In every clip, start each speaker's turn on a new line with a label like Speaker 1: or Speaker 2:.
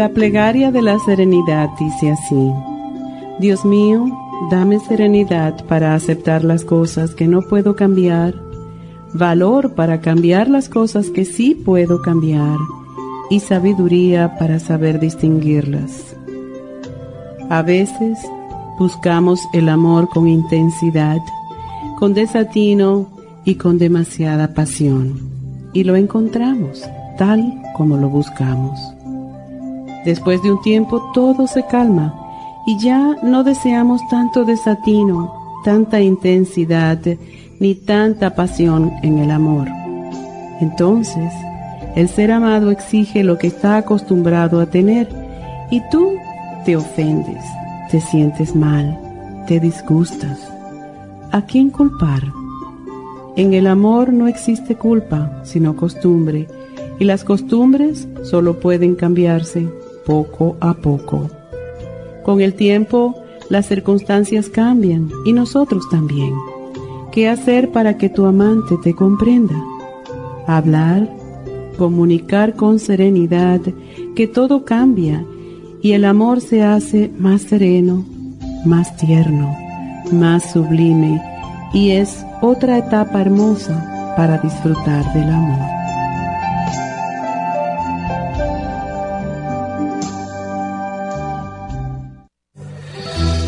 Speaker 1: La plegaria de la serenidad dice así, Dios mío, dame serenidad para aceptar las cosas que no puedo cambiar, valor para cambiar las cosas que sí puedo cambiar y sabiduría para saber distinguirlas. A veces buscamos el amor con intensidad, con desatino y con demasiada pasión, y lo encontramos tal como lo buscamos. Después de un tiempo todo se calma y ya no deseamos tanto desatino, tanta intensidad ni tanta pasión en el amor. Entonces, el ser amado exige lo que está acostumbrado a tener y tú te ofendes, te sientes mal, te disgustas. ¿A quién culpar? En el amor no existe culpa, sino costumbre, y las costumbres solo pueden cambiarse poco a poco. Con el tiempo, las circunstancias cambian y nosotros también. ¿Qué hacer para que tu amante te comprenda? Hablar, comunicar con serenidad que todo cambia y el amor se hace más sereno, más tierno, más sublime y es otra etapa hermosa para disfrutar del amor.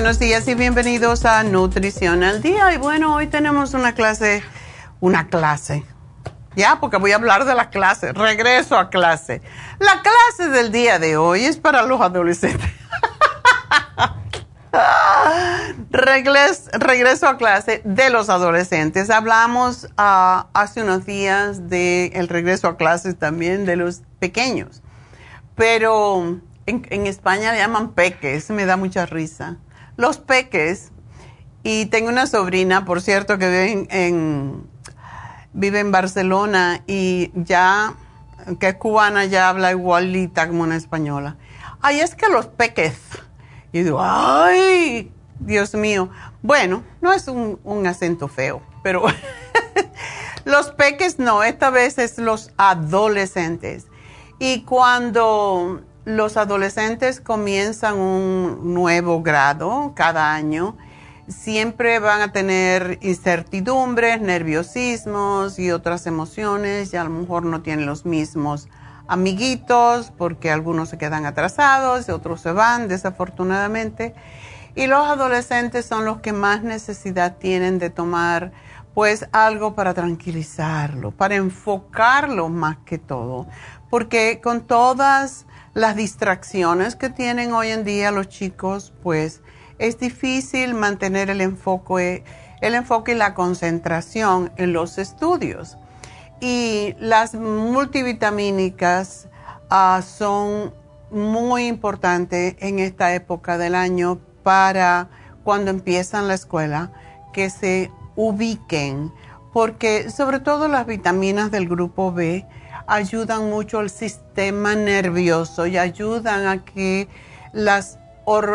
Speaker 2: Buenos días y bienvenidos a Nutrición al Día. Y bueno, hoy tenemos una clase, una clase, ya, porque voy a hablar de la clase, regreso a clase. La clase del día de hoy es para los adolescentes. regreso, a clase de los adolescentes. Hablamos ah, hace unos días del regreso a clases también de los pequeños, pero en, España le llaman peques, me da mucha risa. Los peques, y tengo una sobrina, por cierto, que vive en, vive en Barcelona y ya, que es cubana, ya habla igualita como una española. Ay, es que los peques. Y digo, ay, Dios mío. Bueno, no es un, un acento feo, pero los peques no, esta vez es los adolescentes. Y cuando los adolescentes comienzan un nuevo grado cada año. Siempre van a tener incertidumbres, nerviosismos y otras emociones y a lo mejor no tienen los mismos amiguitos, porque algunos se quedan atrasados, y otros se van, desafortunadamente. Y los adolescentes son los que más necesidad tienen de tomar pues algo para tranquilizarlo, para enfocarlo más que todo, porque con todas las distracciones que tienen hoy en día los chicos, pues es difícil mantener el enfoque, el enfoque y la concentración en los estudios. Y las multivitamínicas ah, son muy importantes en esta época del año para cuando empiezan la escuela, que se ubiquen, porque sobre todo las vitaminas del grupo B ayudan mucho al sistema nervioso y ayudan a que las,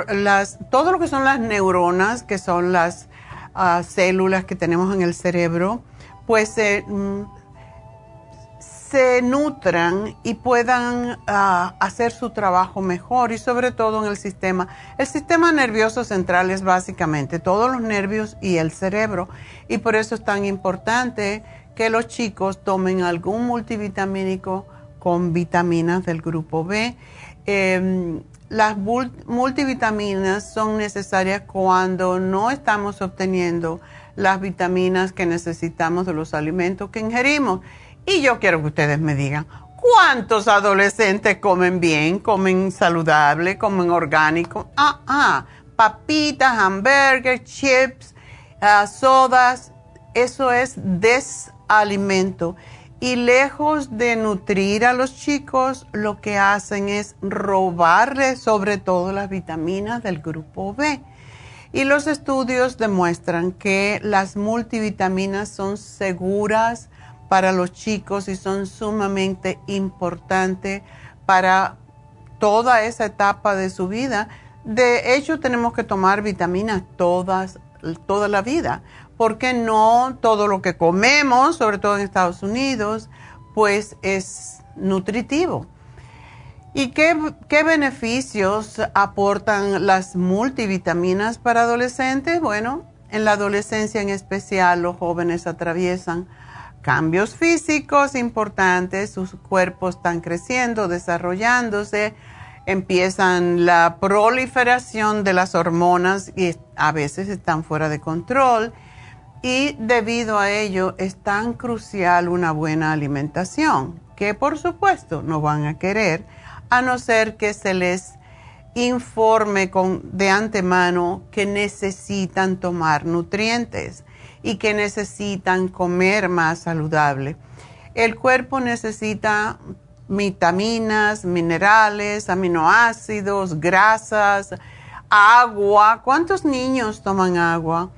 Speaker 2: las todo lo que son las neuronas, que son las ah, células que tenemos en el cerebro, pues se se nutran y puedan ah, hacer su trabajo mejor y sobre todo en el sistema. El sistema nervioso central es básicamente todos los nervios y el cerebro y por eso es tan importante que los chicos tomen algún multivitamínico con vitaminas del grupo B. Em, las multivitaminas son necesarias cuando no estamos obteniendo las vitaminas que necesitamos de los alimentos que ingerimos y yo quiero que ustedes me digan, ¿cuántos adolescentes comen bien, comen saludable, comen orgánico? Ah, ah, papitas, hamburgues, chips, ah, sodas, eso es desalimento. Y lejos de nutrir a los chicos, lo que hacen es robarles sobre todo las vitaminas del grupo B. Y los estudios demuestran que las multivitaminas son seguras, para los chicos y son sumamente importantes para toda esa etapa de su vida. De hecho, tenemos que tomar vitaminas todas, toda la vida, porque no todo lo que comemos, sobre todo en Estados Unidos, pues es nutritivo. ¿Y qué, qué beneficios aportan las multivitaminas para adolescentes? Bueno, en la adolescencia en especial los jóvenes atraviesan cambios físicos importantes, sus cuerpos están creciendo, desarrollándose, empiezan la proliferación de las hormonas y a veces están fuera de control y debido a ello es tan crucial una buena alimentación que por supuesto no van a querer a no ser que se les informe con, de antemano que necesitan tomar nutrientes y que necesitan comer más saludable. El cuerpo necesita vitaminas, minerales, aminoácidos, grasas, agua. ¿Cuántos niños toman agua?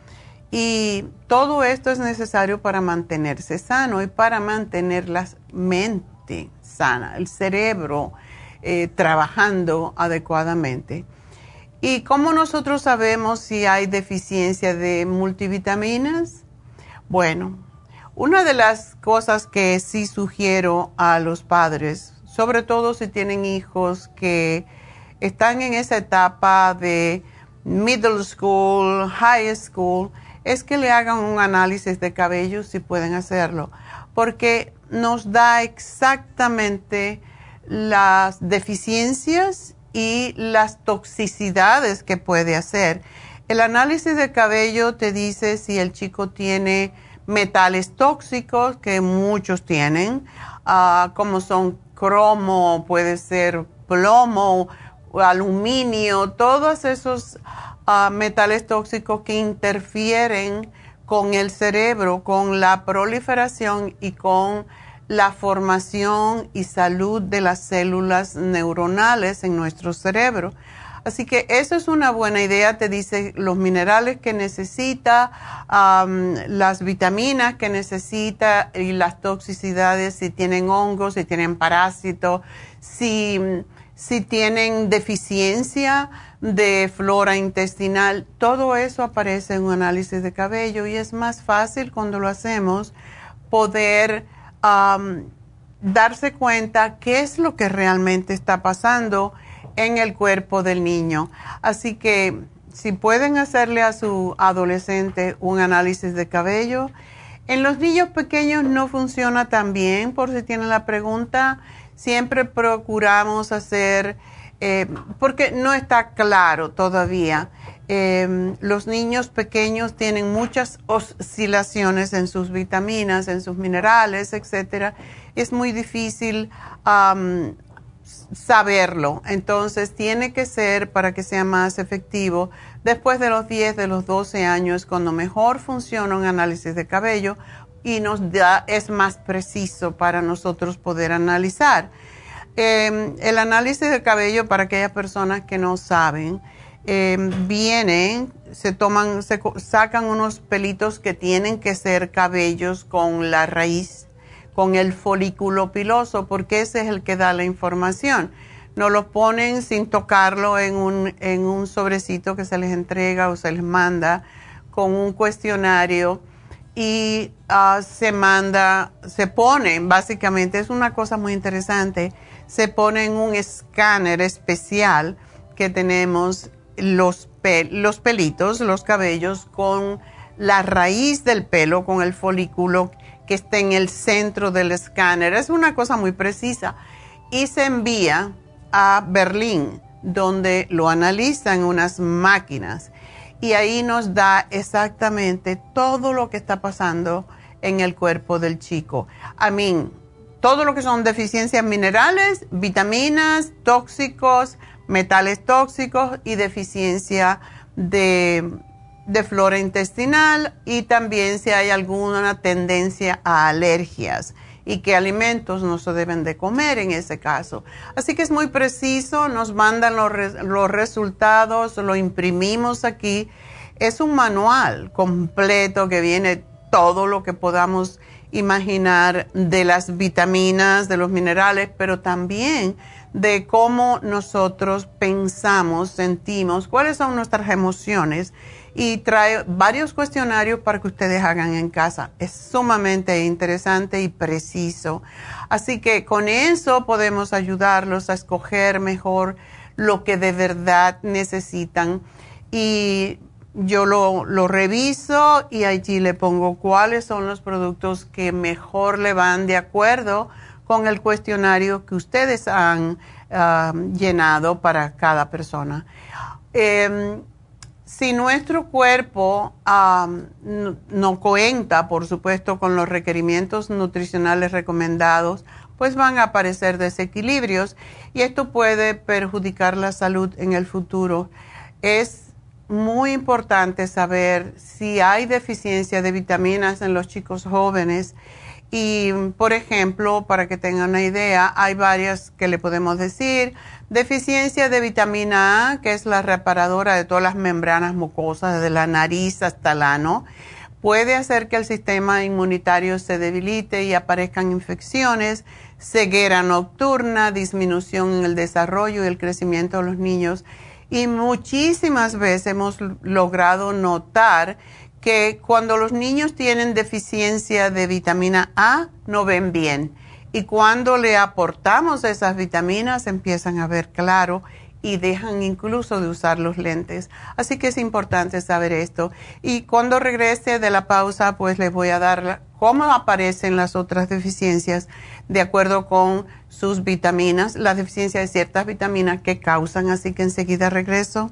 Speaker 2: Y todo esto es necesario para mantenerse sano y para mantener la mente sana, el cerebro eh, trabajando adecuadamente. ¿Y cómo nosotros sabemos si hay deficiencia de multivitaminas? Bueno, una de las cosas que sí sugiero a los padres, sobre todo si tienen hijos que están en esa etapa de middle school, high school, es que le hagan un análisis de cabello si pueden hacerlo, porque nos da exactamente las deficiencias y las toxicidades que puede hacer. El análisis de cabello te dice si el chico tiene metales tóxicos, que muchos tienen, ah, como son cromo, puede ser plomo, aluminio, todos esos metales tóxicos que interfieren con el cerebro, con la proliferación y con la formación y salud de las células neuronales en nuestro cerebro. Así que eso es una buena idea, te dice los minerales que necesita, las vitaminas que necesita y las toxicidades, si tienen hongos, si tienen parásitos, si, si tienen deficiencia de flora intestinal, todo eso aparece en un análisis de cabello y es más fácil cuando lo hacemos poder darse cuenta qué es lo que realmente está pasando en el cuerpo del niño. Así que si pueden hacerle a su adolescente un análisis de cabello, en los niños pequeños no funciona tan bien, por si tienen la pregunta. siempre procuramos hacer, eh, porque no está claro todavía, em, los niños pequeños tienen muchas oscilaciones en sus vitaminas, en sus minerales, etc. Es muy difícil saberlo. Entonces, tiene que ser, para que sea más efectivo, después de los 10, de los 12 años, cuando mejor funciona un análisis de cabello y nos da, es más preciso para nosotros poder analizar. Em, el análisis de cabello, para aquellas personas que no saben, em, vienen, se toman, se sacan unos pelitos que tienen que ser cabellos con la raíz con el folículo piloso, porque ese es el que da la información. No lo ponen sin tocarlo en un, en un sobrecito que se les entrega o se les manda con un cuestionario y ah, se manda, se pone, básicamente, es una cosa muy interesante, se pone en un escáner especial que tenemos los, los pelitos, los cabellos con la raíz del pelo, con el folículo que esté en el centro del escáner. Es una cosa muy precisa. Y se envía a Berlín, donde lo analizan unas máquinas. Y ahí nos da exactamente todo lo que está pasando en el cuerpo del chico. A mí, todo lo que son deficiencias minerales, vitaminas, tóxicos, metales tóxicos y deficiencia de de flora intestinal y también si hay alguna tendencia a alergias y qué alimentos no se deben de comer en ese caso. Así que es muy preciso, nos mandan los, los resultados, lo imprimimos aquí. Es un manual completo que viene todo lo que podamos imaginar de las vitaminas, de los minerales, pero también de cómo nosotros pensamos, sentimos, cuáles son nuestras emociones y trae varios cuestionarios para que ustedes hagan en casa. Es sumamente interesante y preciso. Así que con eso podemos ayudarlos a escoger mejor lo que de verdad necesitan. Y yo lo, lo reviso y allí le pongo cuáles son los productos que mejor le van de acuerdo con el cuestionario que ustedes han ah, llenado para cada persona. Em, si nuestro cuerpo no, cuenta, por supuesto, con los requerimientos nutricionales recomendados, pues van a aparecer desequilibrios y esto puede perjudicar la salud en el futuro. Es muy importante saber si hay deficiencia de vitaminas en los chicos jóvenes y, por ejemplo, para que tengan una idea, hay varias que le podemos decir. Deficiencia de vitamina A, que es la reparadora de todas las membranas mucosas, desde la nariz hasta el ano, puede hacer que el sistema inmunitario se debilite y aparezcan infecciones, ceguera nocturna, disminución en el desarrollo y el crecimiento de los niños. Y muchísimas veces hemos logrado notar que cuando los niños tienen deficiencia de vitamina A, no ven bien. Y cuando le aportamos esas vitaminas, empiezan a ver claro y dejan incluso de usar los lentes. Así que es importante saber esto. Y cuando regrese de la pausa, pues les voy a dar cómo aparecen las otras deficiencias de acuerdo con sus vitaminas, la deficiencia de ciertas vitaminas que causan. Así que enseguida regreso.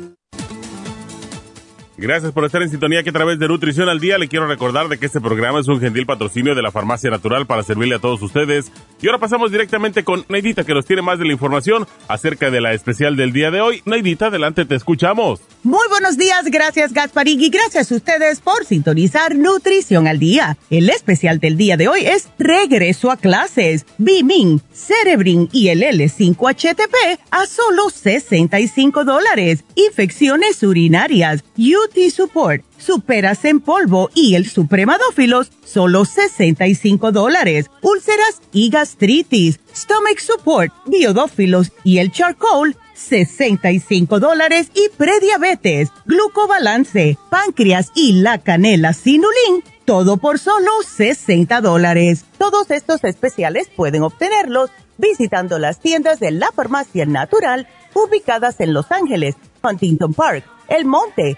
Speaker 3: Gracias por estar en sintonía que a través de Nutrición al Día le quiero recordar de que este programa es un gentil patrocinio de la Farmacia Natural para servirle a todos ustedes. Y ahora pasamos directamente con Neidita que nos tiene más de la información acerca de la especial del día de hoy. Neidita, adelante, te escuchamos.
Speaker 4: Muy buenos días, gracias Gasparín y gracias a ustedes por sintonizar Nutrición al Día. El especial del día de hoy es Regreso a clases, Bimin, Cerebrin y el L5HTP a solo 65 dólares. Infecciones urinarias, UT Support, Superas en polvo y el Supremadófilos, solo 65 dólares. Úlceras y gastritis, Stomach Support, Biodófilos y el Charcoal, 65 dólares y prediabetes, glucobalance, páncreas y la canela sinulín, todo por solo 60 dólares. Todos estos especiales pueden obtenerlos visitando las tiendas de la farmacia natural ubicadas en Los Ángeles, Huntington Park, El Monte,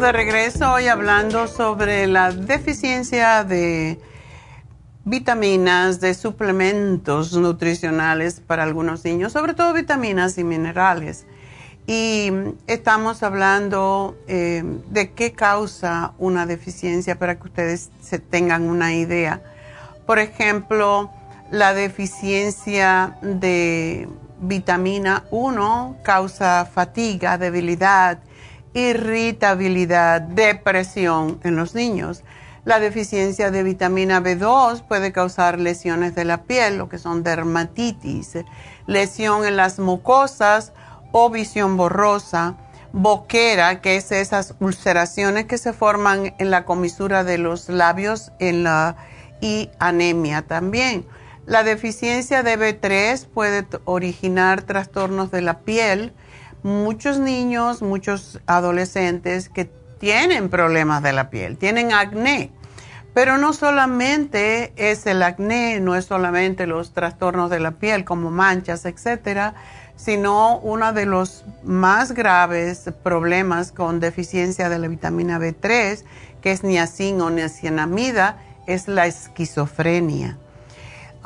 Speaker 2: De regreso hoy hablando sobre la deficiencia de vitaminas, de suplementos nutricionales para algunos niños, sobre todo vitaminas y minerales. Y estamos hablando eh, de qué causa una deficiencia para que ustedes se tengan una idea. Por ejemplo, la deficiencia de vitamina 1 causa fatiga, debilidad, irritabilidad, depresión en los niños. La deficiencia de vitamina B2 puede causar lesiones de la piel, lo que son dermatitis, lesión en las mucosas o visión borrosa, boquera, que es esas ulceraciones que se forman en la comisura de los labios en la, y anemia también. La deficiencia de B3 puede originar trastornos de la piel, muchos niños, muchos adolescentes que tienen problemas de la piel, tienen acné. Pero no solamente es el acné, no es solamente los trastornos de la piel como manchas, etcétera, sino uno de los más graves problemas con deficiencia de la vitamina B3, que es niacin o niacinamida, es la esquizofrenia.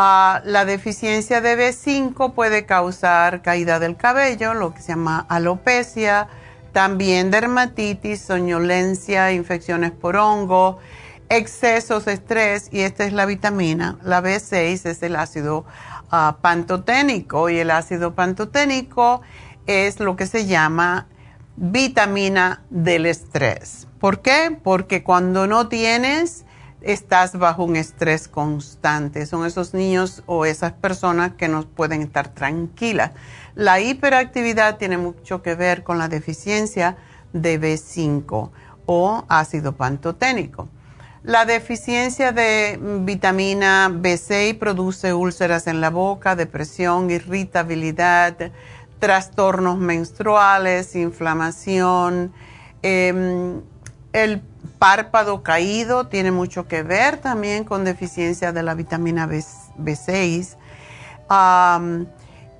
Speaker 2: La deficiencia de B5 puede causar caída del cabello, lo que se llama alopecia, también dermatitis, soñolencia, infecciones por hongo, excesos estrés, y esta es la vitamina. La B6 es el ácido ah, pantoténico y el ácido pantoténico es lo que se llama vitamina del estrés. ¿Por qué? Porque cuando no tienes estás bajo un estrés constante. Son esos niños o esas personas que no pueden estar tranquilas. La hiperactividad tiene mucho que ver con la deficiencia de B5 o ácido pantoténico. La deficiencia de vitamina B6 produce úlceras en la boca, depresión, irritabilidad, trastornos menstruales, inflamación, eh, el párpado caído tiene mucho que ver también con deficiencia de la vitamina B, 6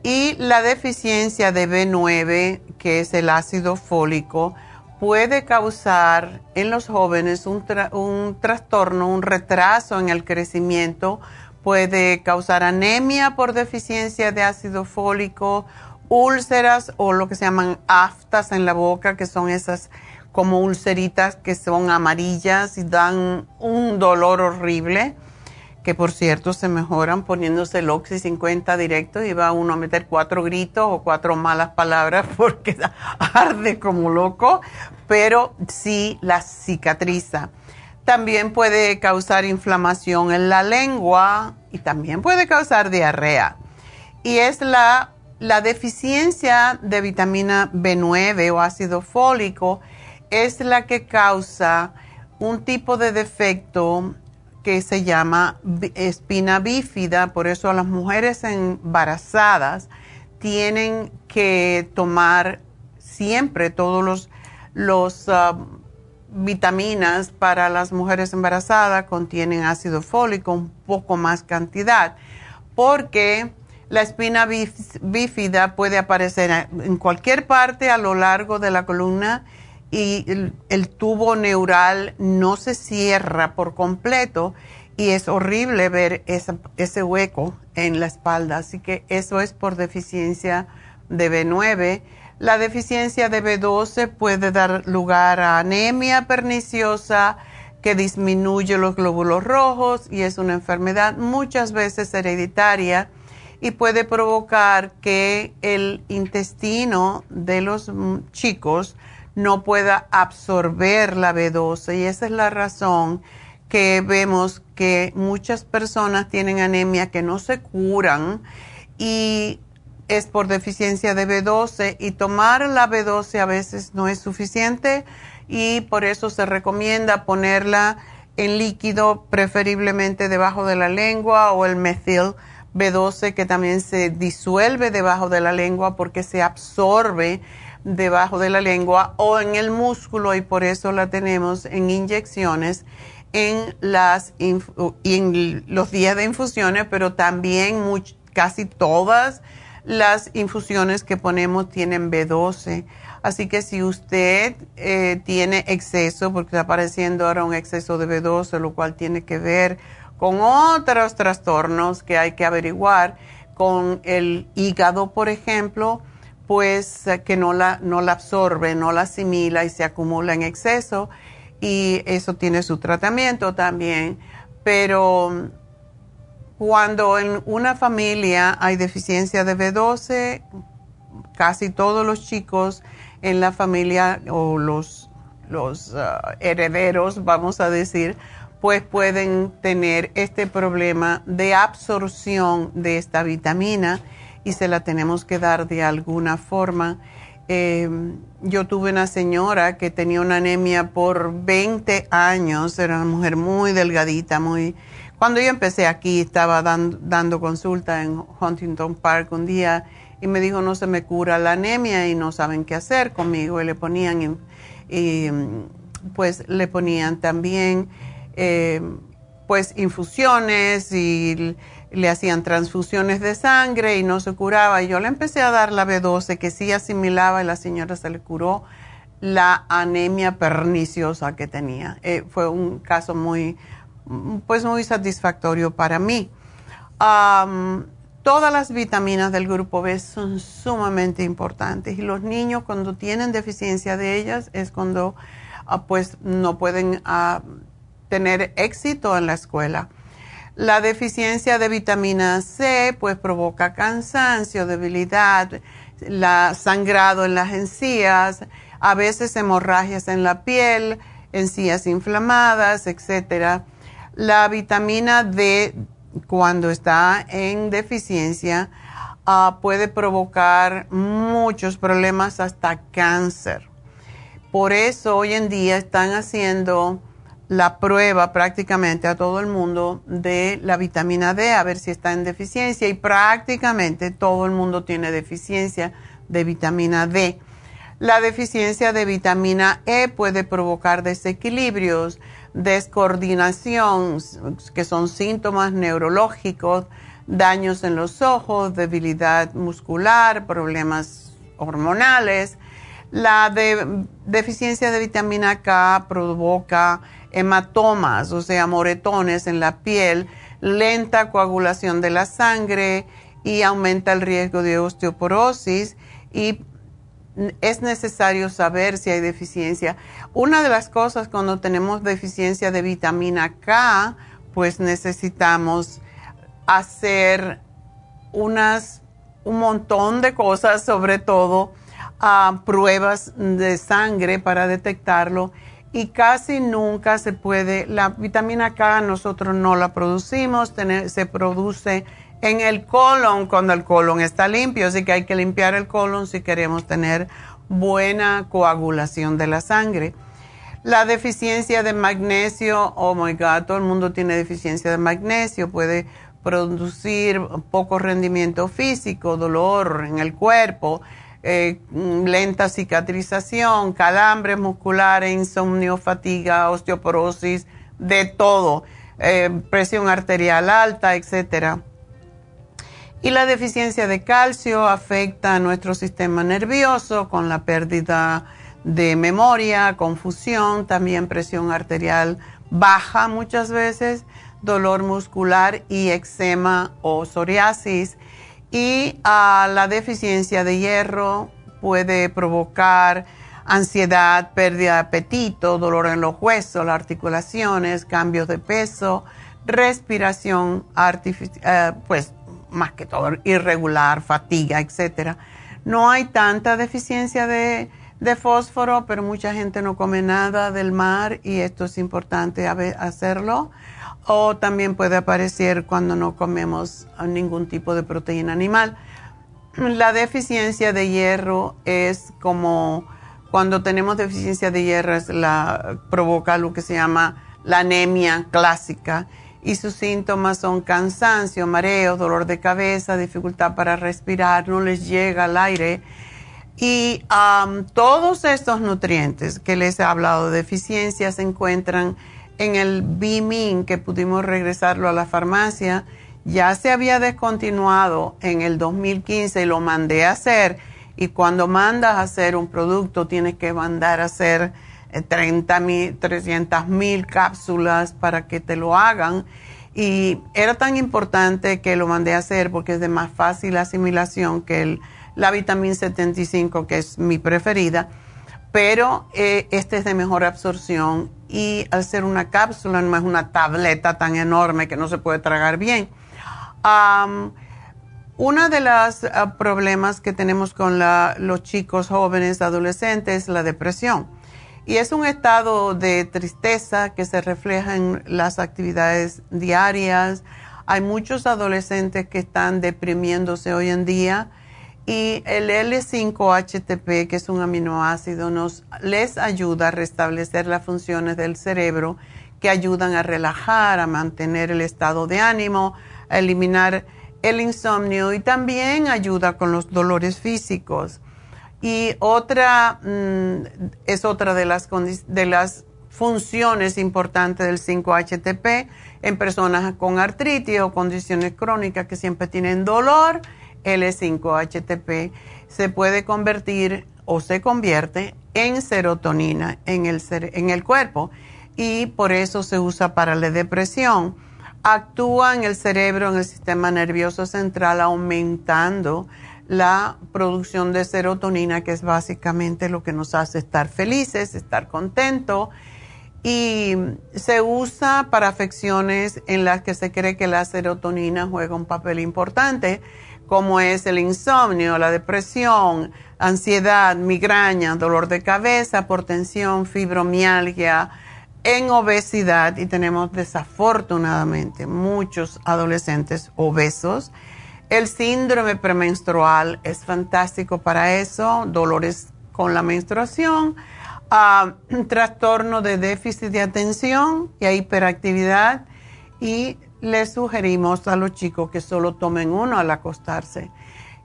Speaker 2: y la deficiencia de B9, que es el ácido fólico, puede causar en los jóvenes un, un trastorno, un retraso en el crecimiento, puede causar anemia por deficiencia de ácido fólico, úlceras o lo que se llaman aftas en la boca, que son esas como ulceritas que son amarillas y dan un dolor horrible, que por cierto se mejoran poniéndose el Oxy 50 directo y va uno a meter cuatro gritos o cuatro malas palabras porque arde como loco, pero sí la cicatriza. También puede causar inflamación en la lengua y también puede causar diarrea. Y es la, la deficiencia de vitamina B9 o ácido fólico es la que causa un tipo de defecto que se llama espina bífida, por eso las mujeres embarazadas tienen que tomar siempre todos los, los ah, vitaminas para las mujeres embarazadas. Contienen ácido fólico, un poco más cantidad, porque la espina bífida puede aparecer en cualquier parte a lo largo de la columna y el, tubo neural no se cierra por completo y es horrible ver ese hueco en la espalda. Así que eso es por deficiencia de B9. La deficiencia de B12 puede dar lugar a anemia perniciosa que disminuye los glóbulos rojos y es una enfermedad muchas veces hereditaria y puede provocar que el intestino de los chicos no pueda absorber la B12 y esa es la razón que vemos que muchas personas tienen anemia que no se curan y es por deficiencia de B12 y tomar la B12 a veces no es suficiente y por eso se recomienda ponerla en líquido, preferiblemente debajo de la lengua o el metil B12 que también se disuelve debajo de la lengua porque se absorbe debajo de la lengua o en el músculo y por eso la tenemos en inyecciones en, las en los días de infusiones, pero también casi todas las infusiones que ponemos tienen B12. Así que si usted eh, tiene exceso, porque está apareciendo ahora un exceso de B12, lo cual tiene que ver con otros trastornos que hay que averiguar, con el hígado, por ejemplo, pues eh, que no la, no la absorbe, no la asimila y se acumula en exceso y eso tiene su tratamiento también. Pero cuando en una familia hay deficiencia de B12, casi todos los chicos en la familia o los, los uh, herederos, vamos a decir, pues pueden tener este problema de absorción de esta vitamina y se la tenemos que dar de alguna forma. Em, yo tuve una señora que tenía una anemia por 20 años, era una mujer muy delgadita, muy... Cuando yo empecé aquí estaba dando consulta en Huntington Park un día y me dijo no se me cura la anemia y no saben qué hacer conmigo y le ponían, y, pues le ponían también em, pues infusiones y le hacían transfusiones de sangre y no se curaba. Y yo le empecé a dar la B12 que sí asimilaba y la señora se le curó la anemia perniciosa que tenía. Eh, fue un caso muy, pues muy satisfactorio para mí. todas las vitaminas del grupo B son sumamente importantes y los niños cuando tienen deficiencia de ellas es cuando ah, pues no pueden ah, tener éxito en la escuela la deficiencia de vitamina C pues provoca cansancio, debilidad, la sangrado en las encías, a veces hemorragias en la piel, encías inflamadas, etc. La vitamina D cuando está en deficiencia ah, puede provocar muchos problemas hasta cáncer. Por eso hoy en día están haciendo la prueba prácticamente a todo el mundo de la vitamina D, a ver si está en deficiencia y prácticamente todo el mundo tiene deficiencia de vitamina D. La deficiencia de vitamina E puede provocar desequilibrios, descoordinación, que son síntomas neurológicos, daños en los ojos, debilidad muscular, problemas hormonales. La deficiencia de vitamina K provoca hematomas, o sea, moretones en la piel, lenta coagulación de la sangre y aumenta el riesgo de osteoporosis y es necesario saber si hay deficiencia. Una de las cosas cuando tenemos deficiencia de vitamina K, pues necesitamos hacer unas, un montón de cosas, sobre todo ah, pruebas de sangre para detectarlo y casi nunca se puede, la vitamina K nosotros no la producimos, se produce en el colon cuando el colon está limpio, así que hay que limpiar el colon si queremos tener buena coagulación de la sangre. La deficiencia de magnesio, oh my God, todo el mundo tiene deficiencia de magnesio, puede producir poco rendimiento físico, dolor en el cuerpo, eh, lenta cicatrización, calambres musculares, insomnio, fatiga, osteoporosis, de todo, eh, presión arterial alta, etcétera. Y la deficiencia de calcio afecta a nuestro sistema nervioso con la pérdida de memoria, confusión, también presión arterial baja muchas veces, dolor muscular y eczema o psoriasis. Y a la deficiencia de hierro puede provocar ansiedad, pérdida de apetito, dolor en los huesos, las articulaciones, cambios de peso, respiración eh, pues más que todo irregular, fatiga, etcétera. No hay tanta deficiencia de, fósforo, pero mucha gente no come nada del mar y esto es importante hacerlo. O también puede aparecer cuando no comemos ningún tipo de proteína animal. La deficiencia de hierro es como cuando tenemos deficiencia de hierro, la, provoca lo que se llama la anemia clásica y sus síntomas son cansancio, mareo, dolor de cabeza, dificultad para respirar, no les llega el aire. Y todos estos nutrientes que les he hablado de deficiencia se encuentran en el Bimin, que pudimos regresarlo a la farmacia. Ya se había descontinuado en el 2015 y lo mandé a hacer. Y cuando mandas a hacer un producto, tienes que mandar a hacer 30 mil, 300 mil cápsulas para que te lo hagan. Y era tan importante que lo mandé a hacer porque es de más fácil asimilación que el, la vitamina 75, que es mi preferida. Pero eh, este es de mejor absorción y al ser una cápsula no es una tableta tan enorme que no se puede tragar bien. Um, uno de los ah, problemas que tenemos con los chicos jóvenes, adolescentes, es la depresión y es un estado de tristeza que se refleja en las actividades diarias. Hay muchos adolescentes que están deprimiéndose hoy en día y el L5-HTP, que es un aminoácido, nos les ayuda a restablecer las funciones del cerebro que ayudan a relajar, a mantener el estado de ánimo, a eliminar el insomnio y también ayuda con los dolores físicos. Y otra mm, es otra de las, de las funciones importantes del 5-HTP en personas con artritis o condiciones crónicas que siempre tienen dolor. El 5-HTP se puede convertir o se convierte en serotonina en el, en el cuerpo y por eso se usa para la depresión. Actúa en el cerebro, en el sistema nervioso central, aumentando la producción de serotonina, que es básicamente lo que nos hace estar felices, estar contentos. Y se usa para afecciones en las que se cree que la serotonina juega un papel importante, como es el insomnio, la depresión, ansiedad, migraña, dolor de cabeza, por tensión, fibromialgia, en obesidad. Y tenemos desafortunadamente muchos adolescentes obesos el síndrome premenstrual es fantástico para eso, dolores con la menstruación, uh, trastorno de déficit de atención y hiperactividad y les sugerimos a los chicos que solo tomen uno al acostarse.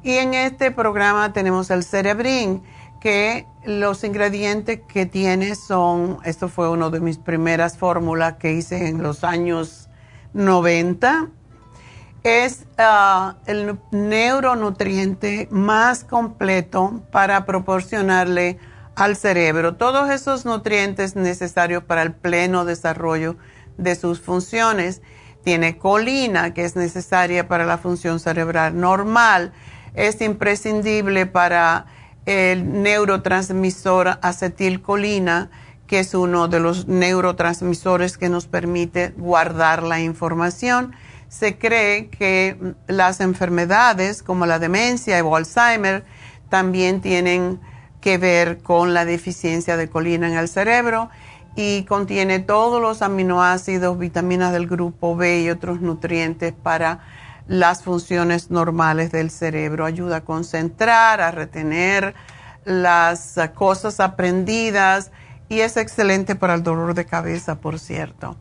Speaker 2: Y en este programa tenemos el Cerebrin, que los ingredientes que tiene son, esto fue una de mis primeras fórmulas que hice en los años 90, es ah, el neuronutriente más completo para proporcionarle al cerebro todos esos nutrientes necesarios para el pleno desarrollo de sus funciones. Tiene colina, que es necesaria para la función cerebral normal. Es imprescindible para el neurotransmisor acetilcolina, que es uno de los neurotransmisores que nos permite guardar la información. Se cree que las enfermedades como la demencia o Alzheimer también tienen que ver con la deficiencia de colina en el cerebro y contiene todos los aminoácidos, vitaminas del grupo B y otros nutrientes para las funciones normales del cerebro. Ayuda a concentrar, a retener las cosas aprendidas y es excelente para el dolor de cabeza, por cierto.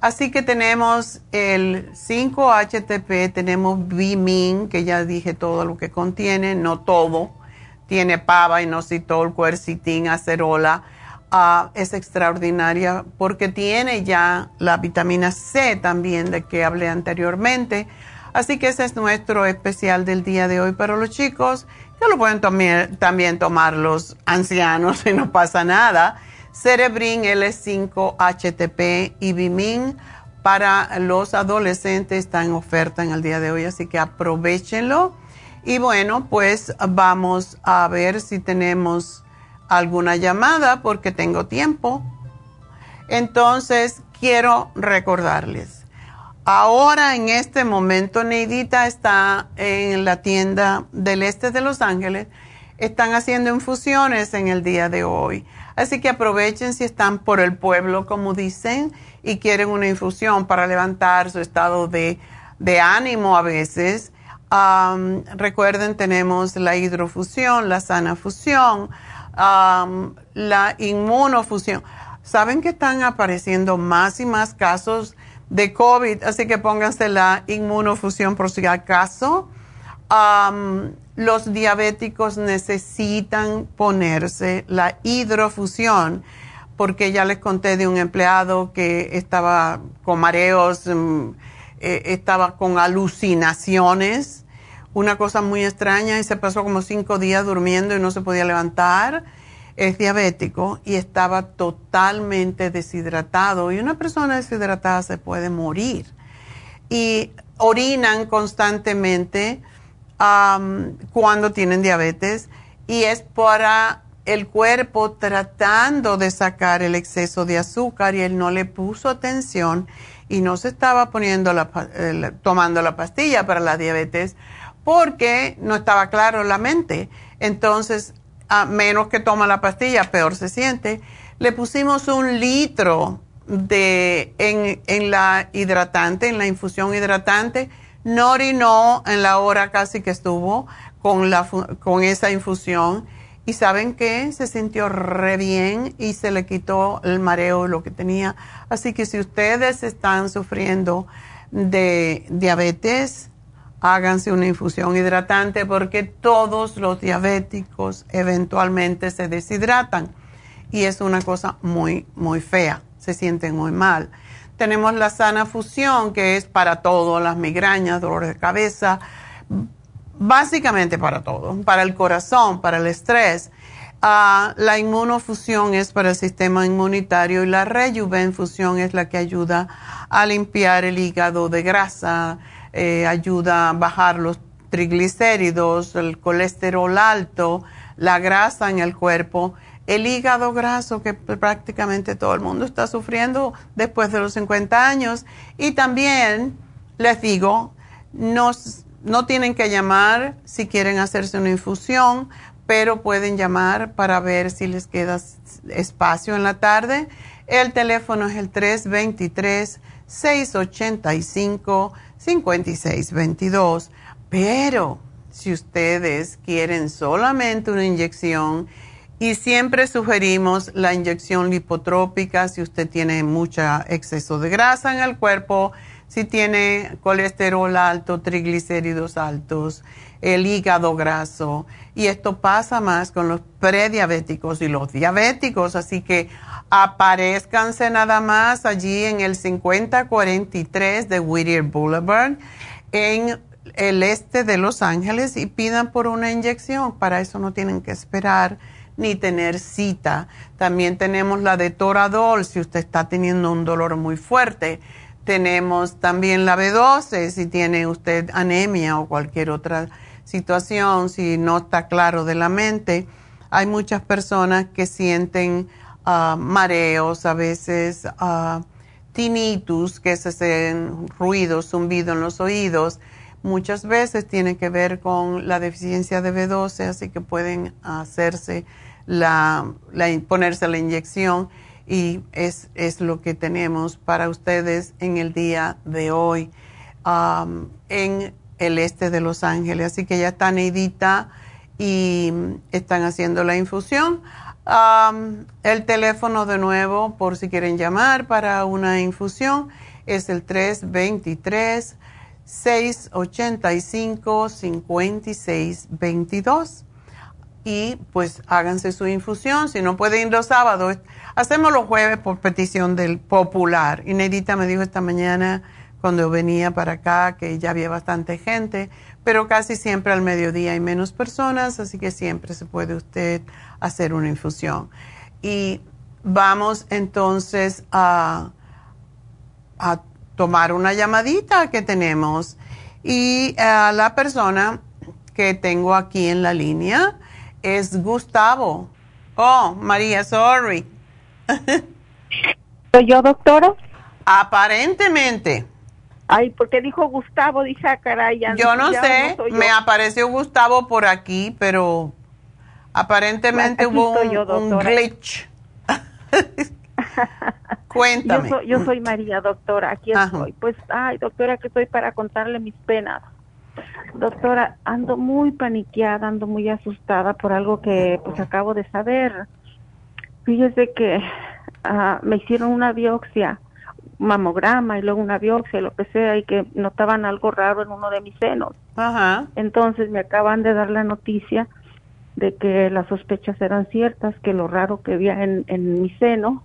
Speaker 2: Así que tenemos el 5-HTP, tenemos Bimin, que ya dije todo lo que contiene, no todo. Tiene pava, inositol, quercitín, acerola. Es extraordinaria porque tiene ya la vitamina C también de que hablé anteriormente Así que ese es nuestro especial del día de hoy para los chicos, que lo pueden también, tomar los ancianos y no pasa nada. Cerebrin L5-HTP y Bimin para los adolescentes está en oferta en el día de hoy, así que aprovechenlo. Y bueno, pues vamos a ver si tenemos alguna llamada porque tengo tiempo. Entonces, quiero recordarles Ahora, en este momento, Neidita está en la tienda del este de Los Ángeles. Están haciendo infusiones en el día de hoy. Así que aprovechen si están por el pueblo, como dicen, y quieren una infusión para levantar su estado de, ánimo a veces. recuerden, tenemos la hidrofusión, la sana fusión, la inmunofusión. ¿Saben que están apareciendo más y más casos de COVID, así que pónganse la inmunofusión por si acaso. los diabéticos necesitan ponerse la hidrofusión porque ya les conté de un empleado que estaba con mareos, mm, eh, estaba con alucinaciones, una cosa muy extraña y se pasó como cinco días durmiendo y no se podía levantar es diabético y estaba totalmente deshidratado. Y una persona deshidratada se puede morir. Y orinan constantemente cuando tienen diabetes y es para el cuerpo tratando de sacar el exceso de azúcar y él no le puso atención y no se estaba poniendo la, tomando la pastilla para la diabetes porque no estaba claro la mente. Entonces a menos que toma la pastilla, peor se siente. Le pusimos un litro de, en, la hidratante, en la infusión hidratante. No orinó en la hora casi que estuvo con, la, con esa infusión. Y saben qué? Se sintió re bien y se le quitó el mareo, lo que tenía. Así que si ustedes están sufriendo de diabetes, háganse una infusión hidratante porque todos los diabéticos eventualmente se deshidratan y es una cosa muy, muy fea, se sienten muy mal. Tenemos la sana fusión que es para todo, las migrañas, dolores de cabeza, básicamente para todo, para el corazón, para el estrés. Ah, la inmunofusión es para el sistema inmunitario y la rejuvenfusión es la que ayuda a limpiar el hígado de grasa, eh, ayuda a bajar los triglicéridos, el colesterol alto, la grasa en el cuerpo, el hígado graso que prácticamente todo el mundo está sufriendo después de los 50 años. Y también les digo, no tienen que llamar si quieren hacerse una infusión, pero pueden llamar para ver si les queda espacio en la tarde. El teléfono es el 323 685 5622. Pero si ustedes quieren solamente una inyección, y siempre sugerimos la inyección lipotrópica si usted tiene mucho exceso de grasa en el cuerpo, si tiene colesterol alto, triglicéridos altos, el hígado graso. Y esto pasa más con los prediabéticos y los diabéticos. Así que aparezcanse nada más allí en el 5043 de Whittier Boulevard, en el este de Los Ángeles, y pidan por una inyección. Para eso no tienen que esperar ni tener cita. También tenemos la de Toradol si usted está teniendo un dolor muy fuerte. Tenemos también la B12 si tiene usted anemia o cualquier otra situación, si no está claro de la mente. Hay muchas personas que sienten ah, mareos, a veces uh, tinnitus, que es ese ruido, zumbido en los oídos. Muchas veces tiene que ver con la deficiencia de B12, así que pueden hacerse la, ponerse la inyección y es, es, lo que tenemos para ustedes en el día de hoy en el este de Los Ángeles. Así que ya está Neidita y están haciendo la infusión. El teléfono de nuevo, por si quieren llamar para una infusión, es el 323 685 5622 y pues háganse su infusión. Si no pueden ir los sábados, hacemos los jueves por petición del popular. Y Neidita me dijo esta mañana cuando venía para acá que ya había bastante gente, pero casi siempre al mediodía hay menos personas, así que siempre se puede usted hacer una infusión. Y vamos entonces a, a tomar una llamadita que tenemos. Y a la persona que tengo aquí en la línea, es Gustavo. Oh, María, sorry.
Speaker 5: ¿Soy yo, doctora?
Speaker 2: Aparentemente.
Speaker 5: Ay, porque dijo Gustavo, dije, ah, caray.
Speaker 2: yo no sé, me apareció Gustavo por aquí, pero aparentemente hubo un, glitch. Cuéntame.
Speaker 5: Yo soy, yo soy, María, doctora, aquí estoy. Pues, ay, doctora, que estoy para contarle mis penas. Doctora, ando muy paniqueada, ando muy asustada por algo que pues acabo de saber. Fíjese que ah, me hicieron una biopsia, mamograma y luego una biopsia, lo que sea, y que notaban algo raro en uno de mis senos. Ajá. Entonces me acaban de dar la noticia de que las sospechas eran ciertas, que lo raro que había en, en mi seno,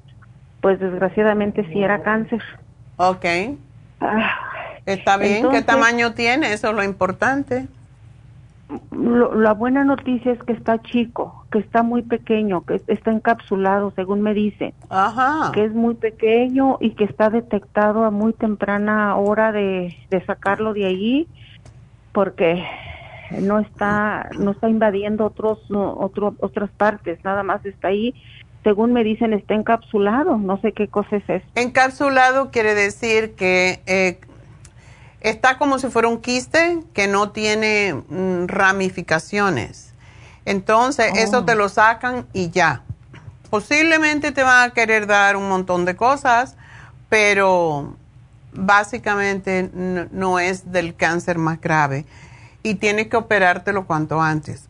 Speaker 5: pues desgraciadamente sí era cáncer.
Speaker 2: Ok. Ah, Está bien, ¿qué tamaño tiene? Eso es lo importante.
Speaker 5: La buena noticia es que está chico, que está muy pequeño, que está encapsulado, según me dice. Ajá. Que es muy pequeño y que está detectado a muy temprana hora de, sacarlo de allí, porque no está no está invadiendo otros otras partes, nada más está ahí. Según me dicen, está encapsulado. No sé qué cosa es eso.
Speaker 2: Encapsulado quiere decir que eh, está como si fuera un quiste que no tiene mm, ramificaciones. Entonces, eso te oh. lo sacan y ya. Posiblemente te van a querer dar un montón de cosas, pero básicamente no, es del cáncer más grave y tienes que operártelo cuanto antes.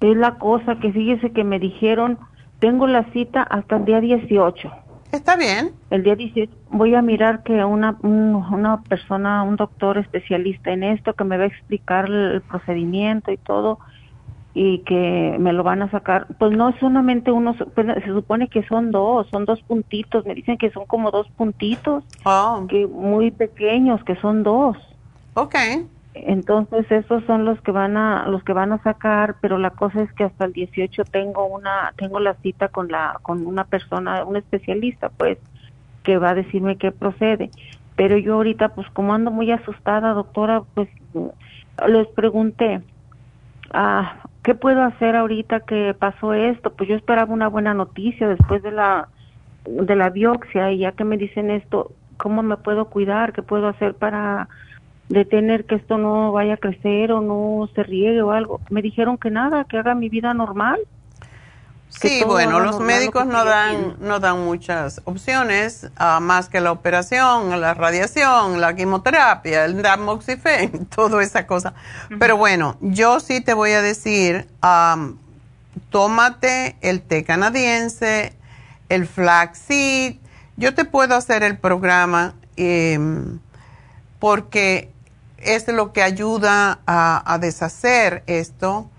Speaker 5: Es la cosa que fíjese que me dijeron, tengo la cita hasta el día 18
Speaker 2: Está bien.
Speaker 5: El día 18 voy a mirar que una, una persona, un doctor especialista en esto, que me va a explicar el procedimiento y todo, y que me lo van a sacar. Pues no es solamente uno, pues se supone que son dos, son dos puntitos. Me dicen que son como dos puntitos, oh. que muy pequeños, que son dos.
Speaker 2: Okay.
Speaker 5: Entonces esos son los que van a los que van a sacar, pero la cosa es que hasta el 18 tengo una tengo la cita con la con una persona, un especialista, pues que va a decirme qué procede. Pero yo ahorita pues como ando muy asustada, doctora, pues les pregunté, ah, ¿qué puedo hacer ahorita que pasó esto? Pues yo esperaba una buena noticia después de la de la biopsia y ya que me dicen esto, ¿cómo me puedo cuidar? ¿Qué puedo hacer para de tener que esto no vaya a crecer o no se riegue o algo. Me dijeron que nada, que haga mi vida normal.
Speaker 2: Sí, bueno, los médicos no dan, no dan muchas opciones, uh, más que la operación, la radiación, la quimioterapia, el damoxifen, toda esa cosa. Pero bueno, yo sí te voy a decir, um, tómate el té canadiense, el flaxseed, yo te puedo hacer el programa em, porque es lo que ayuda a, deshacer esto.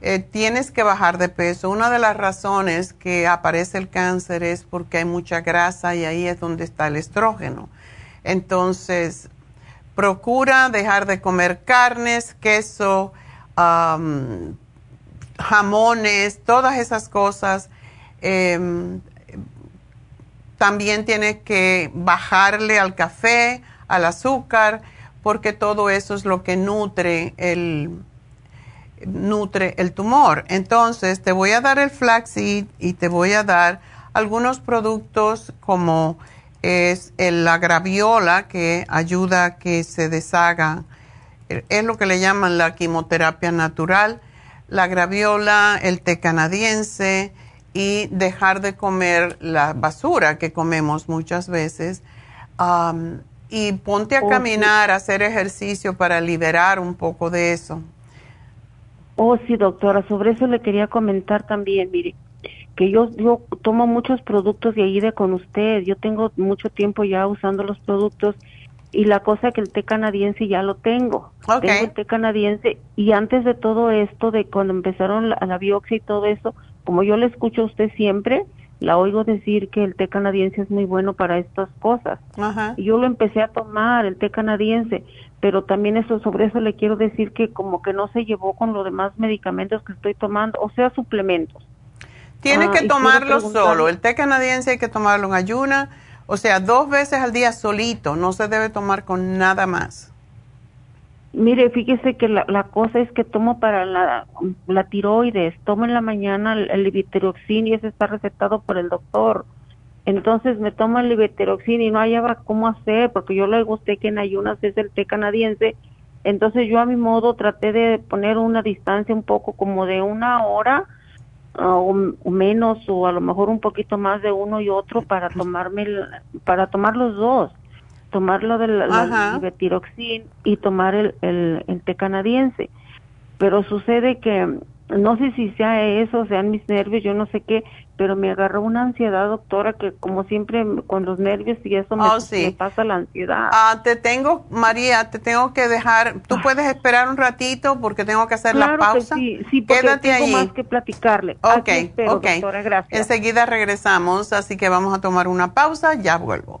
Speaker 2: Eh, tienes que bajar de peso. Una de las razones que aparece el cáncer es porque hay mucha grasa y ahí es donde está el estrógeno. Entonces, procura dejar de comer carnes, queso, jamones, todas esas cosas. Em, también tienes que bajarle al café, al azúcar, porque todo eso es lo que nutre el, nutre el tumor. Entonces, te voy a dar el flaxseed y te voy a dar algunos productos como es la graviola que ayuda a que se deshaga. Es lo que le llaman la quimioterapia natural. La graviola, el té canadiense, y dejar de comer la basura que comemos muchas veces. Y ponte a caminar, a hacer ejercicio para liberar un poco de eso.
Speaker 5: Oh, sí, doctora, sobre eso le quería comentar también, mire, que yo, yo tomo muchos productos de ahí de con usted, yo tengo mucho tiempo ya usando los productos y la cosa que el té canadiense ya lo tengo. Tengo el té canadiense y antes de todo esto, de cuando empezaron la, la biopsia y todo eso, como yo le escucho a usted siempre, la oigo decir que el té canadiense es muy bueno para estas cosas. Y yo lo empecé a tomar, el té canadiense, pero también eso sobre eso le quiero decir que como que no se llevó con los demás medicamentos que estoy tomando, o sea, suplementos.
Speaker 2: Tiene ah, que tomarlo solo, el té canadiense hay que tomarlo en ayuna, o sea, dos veces al día solito, no se debe tomar con nada más.
Speaker 5: Mire, fíjese que la, cosa es que tomo para la, la tiroides, tomo en la mañana el, el y ese está recetado por el doctor. Entonces me tomo el leviteroxin y no hallaba cómo hacer, porque yo le gusté que en ayunas es el té canadiense. Entonces yo a mi modo traté de poner una distancia un poco como de una hora o, menos o a lo mejor un poquito más de uno y otro para tomarme para tomar los dos tomar lo del tiroxin y tomar el, el, té canadiense. Pero sucede que, no sé si sea eso, sean mis nervios, yo no sé qué, pero me agarró una ansiedad, doctora, que como siempre con los nervios y eso me, oh, pasa la ansiedad.
Speaker 2: Ah, te tengo, María, te tengo que dejar, tú ah. puedes esperar un ratito porque tengo que hacer la pausa.
Speaker 5: sí, sí, porque Quédate tengo más que platicarle.
Speaker 2: Ok, ok. Doctora, gracias. Enseguida regresamos, así que vamos a tomar una pausa, ya vuelvo.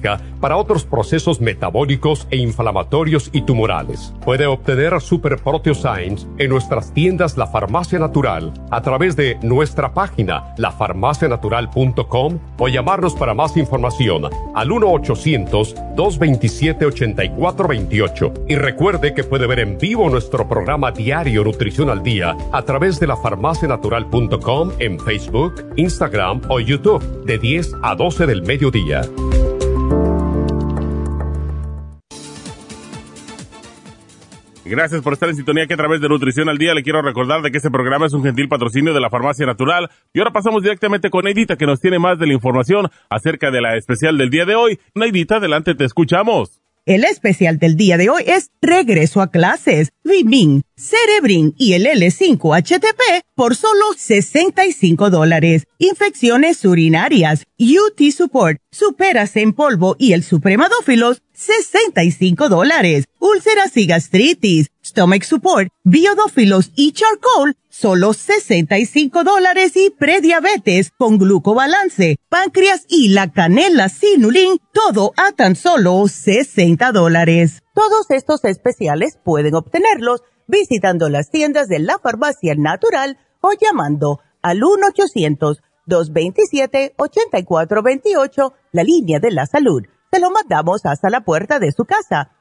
Speaker 6: para otros procesos metabólicos e inflamatorios y tumorales. Puede obtener Super Proteosymes en nuestras tiendas La Farmacia Natural a través de nuestra página lafarmacianatural.com o llamarnos para más información al 1-800-227-8428. Y recuerde que puede ver en vivo nuestro programa diario Nutrición al Día a través de lafarmacianatural.com en Facebook, Instagram o YouTube de 10 a 12 del mediodía.
Speaker 3: Gracias por estar en sintonía que a través de Nutrición al Día le quiero recordar de que este programa es un gentil patrocinio de la Farmacia Natural. Y ahora pasamos directamente con Neidita que nos tiene más de la información acerca de la especial del día de hoy. Neidita, adelante, te escuchamos.
Speaker 4: El especial del día de hoy es Regreso a clases, Vimin, Cerebrin y el L5-HTP por solo 65 dólares. Infecciones urinarias, UT Support, Superas en polvo y el Supremadófilos, 65 dólares. Úlceras y gastritis, Stomach Support, Biodófilos y Charcoal, solo 65 dólares y prediabetes con glucobalance, páncreas y la canela sinulin, todo a tan solo 60 dólares. Todos estos especiales pueden obtenerlos visitando las tiendas de la farmacia natural o llamando al 1-800-227-8428, la línea de la salud. Se lo mandamos hasta la puerta de su casa.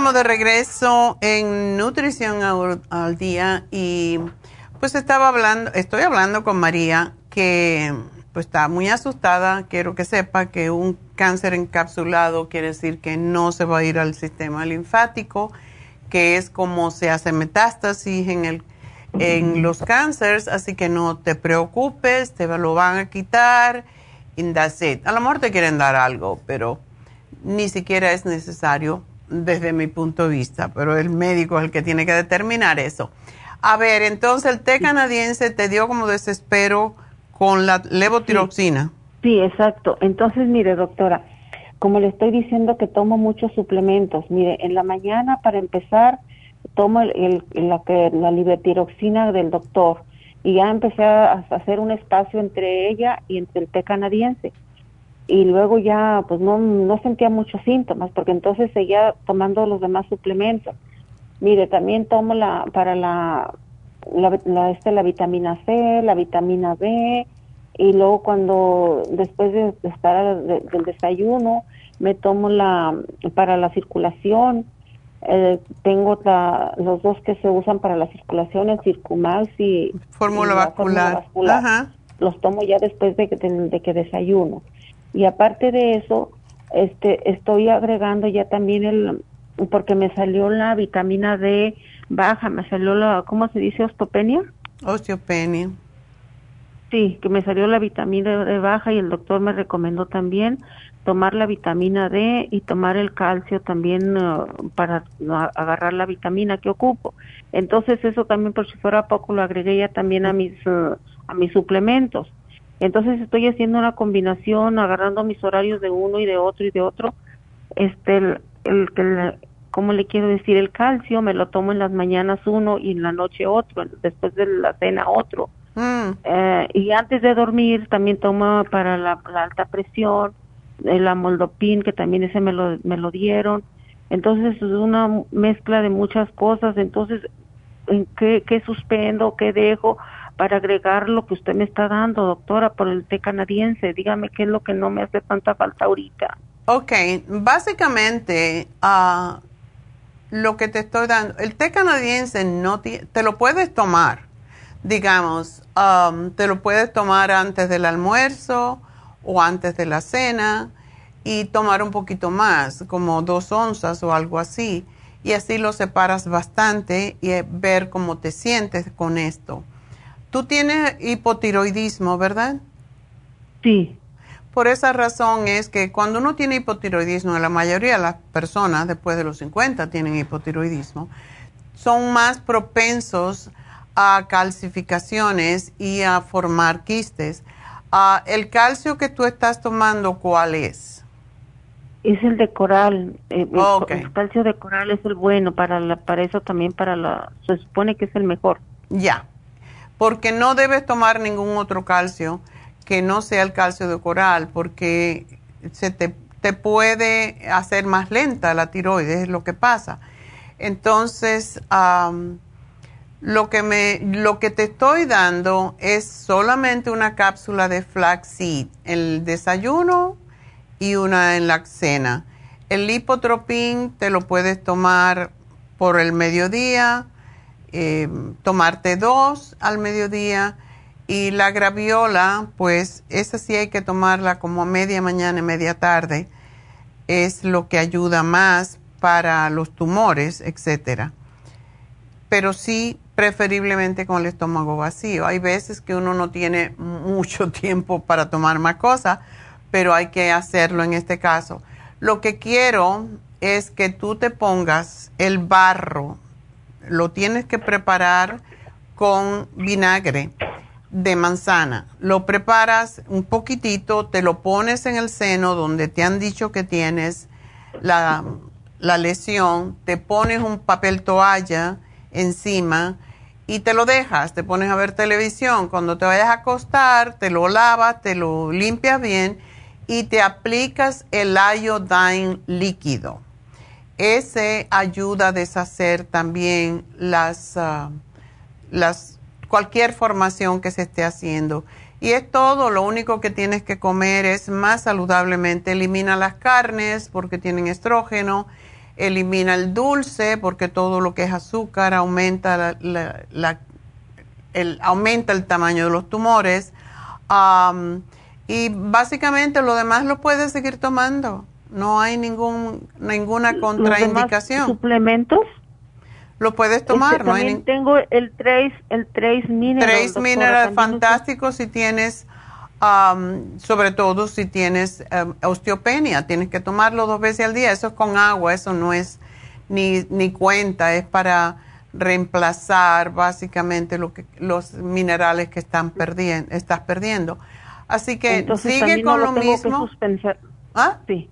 Speaker 2: Estamos de regreso en Nutrición al Día y pues estaba hablando, estoy hablando con María que pues está muy asustada. Quiero que sepa que un cáncer encapsulado quiere decir que no se va a ir al sistema linfático, que es como se hace metástasis en, el, en los cánceres, así que no te preocupes, te lo van a quitar. In that's A lo mejor te quieren dar algo, pero ni siquiera es necesario desde mi punto de vista, pero el médico es el que tiene que determinar eso. A ver, entonces el té canadiense te dio como desespero con la levotiroxina.
Speaker 5: Sí, exacto. Entonces, mire, doctora, como le estoy diciendo que tomo muchos suplementos, mire, en la mañana para empezar tomo el, la, la levotiroxina del doctor y ya empecé a hacer un espacio entre ella y entre el té canadiense. Y luego ya, pues no, no sentía muchos síntomas, porque entonces seguía tomando los demás suplementos. Mire, también tomo la, para la la, este, la vitamina C, la vitamina B, y luego cuando después de, estar del desayuno me tomo la para la circulación. Eh, tengo los dos que se usan para la circulación el circumax y
Speaker 2: fórmula vascular,
Speaker 5: los tomo ya después de que, de que desayuno y aparte de eso este estoy agregando ya también el porque me salió la vitamina D baja, me salió la, ¿cómo se dice? Osteopenia.
Speaker 2: Osteopenia.
Speaker 5: Sí, que me salió la vitamina D baja y el doctor me recomendó también tomar la vitamina D y tomar el calcio también uh, para agarrar la vitamina que ocupo. Entonces eso también por si fuera poco lo agregué ya también a mis uh, a mis suplementos. Entonces estoy haciendo una combinación, agarrando mis horarios de uno y de otro y de otro. Este el, el, ¿cómo le quiero decir? El calcio me lo tomo en las mañanas uno y en la noche otro, después de la cena otro. Mm. Eh, y antes de dormir también tomo para la, alta presión, el amoldopin, que también ese me lo, me lo dieron. Entonces es una mezcla de muchas cosas. Entonces, ¿en qué, qué suspendo, qué dejo para agregar lo que usted me está dando, doctora, por el té canadiense? Dígame qué es lo que no me hace tanta falta ahorita.
Speaker 2: Ok, básicamente uh, lo que te estoy dando, el té canadiense no te, te lo puedes tomar, digamos, um, te lo puedes tomar antes del almuerzo o antes de la cena y tomar un poquito más, como dos onzas o algo así, y así lo separas bastante y ver cómo te sientes con esto. Tú tienes hipotiroidismo, ¿verdad?
Speaker 5: Sí.
Speaker 2: Por esa razón es que cuando uno tiene hipotiroidismo, la mayoría de las personas después de los 50 tienen hipotiroidismo, son más propensos a calcificaciones y a formar quistes. Ah, ¿El calcio que tú estás tomando cuál es?
Speaker 5: Es el de coral. Eh, el, calcio de coral es el bueno para la, para eso también para la se supone que es el mejor.
Speaker 2: Ya. Porque no debes tomar ningún otro calcio que no sea el calcio de coral, porque se te, puede hacer más lenta la tiroides, es lo que pasa. Entonces, Lo que, me, lo que te estoy dando es solamente una cápsula de flaxseed, el desayuno y una en la cena. El lipotropín te lo puedes tomar por el mediodía, eh, tomarte dos al mediodía y la graviola, pues esa sí hay que tomarla como media mañana y media tarde. Es lo que ayuda más para los tumores, etcétera. Pero sí preferiblemente con el estómago vacío. Hay veces que uno no tiene mucho tiempo para tomar más cosas, pero hay que hacerlo en este caso. Lo que quiero es que tú te pongas el barro, lo tienes que preparar con vinagre de manzana. Lo preparas un poquitito, te lo pones en el seno donde te han dicho que tienes la, la lesión, te pones un papel toalla encima y te lo dejas, te pones a ver televisión. Cuando te vayas a acostar, te lo lavas, te lo limpias bien y te aplicas el iodine líquido. Ese ayuda a deshacer también las, ah, las, cualquier formación que se esté haciendo. Y es todo, lo único que tienes que comer es más saludablemente. Elimina las carnes porque tienen estrógeno elimina el dulce porque todo lo que es azúcar aumenta, el, aumenta el tamaño de los tumores. y básicamente lo demás lo puedes seguir tomando. No hay ningún, ninguna contraindicación.
Speaker 5: ¿Suplementos?
Speaker 2: Lo puedes tomar,
Speaker 5: no hay tengo el Trace, el Trace Mineral.
Speaker 2: Trace Mineral fantástico si tienes sobre todo si tienes em, osteopenia, tienes que tomarlo dos veces al día. Eso es con agua, eso no es ni, ni cuenta, es para reemplazar básicamente lo que, los minerales que están perdiendo, estás perdiendo. Así que sigue con lo, mismo.
Speaker 5: ¿Ah? Sí.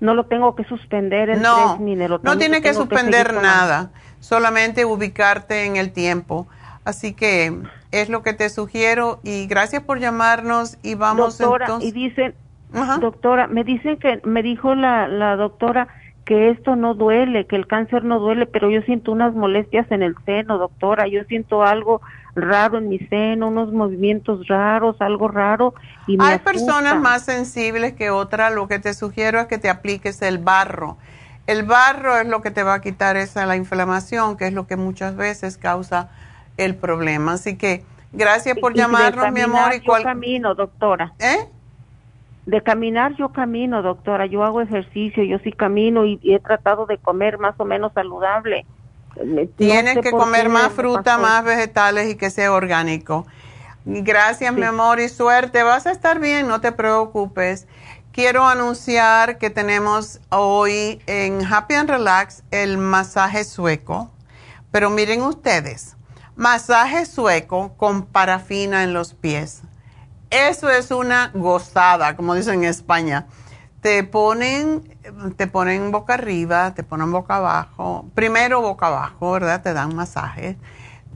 Speaker 5: No lo tengo que suspender el
Speaker 2: no, No tiene que suspender nada, solamente ubicarte en el tiempo. Así que es lo que te sugiero y gracias por llamarnos y vamos
Speaker 5: doctora, y dicen, doctora, me dicen que me dijo la, la doctora que esto no duele, que el cáncer no duele, pero yo siento unas molestias en el seno, doctora, yo siento algo raro en mi seno, unos movimientos raros, algo raro. Y me
Speaker 2: Hay personas más sensibles que otras, lo que te sugiero es que te apliques el barro. El barro es lo que te va a quitar esa la inflamación, que es lo que muchas veces causa el problema. Así que gracias por llamarnos, mi amor.
Speaker 5: Y cuál... camino, doctora.
Speaker 2: ¿Eh?
Speaker 5: De caminar yo camino, doctora. Yo hago ejercicio, yo sí camino y, he tratado de comer más o menos saludable.
Speaker 2: Tienes que comer más fruta, más vegetales y que sea orgánico. Gracias, mi amor, y suerte. Vas a estar bien, no te preocupes. Quiero anunciar que tenemos hoy en Happy and Relax el masaje sueco. Pero miren ustedes, Masaje sueco con parafina en los pies. Eso es una gozada, como dicen en España. Te ponen, te ponen boca arriba, te ponen boca abajo. Primero boca abajo, ¿verdad? Te dan masaje.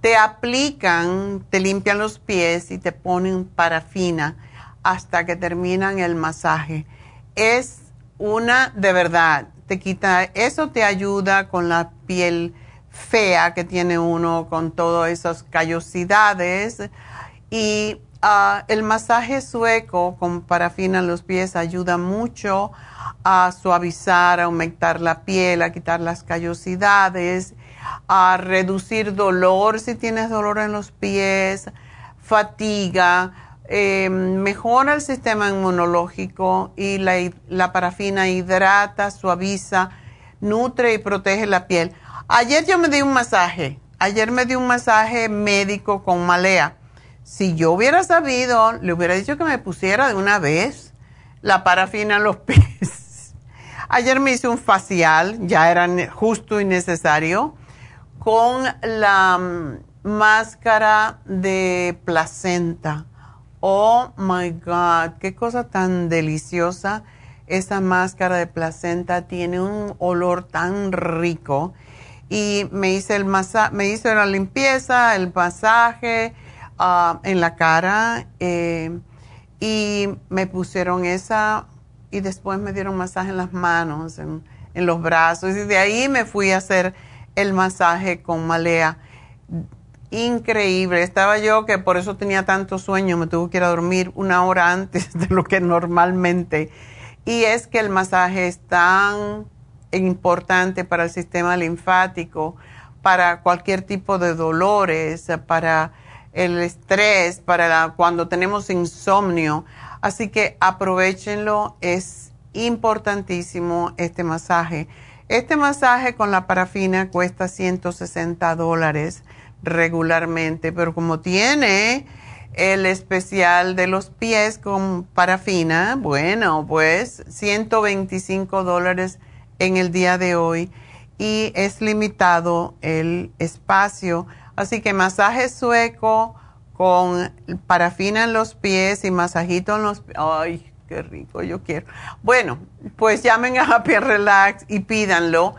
Speaker 2: Te aplican, te limpian los pies y te ponen parafina hasta que terminan el masaje. Es una, de verdad, te quita, eso te ayuda con la piel fea que tiene uno con todas esas callosidades. Y ah, el masaje sueco con parafina en los pies ayuda mucho a suavizar, a aumentar la piel, a quitar las callosidades, a reducir dolor si tienes dolor en los pies, fatiga, em, mejora el sistema inmunológico y la, la parafina hidrata, suaviza, nutre y protege la piel. Ayer yo me di un masaje. Ayer me di un masaje médico con malea. Si yo hubiera sabido, le hubiera dicho que me pusiera de una vez la parafina en los pies. Ayer me hice un facial, ya era justo y necesario, con la mm, máscara de placenta. Oh my God, qué cosa tan deliciosa. Esa máscara de placenta tiene un olor tan rico y me hice el me hice la limpieza, el masaje ah, en la cara eh, y me pusieron esa y después me dieron masaje en las manos, en, los brazos y de ahí me fui a hacer el masaje con malea. increíble. Estaba yo que por eso tenía tanto sueño, me tuve que ir a dormir una hora antes de lo que normalmente. Y es que el masaje es tan importante para el sistema linfático, para cualquier tipo de dolores, para el estrés, para cuando tenemos insomnio. Así que aprovechenlo, es importantísimo este masaje. Este masaje con la parafina cuesta 160 dólares regularmente, pero como tiene el especial de los pies con parafina, bueno, pues 125 dólares en el día de hoy y es limitado el espacio. Así que masaje sueco con parafina en los pies y masajito en los pies. Ay, qué rico, yo quiero. Bueno, pues llamen a Happy Relax y pídanlo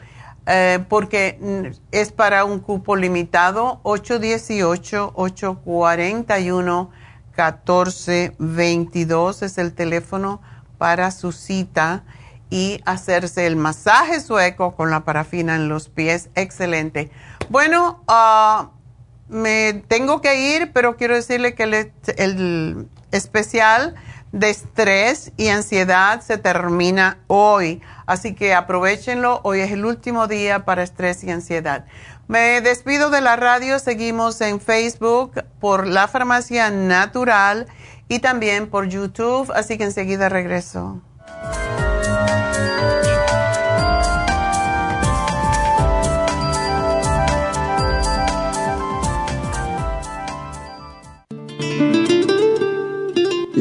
Speaker 2: eh, porque es para un cupo limitado, 818-841-1422 es el teléfono para su cita y hacerse el masaje sueco con la parafina en los pies. Excelente. Bueno, ah, me tengo que ir, pero quiero decirle que el especial de estrés y ansiedad se termina hoy. Así que aprovechenlo. Hoy es el último día para estrés y ansiedad. Me despido de la radio. Seguimos en Facebook por La Farmacia Natural y también por YouTube. Así que enseguida regreso.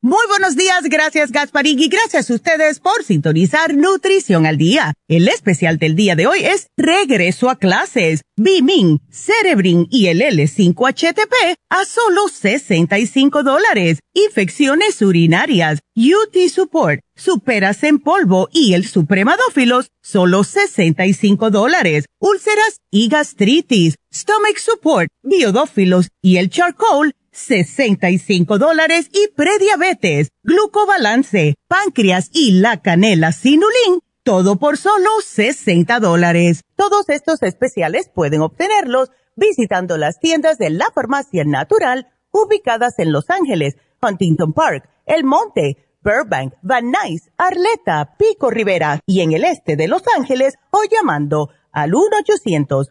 Speaker 4: Muy buenos días, gracias Gasparín y gracias a ustedes por sintonizar Nutrición al Día. El especial del día de hoy es Regreso a clases, Bimin, Cerebrin y el L5HTP a solo 65 dólares. Infecciones urinarias, UT Support, Superas en polvo y el Supremadófilos, solo 65 dólares. Úlceras y gastritis, Stomach Support, Biodófilos y el Charcoal, 65 dólares y prediabetes, glucobalance, páncreas y la canela sinulín, todo por solo 60 dólares. Todos estos especiales pueden obtenerlos visitando las tiendas de la farmacia natural ubicadas en Los Ángeles, Huntington Park, El Monte, Burbank, Van Nuys, Arleta, Pico Rivera y en el este de Los Ángeles o llamando al 1 800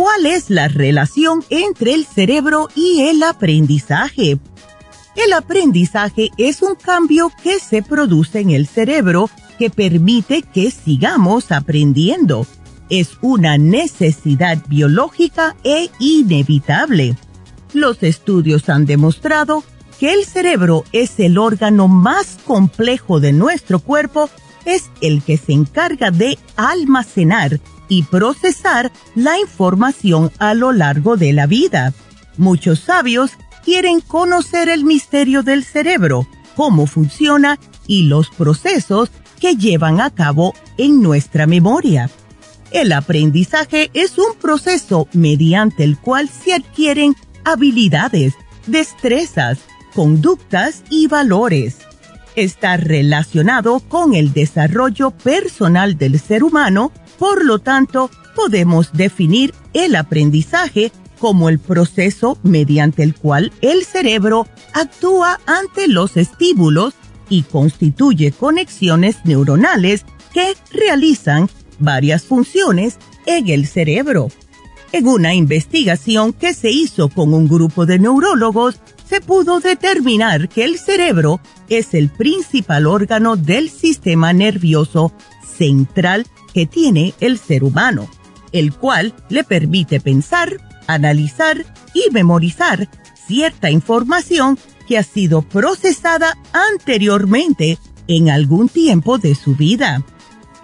Speaker 4: ¿Cuál es la relación entre el cerebro y el aprendizaje? El aprendizaje es un cambio que se produce en el cerebro que permite que sigamos aprendiendo. Es una necesidad biológica e inevitable. Los estudios han demostrado que el cerebro es el órgano más complejo de nuestro cuerpo, es el que se encarga de almacenar y procesar la información a lo largo de la vida. Muchos sabios quieren conocer el misterio del cerebro, cómo funciona y los procesos que llevan a cabo en nuestra memoria. El aprendizaje es un proceso mediante el cual se adquieren habilidades, destrezas, conductas y valores. Está relacionado con el desarrollo personal del ser humano, por lo tanto, podemos definir el aprendizaje como el proceso mediante el cual el cerebro actúa ante los estímulos y constituye conexiones neuronales que realizan varias funciones en el cerebro. En una investigación que se hizo con un grupo de neurólogos, se pudo determinar que el cerebro es el principal órgano del sistema nervioso central que tiene el ser humano, el cual le permite pensar, analizar y memorizar cierta información que ha sido procesada anteriormente en algún tiempo de su vida.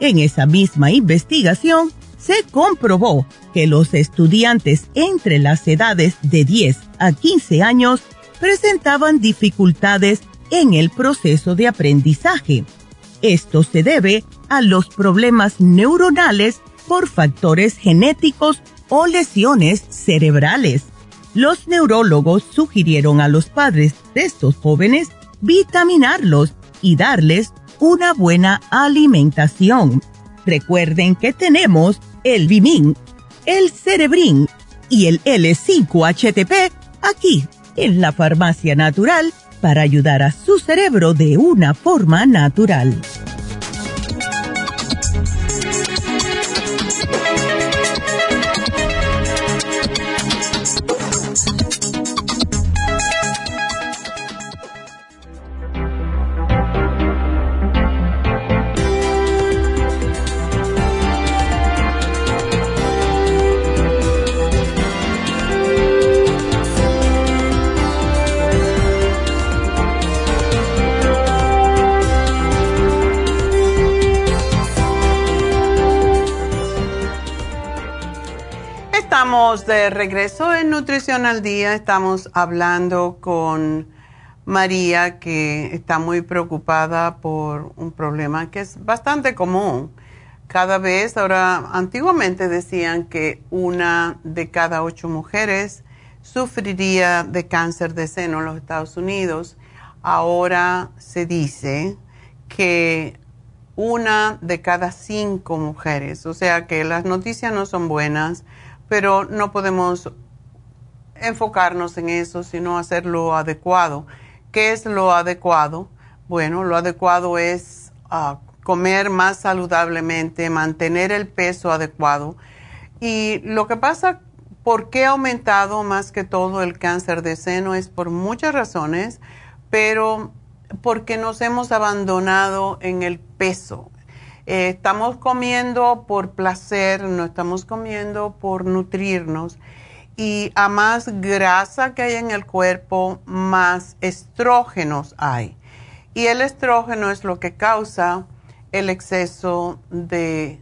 Speaker 4: En esa misma investigación se comprobó que los estudiantes entre las edades de 10 a 15 años presentaban dificultades en el proceso de aprendizaje. Esto se debe a los problemas neuronales por factores genéticos o lesiones cerebrales. Los neurólogos sugirieron a los padres de estos jóvenes vitaminarlos y darles una buena alimentación. Recuerden que tenemos el Bimin, el Cerebrin y el L5-HTP aquí en la farmacia natural para ayudar a su cerebro de una forma natural.
Speaker 2: De regreso en Nutrición al Día. Estamos hablando con María que está muy preocupada por un problema que es bastante común. Cada vez, ahora, antiguamente decían que una de cada ocho mujeres sufriría de cáncer de seno en los Estados Unidos. Ahora se dice que una de cada cinco mujeres, o sea que las noticias no son buenas pero no podemos enfocarnos en eso, sino hacer lo adecuado. ¿Qué es lo adecuado? Bueno, lo adecuado es ah, comer más saludablemente, mantener el peso adecuado. Y lo que pasa, ¿por qué ha aumentado más que todo el cáncer de seno? Es por muchas razones, pero porque nos hemos abandonado en el peso. Eh, estamos comiendo por placer, no estamos comiendo por nutrirnos. Y a más grasa que hay en el cuerpo, más estrógenos hay. Y el estrógeno es lo que causa el exceso de,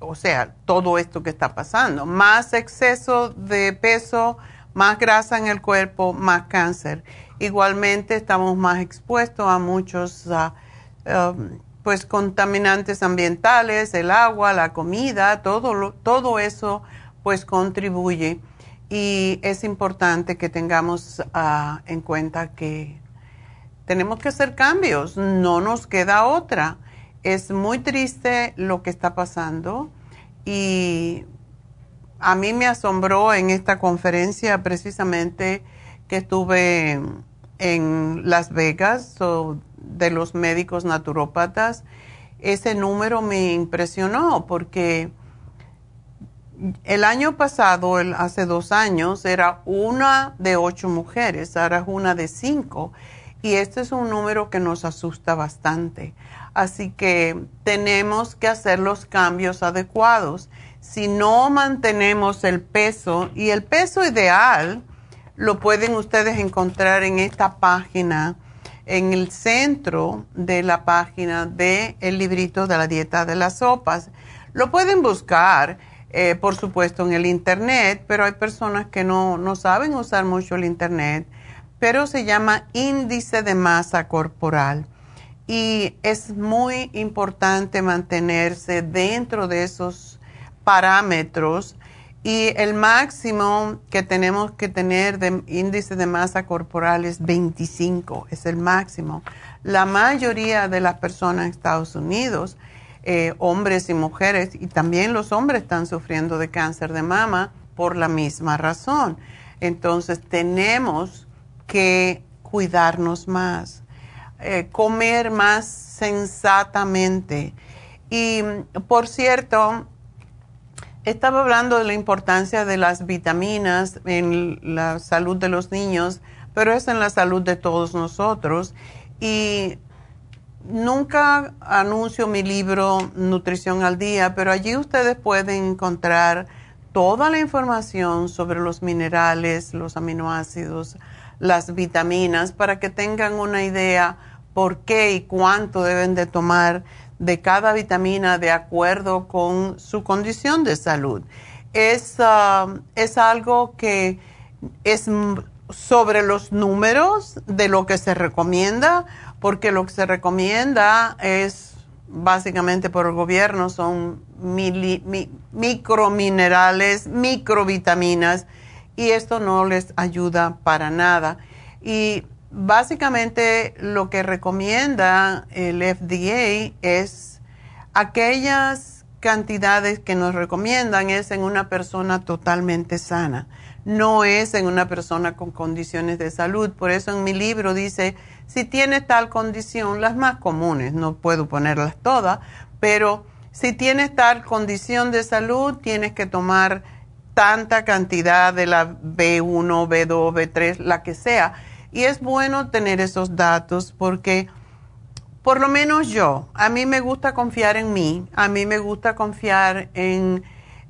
Speaker 2: o sea, todo esto que está pasando. Más exceso de peso, más grasa en el cuerpo, más cáncer. Igualmente estamos más expuestos a muchos um, pues contaminantes ambientales, el agua, la comida, todo, todo eso pues contribuye y es importante que tengamos ah, en cuenta que tenemos que hacer cambios, no nos queda otra. Es muy triste lo que está pasando y a mí me asombró en esta conferencia precisamente que estuve en Las Vegas de los médicos naturópatas, ese número me impresionó porque el año pasado, el, hace dos años, era una de ocho mujeres, ahora es una de cinco. Y este es un número que nos asusta bastante. Así que tenemos que hacer los cambios adecuados. Si no mantenemos el peso, y el peso ideal lo pueden ustedes encontrar en esta página, en el centro de la página del el librito de la dieta de las sopas. Lo pueden buscar, eh, por supuesto, en el Internet, pero hay personas que no, no saben usar mucho el Internet, pero se llama índice de masa corporal y es muy importante mantenerse dentro de esos parámetros y el máximo que tenemos que tener de índice de masa corporal es 25, es el máximo. La mayoría de las personas en Estados Unidos, eh, hombres y mujeres, y también los hombres están sufriendo de cáncer de mama por la misma razón. Entonces tenemos que cuidarnos más eh, comer más sensatamente. Y por cierto, estaba hablando de la importancia de las vitaminas en la salud de los niños, pero es en la salud de todos nosotros. Y nunca anuncio mi libro Nutrición al Día, pero allí ustedes pueden encontrar toda la información sobre los minerales, los aminoácidos, las vitaminas, para que tengan una idea por qué y cuánto deben de tomar de cada vitamina de acuerdo con su condición de salud. Es, ah, es algo que es sobre los números de lo que se recomienda, porque lo que se recomienda es básicamente por el gobierno, son microminerales, microvitaminas, y esto no les ayuda para nada. Y básicamente lo que recomienda el FDA es aquellas cantidades que nos recomiendan es en una persona totalmente sana, no es en una persona con condiciones de salud. Por eso en mi libro dice, si tienes tal condición, las más comunes, no puedo ponerlas todas, pero si tienes tal condición de salud, tienes que tomar tanta cantidad de la B1, B2, B3, la que sea y es bueno tener esos datos porque, por lo menos yo, a mí me gusta confiar en mí, a mí me gusta confiar en,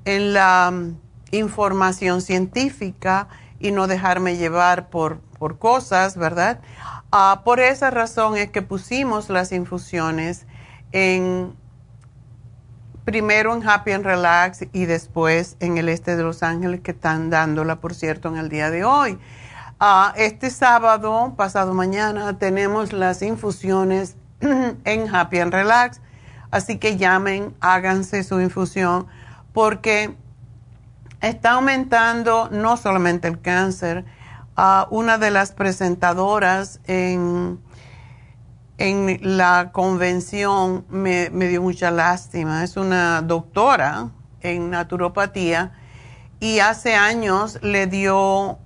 Speaker 2: la mm, información científica y no dejarme llevar por, por cosas, ¿verdad? Ah, por esa razón es que pusimos las infusiones en primero en Happy and Relax y después en el este de Los Ángeles que están dándola, por cierto, en el día de hoy. Este sábado, pasado mañana, tenemos las infusiones en Happy and Relax. Así que llamen, háganse su infusión, porque está aumentando no solamente el cáncer. Uh, una de las presentadoras en, en la convención me, dio mucha lástima. Es una doctora en naturopatía y hace años le dio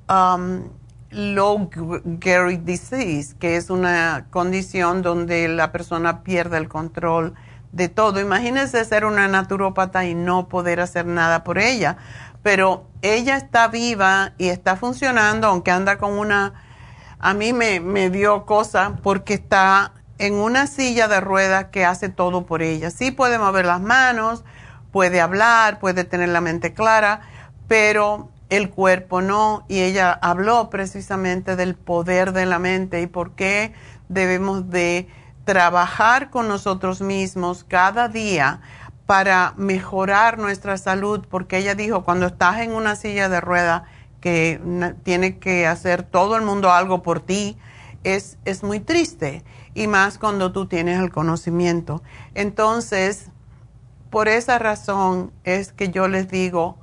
Speaker 2: low Gary disease, que es una condición donde la persona pierde el control de todo. Imagínense ser una naturópata y no poder hacer nada por ella, pero ella está viva y está funcionando, aunque anda con una... A mí me, me dio cosa porque está en una silla de ruedas que hace todo por ella. Sí puede mover las manos, puede hablar, puede tener la mente clara, pero el cuerpo no. Y ella habló precisamente del poder de la mente y por qué debemos de trabajar con nosotros mismos cada día para mejorar nuestra salud, porque ella dijo, cuando estás en una silla de rueda que tiene que hacer todo el mundo algo por ti, es, es muy triste, y más cuando tú tienes el conocimiento. Entonces, por esa razón es que yo les digo,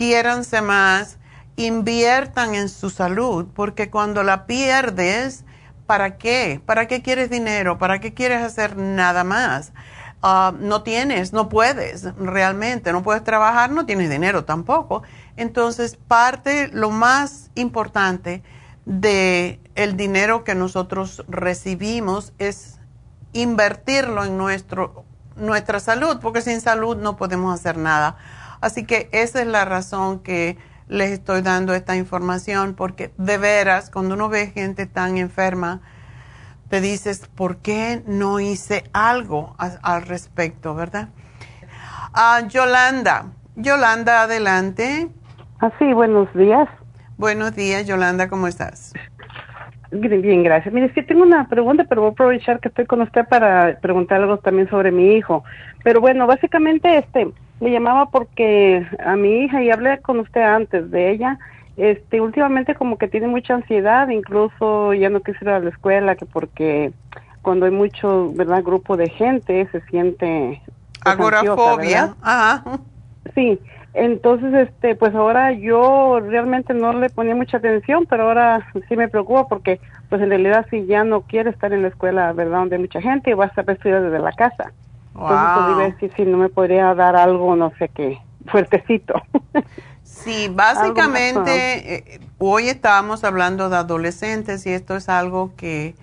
Speaker 2: quiéranse más, inviertan en su salud, porque cuando la pierdes, ¿para qué? ¿Para qué quieres dinero? ¿Para qué quieres hacer nada más? Ah, no tienes, no puedes realmente, no puedes trabajar, no tienes dinero tampoco. Entonces, parte, lo más importante de el dinero que nosotros recibimos es invertirlo en nuestro, nuestra salud, porque sin salud no podemos hacer nada. Así que esa es la razón que les estoy dando esta información, porque de veras, cuando uno ve gente tan enferma, te dices, ¿por qué no hice algo al respecto, verdad? Ah, Yolanda, Yolanda, adelante.
Speaker 7: Ah, buenos días.
Speaker 2: Buenos días, Yolanda, ¿cómo estás?
Speaker 7: Bien, gracias. Mire, sí tengo una pregunta, pero voy a aprovechar que estoy con usted para preguntar algo también sobre mi hijo. Pero bueno, básicamente este, le llamaba porque a mi hija, y hablé con usted antes de ella, este, últimamente como que tiene mucha ansiedad, incluso ya no quisiera ir a la escuela, que porque cuando hay mucho, ¿verdad?, grupo de gente se siente...
Speaker 2: Pues, Agorafobia. Ajá.
Speaker 7: Sí, entonces, este, pues ahora yo realmente no le ponía mucha atención, pero ahora sí me preocupa porque, pues en realidad si ya no quiere estar en la escuela, ¿verdad?, donde hay mucha gente y va a estar estudiar desde la casa. Entonces, pues, si no me podría dar algo, no sé qué, fuertecito.
Speaker 2: Sí, básicamente eh, hoy estábamos hablando de adolescentes y esto es algo que...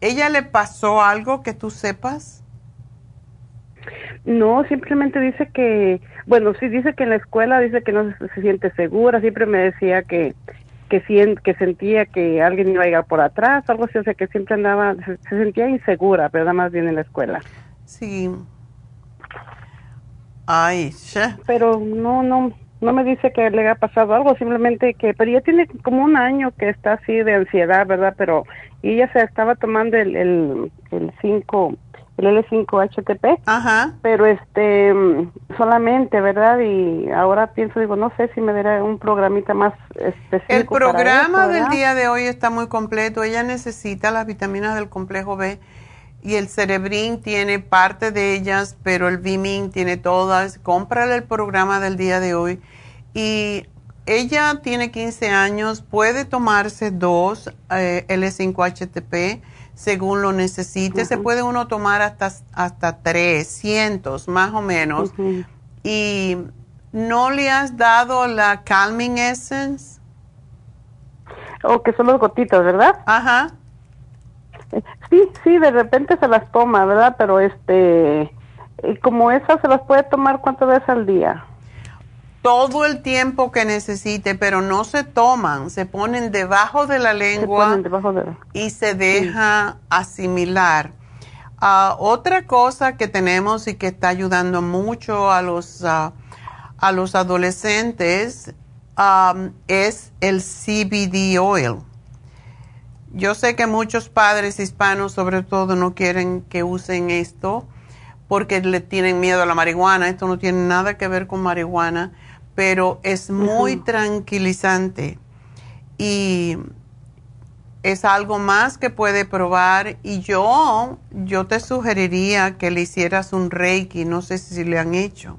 Speaker 2: ¿Ella le pasó algo que tú sepas?
Speaker 7: No, simplemente dice que, bueno, sí dice que en la escuela dice que no se, siente segura, siempre me decía que que, que sentía que alguien iba a llegar por atrás, algo así, o sea que siempre andaba, se, sentía insegura, pero nada más bien en la escuela.
Speaker 2: Sí, Ay,
Speaker 7: Pero no, no, no me dice que le ha pasado algo, simplemente que, pero ya tiene como un año que está así de ansiedad, ¿verdad? Pero ella se estaba tomando el, el, el 5, el L5-HTP.
Speaker 2: Ajá.
Speaker 7: Pero este, solamente, ¿verdad? Y ahora pienso, digo, no sé si me dará un programita más específico.
Speaker 2: El programa del día de hoy está muy completo. Ella necesita las vitaminas del complejo B y el Cerebrin tiene parte de ellas, pero el Vimin tiene todas. Cómprale el programa del día de hoy. Y ella tiene 15 años, puede tomarse dos eh, L5-HTP según lo necesite. Se puede uno tomar hasta, hasta 300 más o menos. Y no le has dado la Calming Essence.
Speaker 7: O que son los gotitos, ¿verdad?
Speaker 2: Ajá.
Speaker 7: Sí, sí, de repente se las toma, ¿verdad? Pero este, como esas se las puede tomar cuántas veces al día.
Speaker 2: Todo el tiempo que necesite, pero no se toman, se ponen debajo de la lengua y se deja asimilar. Ah, otra cosa que tenemos y que está ayudando mucho a los, ah, a los adolescentes es el CBD oil yo sé que muchos padres hispanos, sobre todo, no quieren que usen esto porque le tienen miedo a la marihuana. Esto no tiene nada que ver con marihuana, pero es muy tranquilizante y es algo más que puede probar. Y yo, yo te sugeriría que le hicieras un reiki. No sé si le han hecho.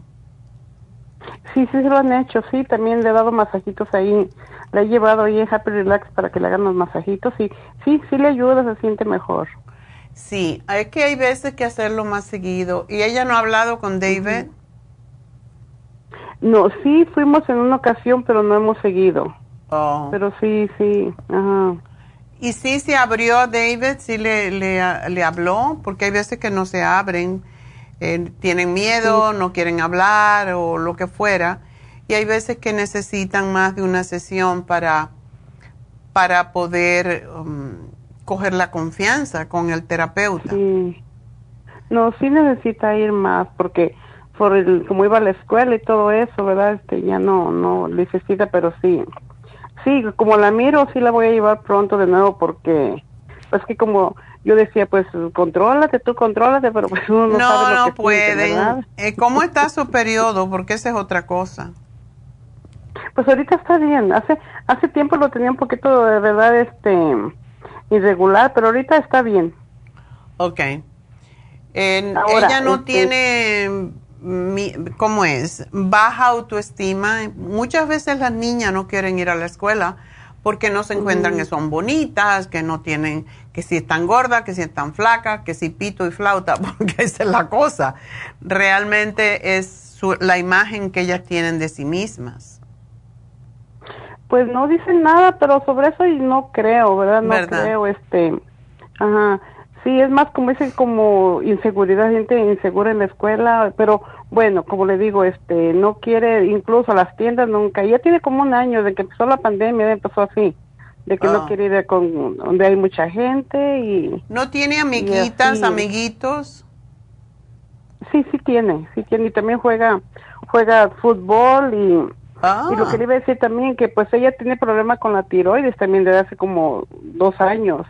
Speaker 7: Sí, sí, se lo han hecho. Sí, también le he dado masajitos ahí la he llevado ahí en Happy Relax para que le hagan los masajitos y sí, sí le ayuda, se siente mejor.
Speaker 2: Sí, hay que hay veces que hacerlo más seguido. ¿Y ella no ha hablado con David?
Speaker 7: No, sí fuimos en una ocasión, pero no hemos seguido.
Speaker 2: Oh.
Speaker 7: Pero sí, sí, ajá.
Speaker 2: ¿Y sí se abrió a David? ¿Sí le, le, habló? Porque hay veces que no se abren, eh, tienen miedo, no quieren hablar o lo que fuera y hay veces que necesitan más de una sesión para, para poder um, coger la confianza con el terapeuta.
Speaker 7: Sí. No, sí necesita ir más porque por el, como iba a la escuela y todo eso, ¿verdad? Este, ya no, no necesita, pero sí. Sí, como la miro, sí la voy a llevar pronto de nuevo porque, pues que como yo decía, pues contrólate, tú contrólate, pero pues uno no, sabe lo
Speaker 2: no puede. Eh, ¿Cómo está su periodo? Porque esa es otra cosa.
Speaker 7: Pues ahorita está bien. Hace hace tiempo lo tenía un poquito de verdad este irregular, pero ahorita está bien.
Speaker 2: Ok. ella no este, tiene, ¿cómo es? Baja autoestima. Muchas veces las niñas no quieren ir a la escuela porque no se encuentran que son bonitas, que no tienen, que si están gordas, que si están flacas, que si pito y flauta, porque esa es la cosa. Realmente es la imagen que ellas tienen de sí mismas.
Speaker 7: Pues no dicen nada, pero sobre eso no creo, ¿verdad? No creo, este, ajá. Sí, es más como ese como inseguridad, gente insegura en la escuela, pero bueno, como le digo, este, no quiere incluso las tiendas nunca. Ya tiene como un año de que empezó la pandemia, empezó así. de que no
Speaker 2: Ah.
Speaker 7: quiere ir con donde hay mucha gente y
Speaker 2: ¿No tiene amiguitas,
Speaker 7: así.
Speaker 2: amiguitos?
Speaker 7: sí, sí tiene, sí tiene y también juega juega fútbol y
Speaker 2: Ah,
Speaker 7: Y lo que le iba a decir también, que pues ella tiene problema con la tiroides también desde hace como dos años.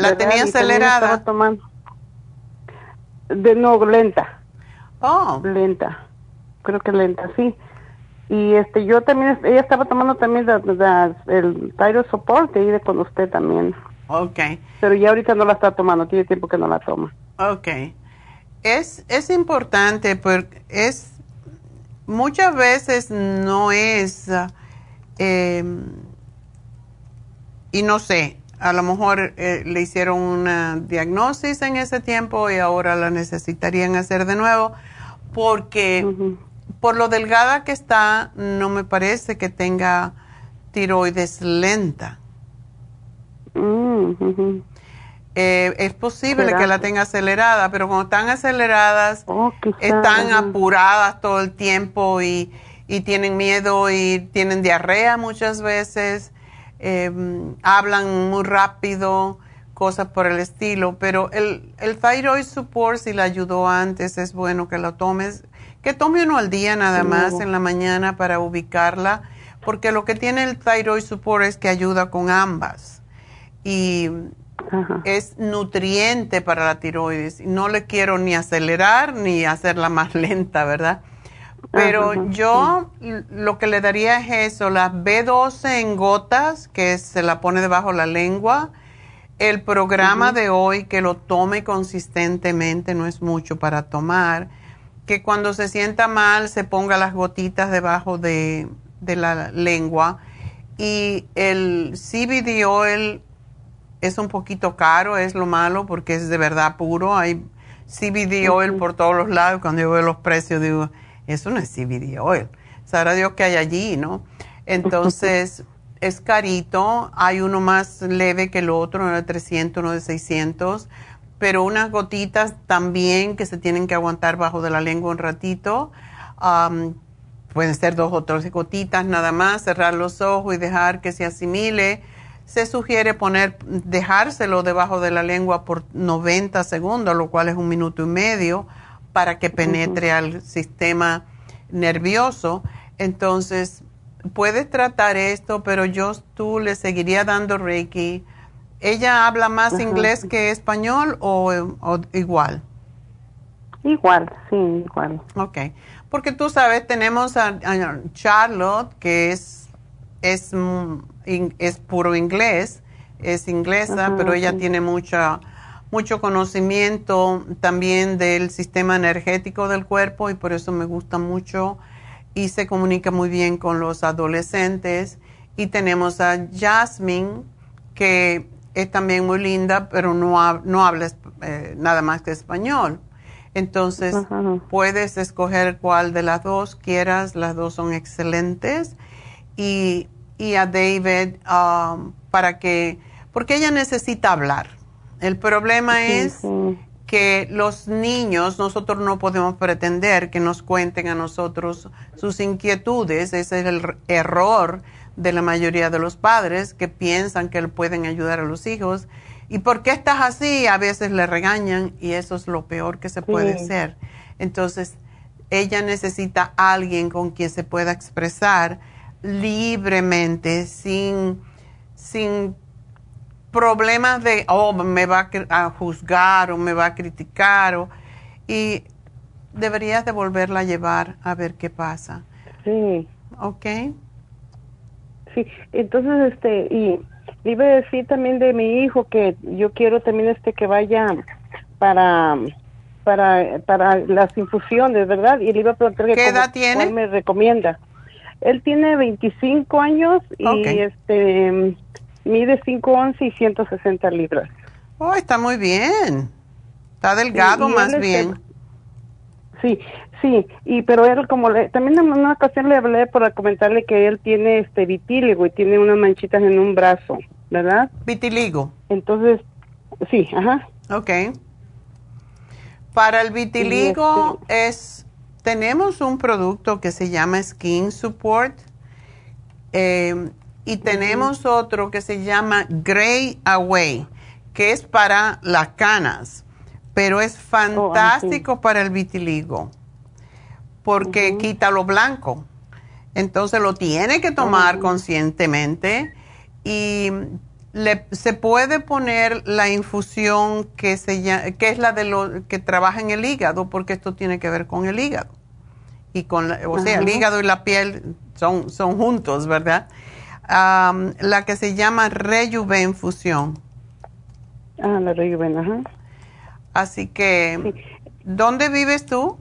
Speaker 2: ¿La
Speaker 7: ¿verdad?
Speaker 2: tenía
Speaker 7: Y
Speaker 2: acelerada?
Speaker 7: Estaba tomando. De no, lenta,
Speaker 2: oh,
Speaker 7: lenta. Creo que lenta, sí. Y este, yo también, ella estaba tomando también la- la- el thyroid support que de con usted también.
Speaker 2: ok.
Speaker 7: Pero ya ahorita no la está tomando, tiene tiempo que no la toma.
Speaker 2: Ok. Es, es importante porque es muchas veces no es em, y no sé, a lo mejor eh, le hicieron una diagnosis en ese tiempo y ahora la necesitarían hacer de nuevo porque por lo delgada que está no me parece que tenga tiroides lenta.
Speaker 7: Mm.
Speaker 2: Eh, es posible que la tenga acelerada, pero cuando están aceleradas,
Speaker 7: Oh,
Speaker 2: están apuradas todo el tiempo y, y tienen miedo y tienen diarrea muchas veces, eh, hablan muy rápido, cosas por el estilo. Pero el, el thyroid support, si la ayudó antes, es bueno que lo tomes, que tome uno al día nada más en la mañana para ubicarla, porque lo que tiene el thyroid support es que ayuda con ambas. Y
Speaker 7: Ajá.
Speaker 2: es nutriente para la tiroides. Y No le quiero ni acelerar ni hacerla más lenta, ¿verdad? Pero
Speaker 7: Ajá,
Speaker 2: yo lo que le daría es eso, la B12 en gotas, que se la pone debajo la lengua. El programa de hoy, que lo tome consistentemente, no es mucho para tomar. Que cuando se sienta mal se ponga las gotitas debajo de, de la lengua. Y el CBD oil es un poquito caro, es lo malo, porque es de verdad puro. Hay CBD oil por todos los lados. Cuando yo veo los precios, digo, eso no es CBD oil. Sabrá Dios que hay allí, ¿no? Entonces, es carito. Hay uno más leve que el otro, uno de 300, uno de 600. Pero unas gotitas también que se tienen que aguantar bajo de la lengua un ratito. Am, pueden ser dos o tres gotitas nada más, cerrar los ojos y dejar que se asimile. Se sugiere poner, dejárselo debajo de la lengua por 90 segundos, lo cual es un minuto y medio, para que penetre al sistema nervioso. Entonces, puedes tratar esto, pero yo tú le seguiría dando Reiki. ¿Ella habla más inglés que español o, o igual?
Speaker 7: Igual, sí, igual.
Speaker 2: Ok, porque tú sabes, tenemos a, a Charlotte, que es, es, mm, es puro inglés, es inglesa, pero ella
Speaker 7: sí.
Speaker 2: tiene mucha, mucho conocimiento también del sistema energético del cuerpo y por eso me gusta mucho y se comunica muy bien con los adolescentes. Y tenemos a Jasmine, que es también muy linda, pero no, hab- no habla eh, nada más que español. Entonces, puedes escoger cuál de las dos quieras, las dos son excelentes. Y, y a David, um, para que, porque ella necesita hablar. El problema es que los niños, nosotros no podemos pretender que nos cuenten a nosotros sus inquietudes. Ese es el error de la mayoría de los padres que piensan que pueden ayudar a los hijos. ¿Y por qué estás así? A veces le regañan y eso es lo peor que se puede
Speaker 7: Sí.
Speaker 2: hacer. Entonces, ella necesita a alguien con quien se pueda expresar libremente, sin, sin problemas de, oh, me va a, juzgar o me va a criticar. O, y deberías de volverla a llevar a ver qué pasa.
Speaker 7: Sí,
Speaker 2: ¿Ok?
Speaker 7: sí. Entonces, este, y le iba a decir también de mi hijo que yo quiero también este que vaya para para para las infusiones, ¿verdad? Y le iba a preguntar que
Speaker 2: ¿Qué edad tiene?
Speaker 7: cuál me recomienda. Él tiene 25 años y este mide 5'11 y 160 libras.
Speaker 2: Oh, está muy bien. Está delgado más
Speaker 7: este,
Speaker 2: bien.
Speaker 7: Sí, sí, y pero él como le, también en una ocasión le hablé para comentarle que él tiene este vitíligo y tiene unas manchitas en un brazo, ¿verdad?
Speaker 2: Vitiligo.
Speaker 7: Entonces, sí, ajá.
Speaker 2: Ok. Para el vitiligo es, tenemos un producto que se llama Skin Support eh, Y tenemos otro que se llama Gray Away, que es para las canas, pero es
Speaker 7: Oh,
Speaker 2: fantástico para el vitiligo, porque quita lo blanco. Entonces lo tiene que tomar conscientemente y le- se puede poner la infusión que, se que es la de lo que trabaja en el hígado, porque esto tiene que ver con el hígado. Y con la- o sea, el hígado y la piel son, son juntos, ¿verdad? La que se llama Rejuven Fusión.
Speaker 7: Ah, la Rejuven, ajá.
Speaker 2: Así que, ¿dónde vives tú?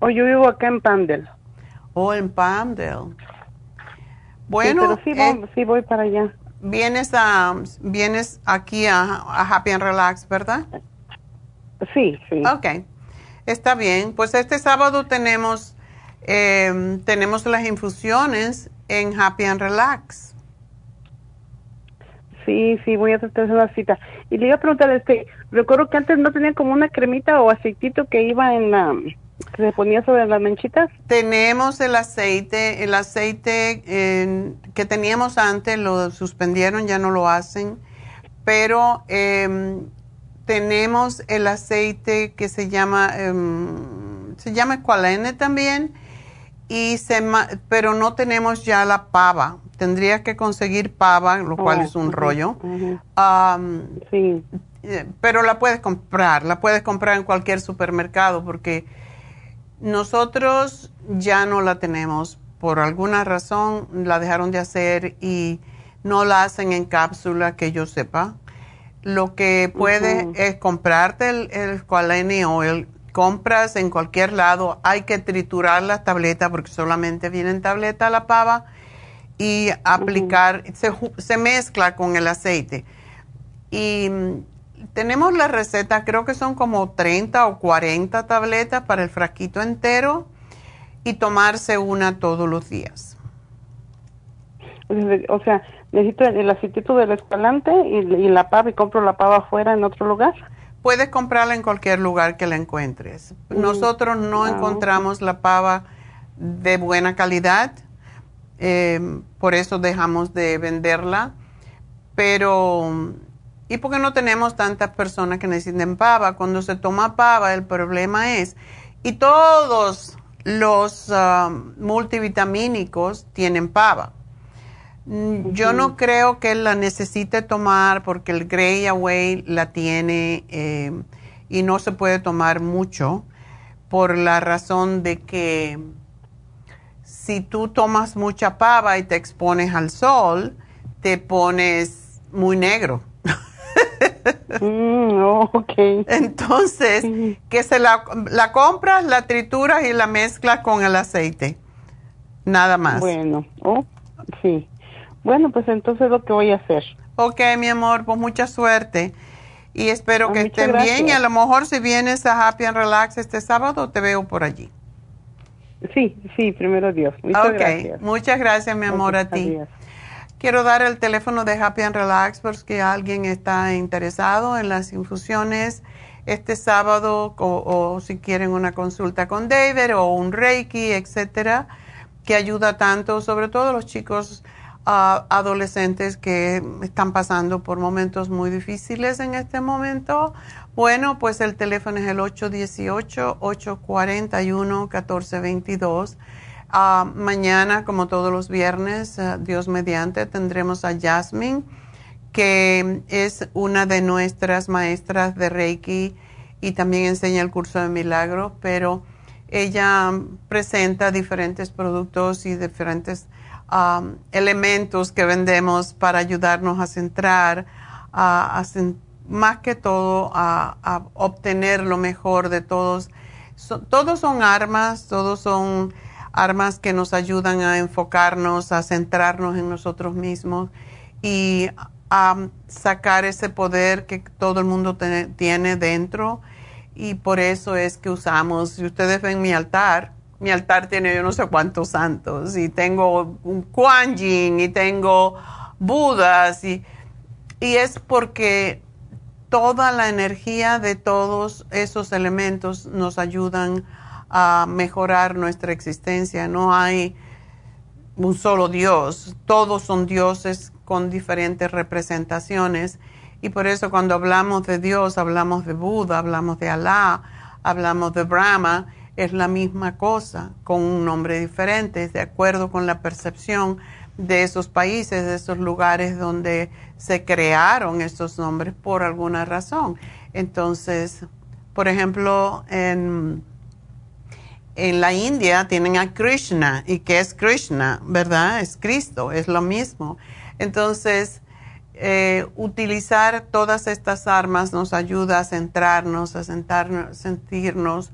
Speaker 7: Oh, yo vivo acá en Pandel.
Speaker 2: O en Palmdale. Bueno,
Speaker 7: sí, pero sí,
Speaker 2: eh,
Speaker 7: voy, sí voy para allá.
Speaker 2: vienes a vienes aquí a, a Happy and Relax, ¿verdad?
Speaker 7: Sí, sí.
Speaker 2: Ok, está bien. Pues este sábado tenemos eh, tenemos las infusiones en Happy and Relax.
Speaker 7: Sí, sí, voy a tratar de hacer una cita. Y le iba a preguntar, este, recuerdo que antes no tenía como una cremita o aceitito que iba en la, que se ponía sobre las manchitas.
Speaker 2: Tenemos el aceite, el aceite eh, que teníamos antes lo suspendieron, ya no lo hacen, pero em, tenemos el aceite que se llama em, se llama Esqualene también y se ma- pero no tenemos ya la pava. Tendría que conseguir pava, lo cual
Speaker 7: Oh,
Speaker 2: es un rollo.
Speaker 7: Sí.
Speaker 2: eh, pero la puedes comprar, la puedes comprar en cualquier supermercado porque nosotros ya no la tenemos. Por alguna razón la dejaron de hacer y no la hacen en cápsula que yo sepa. Lo que puedes es comprarte el, el Squalene Oil, compras en cualquier lado, hay que triturar las tabletas porque solamente viene en tableta la pava y aplicar, se, se mezcla con el aceite. Y mm, tenemos la receta, creo que son como 30 o 40 tabletas para el frasquito entero y tomarse una todos los días.
Speaker 7: O sea, necesito el, el aceitito del escalante y, y la pava y compro la pava afuera en otro lugar.
Speaker 2: Puedes comprarla en cualquier lugar que la encuentres. Nosotros no encontramos la pava de buena calidad, eh, por eso dejamos de venderla. Pero, ¿y porque no tenemos tantas personas que necesiten pava? Cuando se toma pava, el problema es, y todos los ah, multivitamínicos tienen pava. Mm, Yo no creo que la necesite tomar porque el Grey Away la tiene eh, y no se puede tomar mucho por la razón de que si tú tomas mucha pava y te expones al sol, te pones muy negro.
Speaker 7: Mm, oh, ok.
Speaker 2: Entonces, que se la, la compras, la trituras y la mezclas con el aceite. Nada más.
Speaker 7: Bueno, oh, sí. Bueno, pues entonces lo que voy a hacer.
Speaker 2: Ok, mi amor, pues mucha suerte. Y espero
Speaker 7: Ah,
Speaker 2: que estén bien. Y a
Speaker 7: gracias.
Speaker 2: lo mejor si vienes a Happy and Relax este sábado, te veo por allí.
Speaker 7: Sí, sí, primero Dios. Muchas
Speaker 2: ok,
Speaker 7: gracias.
Speaker 2: muchas gracias, mi amor, a ti.
Speaker 7: adiós.
Speaker 2: Quiero dar el teléfono de Happy and Relax por si alguien está interesado en las infusiones este sábado o, o si quieren una consulta con David o un Reiki, etcétera, que ayuda tanto, sobre todo los chicos ah, adolescentes que están pasando por momentos muy difíciles en este momento. Bueno, pues el teléfono es el 818-841-1422. Ah, mañana, como todos los viernes, ah, Dios mediante, tendremos a Jasmine, que es una de nuestras maestras de Reiki y también enseña el curso de milagros, pero ella presenta diferentes productos y diferentes um, elementos que vendemos para ayudarnos a centrar, más que todo a, obtener lo mejor de todos. Todos son armas, todos son armas que nos ayudan a enfocarnos, a centrarnos en nosotros mismos y a sacar ese poder que todo el mundo tiene dentro. Y por eso es que usamos, si ustedes ven mi altar, mi altar tiene yo no sé cuántos santos y tengo un Kuan Yin y tengo Budas y, y es porque toda la energía de todos esos elementos nos ayudan a mejorar nuestra existencia. No hay, un solo Dios, todos son dioses con diferentes representaciones y por eso cuando hablamos de Dios, hablamos de Buda, hablamos de Alá, hablamos de Brahma, es la misma cosa, con un nombre diferente, de acuerdo con la percepción de esos países, de esos lugares donde se crearon estos nombres por alguna razón. Entonces, por ejemplo, en, en la India tienen a Krishna. ¿Y qué es Krishna? ¿Verdad? Es Cristo, es lo mismo. Entonces, eh, utilizar todas estas armas nos ayuda a centrarnos, a sentirnos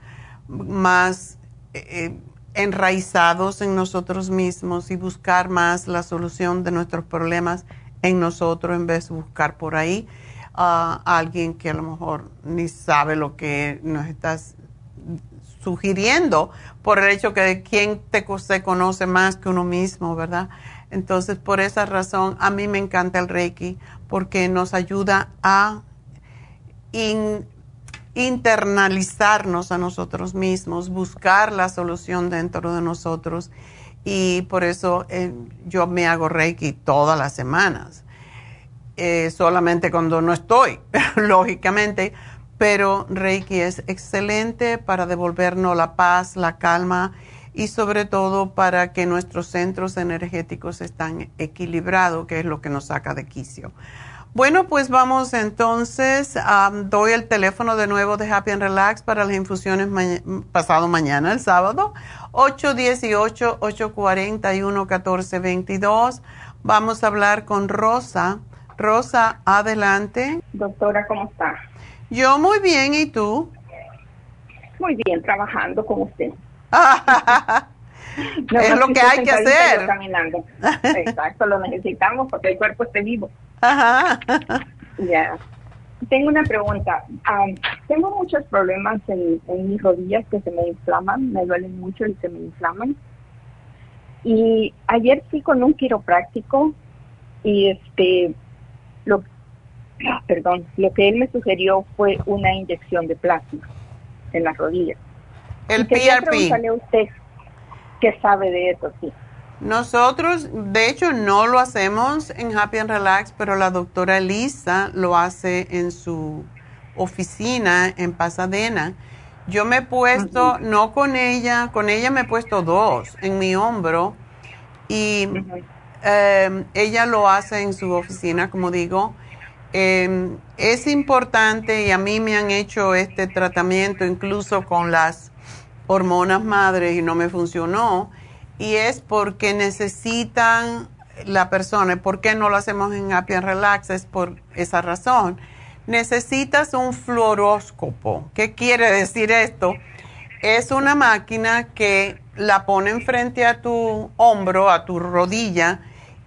Speaker 2: más eh, enraizados en nosotros mismos y buscar más la solución de nuestros problemas en nosotros en vez de buscar por ahí a alguien que a lo mejor ni sabe lo que nos estás sugiriendo por el hecho que de quién te se conoce más que uno mismo, ¿verdad? Entonces, por esa razón, a mí me encanta el Reiki porque nos ayuda a internalizarnos a nosotros mismos, buscar la solución dentro de nosotros. Y por eso eh, yo me hago Reiki todas las semanas, eh, solamente cuando no estoy, lógicamente. Pero Reiki es excelente para devolvernos la paz, la calma y sobre todo para que nuestros centros energéticos estén equilibrados, que es lo que nos saca de quicio. Bueno, pues vamos entonces, doy el teléfono de nuevo de Happy and Relax para las infusiones pasado mañana, el sábado, 818-841-1422. Vamos a hablar con Rosa. Rosa, adelante.
Speaker 8: Doctora, ¿cómo está?
Speaker 2: Yo muy bien, ¿y tú?
Speaker 8: Muy bien, trabajando con usted.
Speaker 2: es lo que hay que hacer.
Speaker 8: Caminando. Exacto, lo necesitamos porque el cuerpo esté vivo.
Speaker 2: Ajá.
Speaker 8: Ya. Tengo una pregunta. tengo muchos problemas en, mis rodillas que se me inflaman, me duelen mucho y se me inflaman. Y ayer fui con un quiropráctico y este, lo, ah, perdón, lo que él me sugirió fue una inyección de plasma en las rodillas.
Speaker 2: El PRP.
Speaker 8: usted qué sabe de eso, sí.
Speaker 2: Nosotros, de hecho, no lo hacemos en Happy and Relax, pero la doctora Lisa lo hace en su oficina en Pasadena. Yo me he puesto, no con ella, con ella me he puesto dos en mi hombro y em, ella lo hace en su oficina, como digo. Em, es importante y a mí me han hecho este tratamiento incluso con las hormonas madres y no me funcionó y es porque necesitan la persona. ¿Por qué no lo hacemos en Happy and Relax? Es por esa razón. Necesitas un fluoróscopo. ¿Qué quiere decir esto? Es una máquina que la ponen frente a tu hombro, a tu rodilla,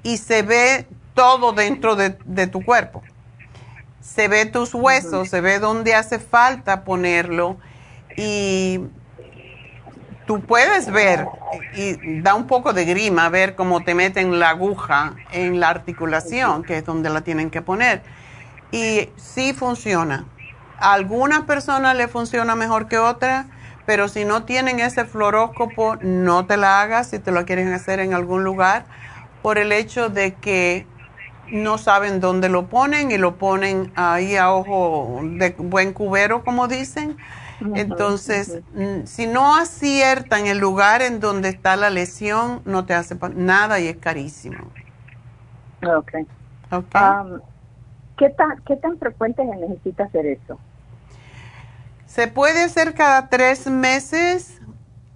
Speaker 2: y se ve todo dentro de, de tu cuerpo. Se ve tus huesos, se ve dónde hace falta ponerlo y tú puedes ver, y da un poco de grima ver cómo te meten la aguja en la articulación, que es donde la tienen que poner. Y sí funciona. A algunas personas le funciona mejor que otras, pero si no tienen ese fluoróscopo, no te la hagas si te lo quieren hacer en algún lugar, por el hecho de que no saben dónde lo ponen y lo ponen ahí a ojo de buen cubero, como dicen entonces, mm, si no aciertan el lugar en donde está la lesión, no te hace nada y es carísimo.
Speaker 8: Ok. okay. ¿qué, tan, ¿Qué tan frecuente se necesita hacer eso?
Speaker 2: Se puede hacer cada tres meses.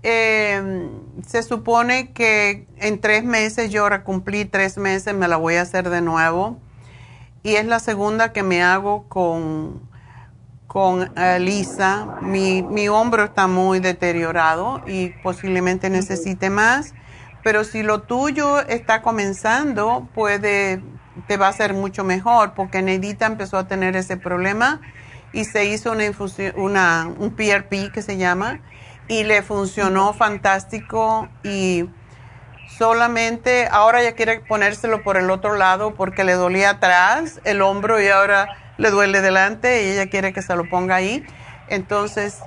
Speaker 2: Em, se supone que en tres meses, yo ahora cumplí tres meses, me la voy a hacer de nuevo. Y es la segunda que me hago con con eh, Lisa. Mi, mi hombro está muy deteriorado y posiblemente necesite más, pero si lo tuyo está comenzando, puede, te va a ser mucho mejor, porque Neidita empezó a tener ese problema y se hizo una infusión, una, un PRP que se llama, y le funcionó fantástico y solamente ahora ya quiere ponérselo por el otro lado porque le dolía atrás el hombro y ahora le duele delante y ella quiere que se lo ponga ahí. Entonces,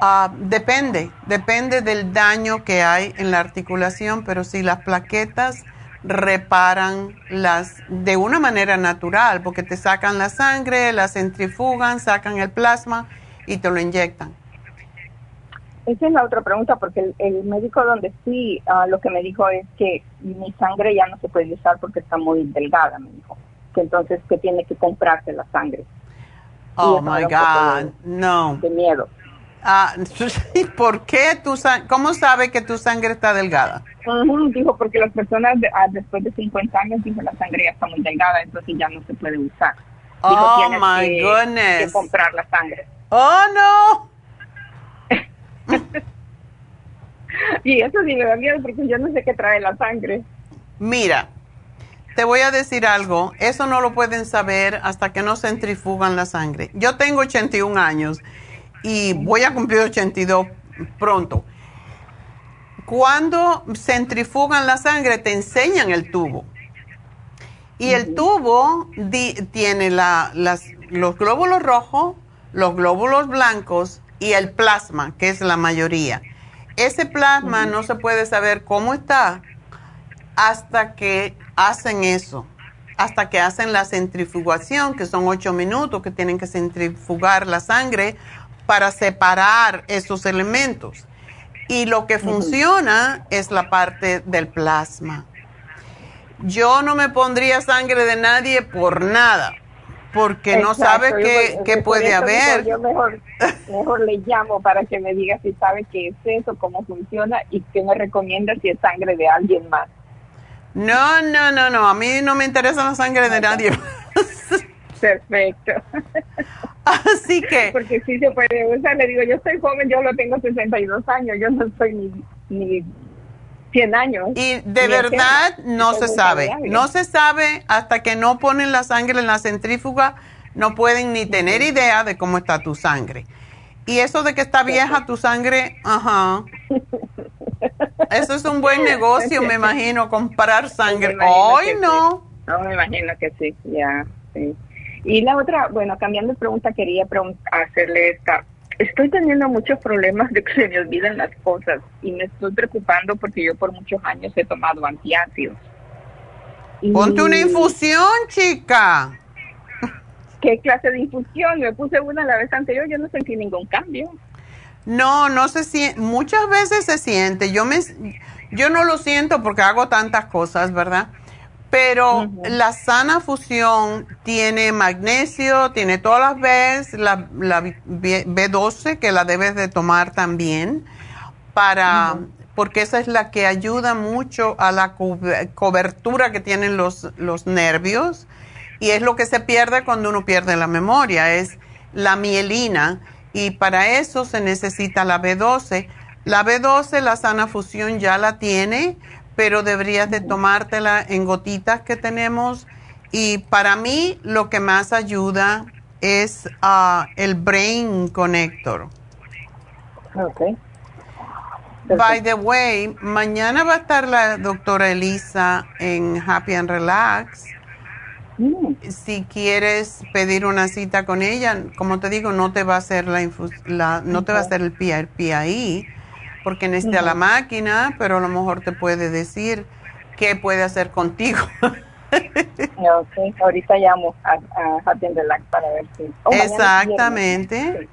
Speaker 2: Ah, depende, depende del daño que hay en la articulación, pero si las plaquetas reparan las de una manera natural, porque te sacan la sangre, la centrifugan, sacan el plasma y te lo inyectan.
Speaker 8: Esa es la otra pregunta, porque el, médico donde sí, ah, lo que me dijo es que mi sangre ya no se puede usar porque está muy delgada, me dijo. Que entonces que tiene que comprarse la sangre.
Speaker 2: Oh, my God, no.
Speaker 8: De miedo.
Speaker 2: Ah, ¿Por qué tu cómo sabe que tu sangre está delgada?
Speaker 8: dijo, porque las personas ah, después de 50 años, dijo, la sangre ya está muy delgada, entonces ya no se puede usar.
Speaker 2: oh, my goodness.
Speaker 8: Que comprar la sangre.
Speaker 2: Oh, no.
Speaker 8: y eso sí me da miedo porque yo no sé qué trae la sangre.
Speaker 2: Mira, te voy a decir algo, eso no lo pueden saber hasta que no centrifugan la sangre. Yo tengo 81 años y voy a cumplir 82 pronto. Cuando centrifugan la sangre te enseñan el tubo. Y el tubo tiene la, las, los glóbulos rojos, los glóbulos blancos y el plasma, que es la mayoría. Ese plasma no se puede saber cómo está hasta que hacen eso, hasta que hacen la centrifugación, que son ocho minutos que tienen que centrifugar la sangre para separar esos elementos. Y lo que funciona es la parte del plasma. Yo no me pondría sangre de nadie por nada, porque no sabe qué, puede haber.
Speaker 8: Yo mejor, mejor le llamo para que me diga si sabe qué es eso, cómo funciona y qué me recomienda si es sangre de alguien más.
Speaker 2: No, no, no, no, a mí no me interesa la sangre de nadie.
Speaker 8: Perfecto.
Speaker 2: Así que...
Speaker 8: Porque sí se puede usar, le digo, yo soy joven, yo lo tengo 62 años, yo no soy ni, ni 100 años.
Speaker 2: Y de verdad no se sabe, no se sabe hasta que no ponen la sangre en la centrífuga, no pueden ni tener idea de cómo está tu sangre. Y eso de que está vieja tu sangre, ajá. Eso es un buen negocio, me imagino, comprar sangre. Hoy no.
Speaker 8: No, me imagino que sí, ya, sí. Y la otra, bueno, cambiando de pregunta, quería hacerle esta. Estoy teniendo muchos problemas de que se me olvidan las cosas y me estoy preocupando porque yo por muchos años he tomado antiácidos.
Speaker 2: Ponte una infusión, chica.
Speaker 8: ¿Qué clase de infusión? Me puse una la vez anterior, yo no sentí ningún cambio.
Speaker 2: No, no se siente, muchas veces se siente. Yo me, yo no lo siento porque hago tantas cosas, ¿verdad? Pero la sana fusión tiene magnesio, tiene todas las B, la, la B12 que la debes de tomar también para porque esa es la que ayuda mucho a la cobertura que tienen los, los nervios y es lo que se pierde cuando uno pierde la memoria, es la mielina y para eso se necesita la B12. La B12, la sana fusión ya la tiene, pero deberías de tomártela en gotitas que tenemos. Y para mí lo que más ayuda es ah, el Brain Connector.
Speaker 8: Ok.
Speaker 2: By the way, mañana va a estar la doctora Elisa en Happy and Relax. Si quieres pedir una cita con ella, como te digo, no te va a hacer la, la no te va a hacer el ahí, porque necesita la máquina, pero a lo mejor te puede decir qué puede hacer contigo.
Speaker 8: ahorita llamo a, a Relax para ver si...
Speaker 2: Oh, Exactamente,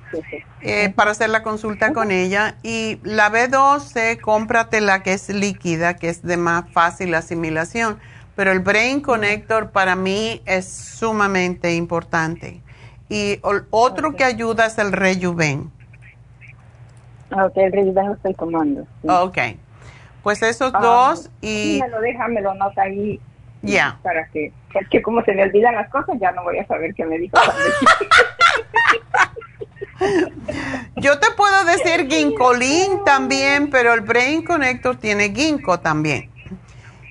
Speaker 2: eh, para hacer la consulta con ella. Y la B12, cómprate la que es líquida, que es de más fácil asimilación. Pero el Brain Connector para mí es sumamente importante. Y otro que ayuda es el Rejuven.
Speaker 8: Ok, el lo estoy tomando.
Speaker 2: Ok. Pues esos ah, dos y...
Speaker 8: me lo deja, me lo nota ahí.
Speaker 2: Ya.
Speaker 8: Para que, porque como se me olvidan las cosas, ya no voy a saber qué me dijo.
Speaker 2: Yo te puedo decir ginkolín también, pero el Brain Connector tiene ginkgo también.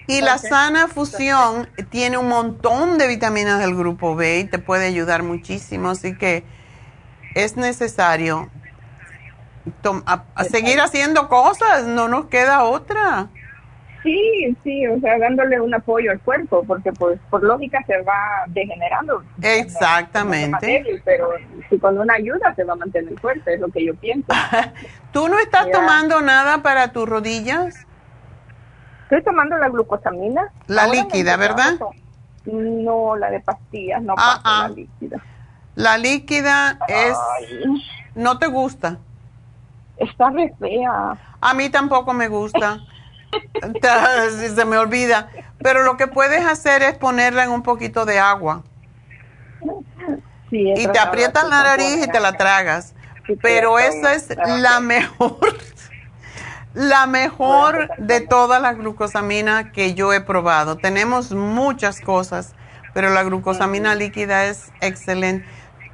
Speaker 2: Y la sana fusión tiene un montón de vitaminas del grupo B y te puede ayudar muchísimo, así que es necesario a, seguir haciendo cosas, no nos queda otra.
Speaker 8: Sí, sí, o sea, dándole un apoyo al cuerpo, porque pues por lógica se va degenerando.
Speaker 2: Exactamente.
Speaker 8: pero si con una ayuda se va a mantener fuerte, es lo que yo pienso.
Speaker 2: ¿Tú no estás tomando nada para tus rodillas?
Speaker 8: Estoy tomando la glucosamina.
Speaker 2: La líquida, ¿verdad?
Speaker 8: No, la de pastillas, no ah, la ah. líquida.
Speaker 2: La líquida es... ¿No te gusta?
Speaker 8: Está re fea.
Speaker 2: A mí tampoco me gusta. se me olvida. Pero lo que puedes hacer es ponerla en un poquito de agua. y te aprietas la nariz y te la tragas. Pero esa es la mejor, la mejor de todas las glucosaminas que yo he probado. Tenemos muchas cosas, pero la glucosamina líquida es excelente.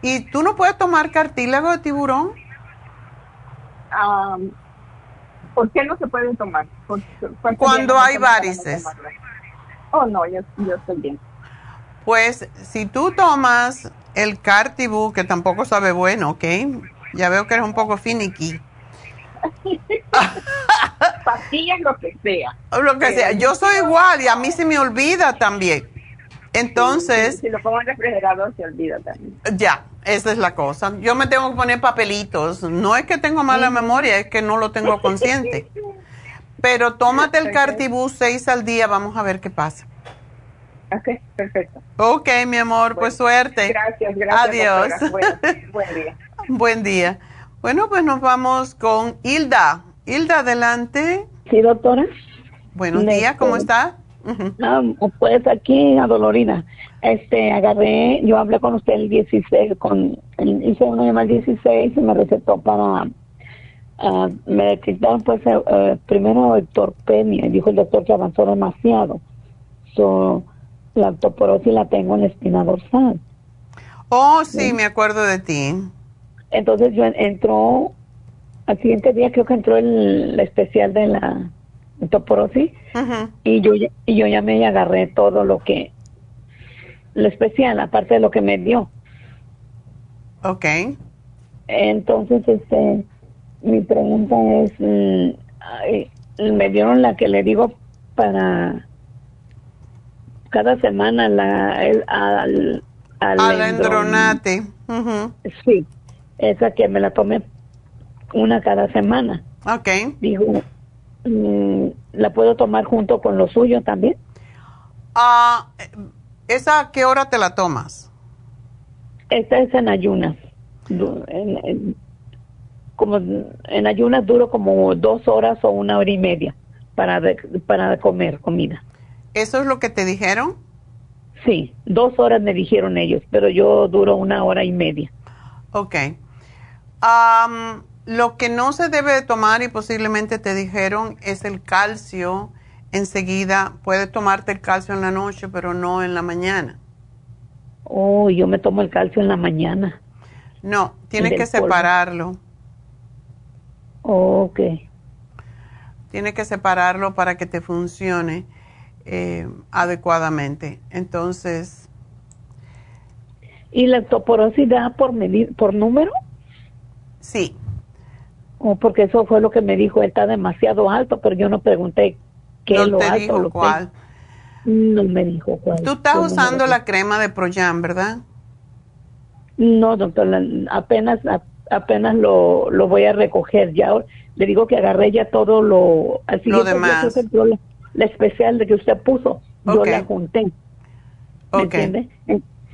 Speaker 2: ¿Y tú no puedes tomar cartílago de tiburón?
Speaker 8: ¿Por qué no se pueden tomar?
Speaker 2: Cuando hay varices.
Speaker 8: Oh, no, yo, estoy bien.
Speaker 2: Pues si tú tomas el Cartibu, que tampoco sabe bueno, ¿ok? Ya veo que eres un poco finicky.
Speaker 8: Pastillas, lo que sea.
Speaker 2: Lo que sea. Yo soy igual y a mí se me olvida también. Entonces...
Speaker 8: si lo pongo en el refrigerador se olvida también.
Speaker 2: Ya, esa es la cosa. Yo me tengo que poner papelitos. No es que tengo mala memoria, es que no lo tengo consciente. Pero tómate el Cartibus 6 al día, vamos a ver qué pasa.
Speaker 8: Ok, perfecto.
Speaker 2: Ok, mi amor, pues suerte.
Speaker 8: Gracias, gracias.
Speaker 2: Adiós.
Speaker 8: buen día.
Speaker 2: buen día. Bueno, pues nos vamos con Hilda. Hilda, adelante.
Speaker 9: Sí, doctora.
Speaker 2: Buenos días, ¿cómo está?
Speaker 9: Ah, pues aquí a Dolorina. Este, agarré, yo hablé con usted el 16, con, hice una llamada el 16 y me recetó para, uh, me detectaron pues uh, primero el torpenia, dijo el doctor que avanzó demasiado. So, la osteoporosis la tengo en la espina dorsal.
Speaker 2: Oh, sí, me acuerdo de ti.
Speaker 9: Entonces yo entró, al siguiente día creo que entró el especial de la osteoporosis y yo y yo llamé y agarré todo lo que lo especial aparte de lo que me dio.
Speaker 2: Ok.
Speaker 9: entonces este mi pregunta es mm, me dieron la que le digo para cada semana la el, al,
Speaker 2: al endronate.
Speaker 9: sí esa que me la tomé una cada semana
Speaker 2: Ok.
Speaker 9: dijo Mm, ¿la puedo tomar junto con lo suyo también?
Speaker 2: Ah, ¿Esa a qué hora te la tomas?
Speaker 9: Esta es en ayunas. como en ayunas duro como dos horas o una hora y media para, para comer comida.
Speaker 2: ¿Eso es lo que te dijeron?
Speaker 9: Sí, dos horas me dijeron ellos, pero yo duro una hora y media.
Speaker 2: Ok. Um, lo que no se debe de tomar y posiblemente te dijeron es el calcio. Enseguida puedes tomarte el calcio en la noche, pero no en la mañana.
Speaker 9: Oh, yo me tomo el calcio en la mañana.
Speaker 2: No, tienes que separarlo.
Speaker 9: Oh, ok.
Speaker 2: Tienes que separarlo para que te funcione eh, adecuadamente. Entonces.
Speaker 9: ¿Y la toporosidad por medir, por número?
Speaker 2: Sí.
Speaker 9: Oh, porque eso fue lo que me dijo, está demasiado alto, pero yo no pregunté qué
Speaker 2: no
Speaker 9: lo
Speaker 2: te
Speaker 9: alto.
Speaker 2: Dijo cuál.
Speaker 9: No me dijo cuál.
Speaker 2: Tú estás usando la crema de Proyam, ¿verdad?
Speaker 9: No, doctor, apenas apenas lo, lo voy a recoger. Ya le digo que agarré ya todo lo...
Speaker 2: Al lo demás.
Speaker 9: la, la, especial de que usted puso, yo la junté. ¿Me entiende?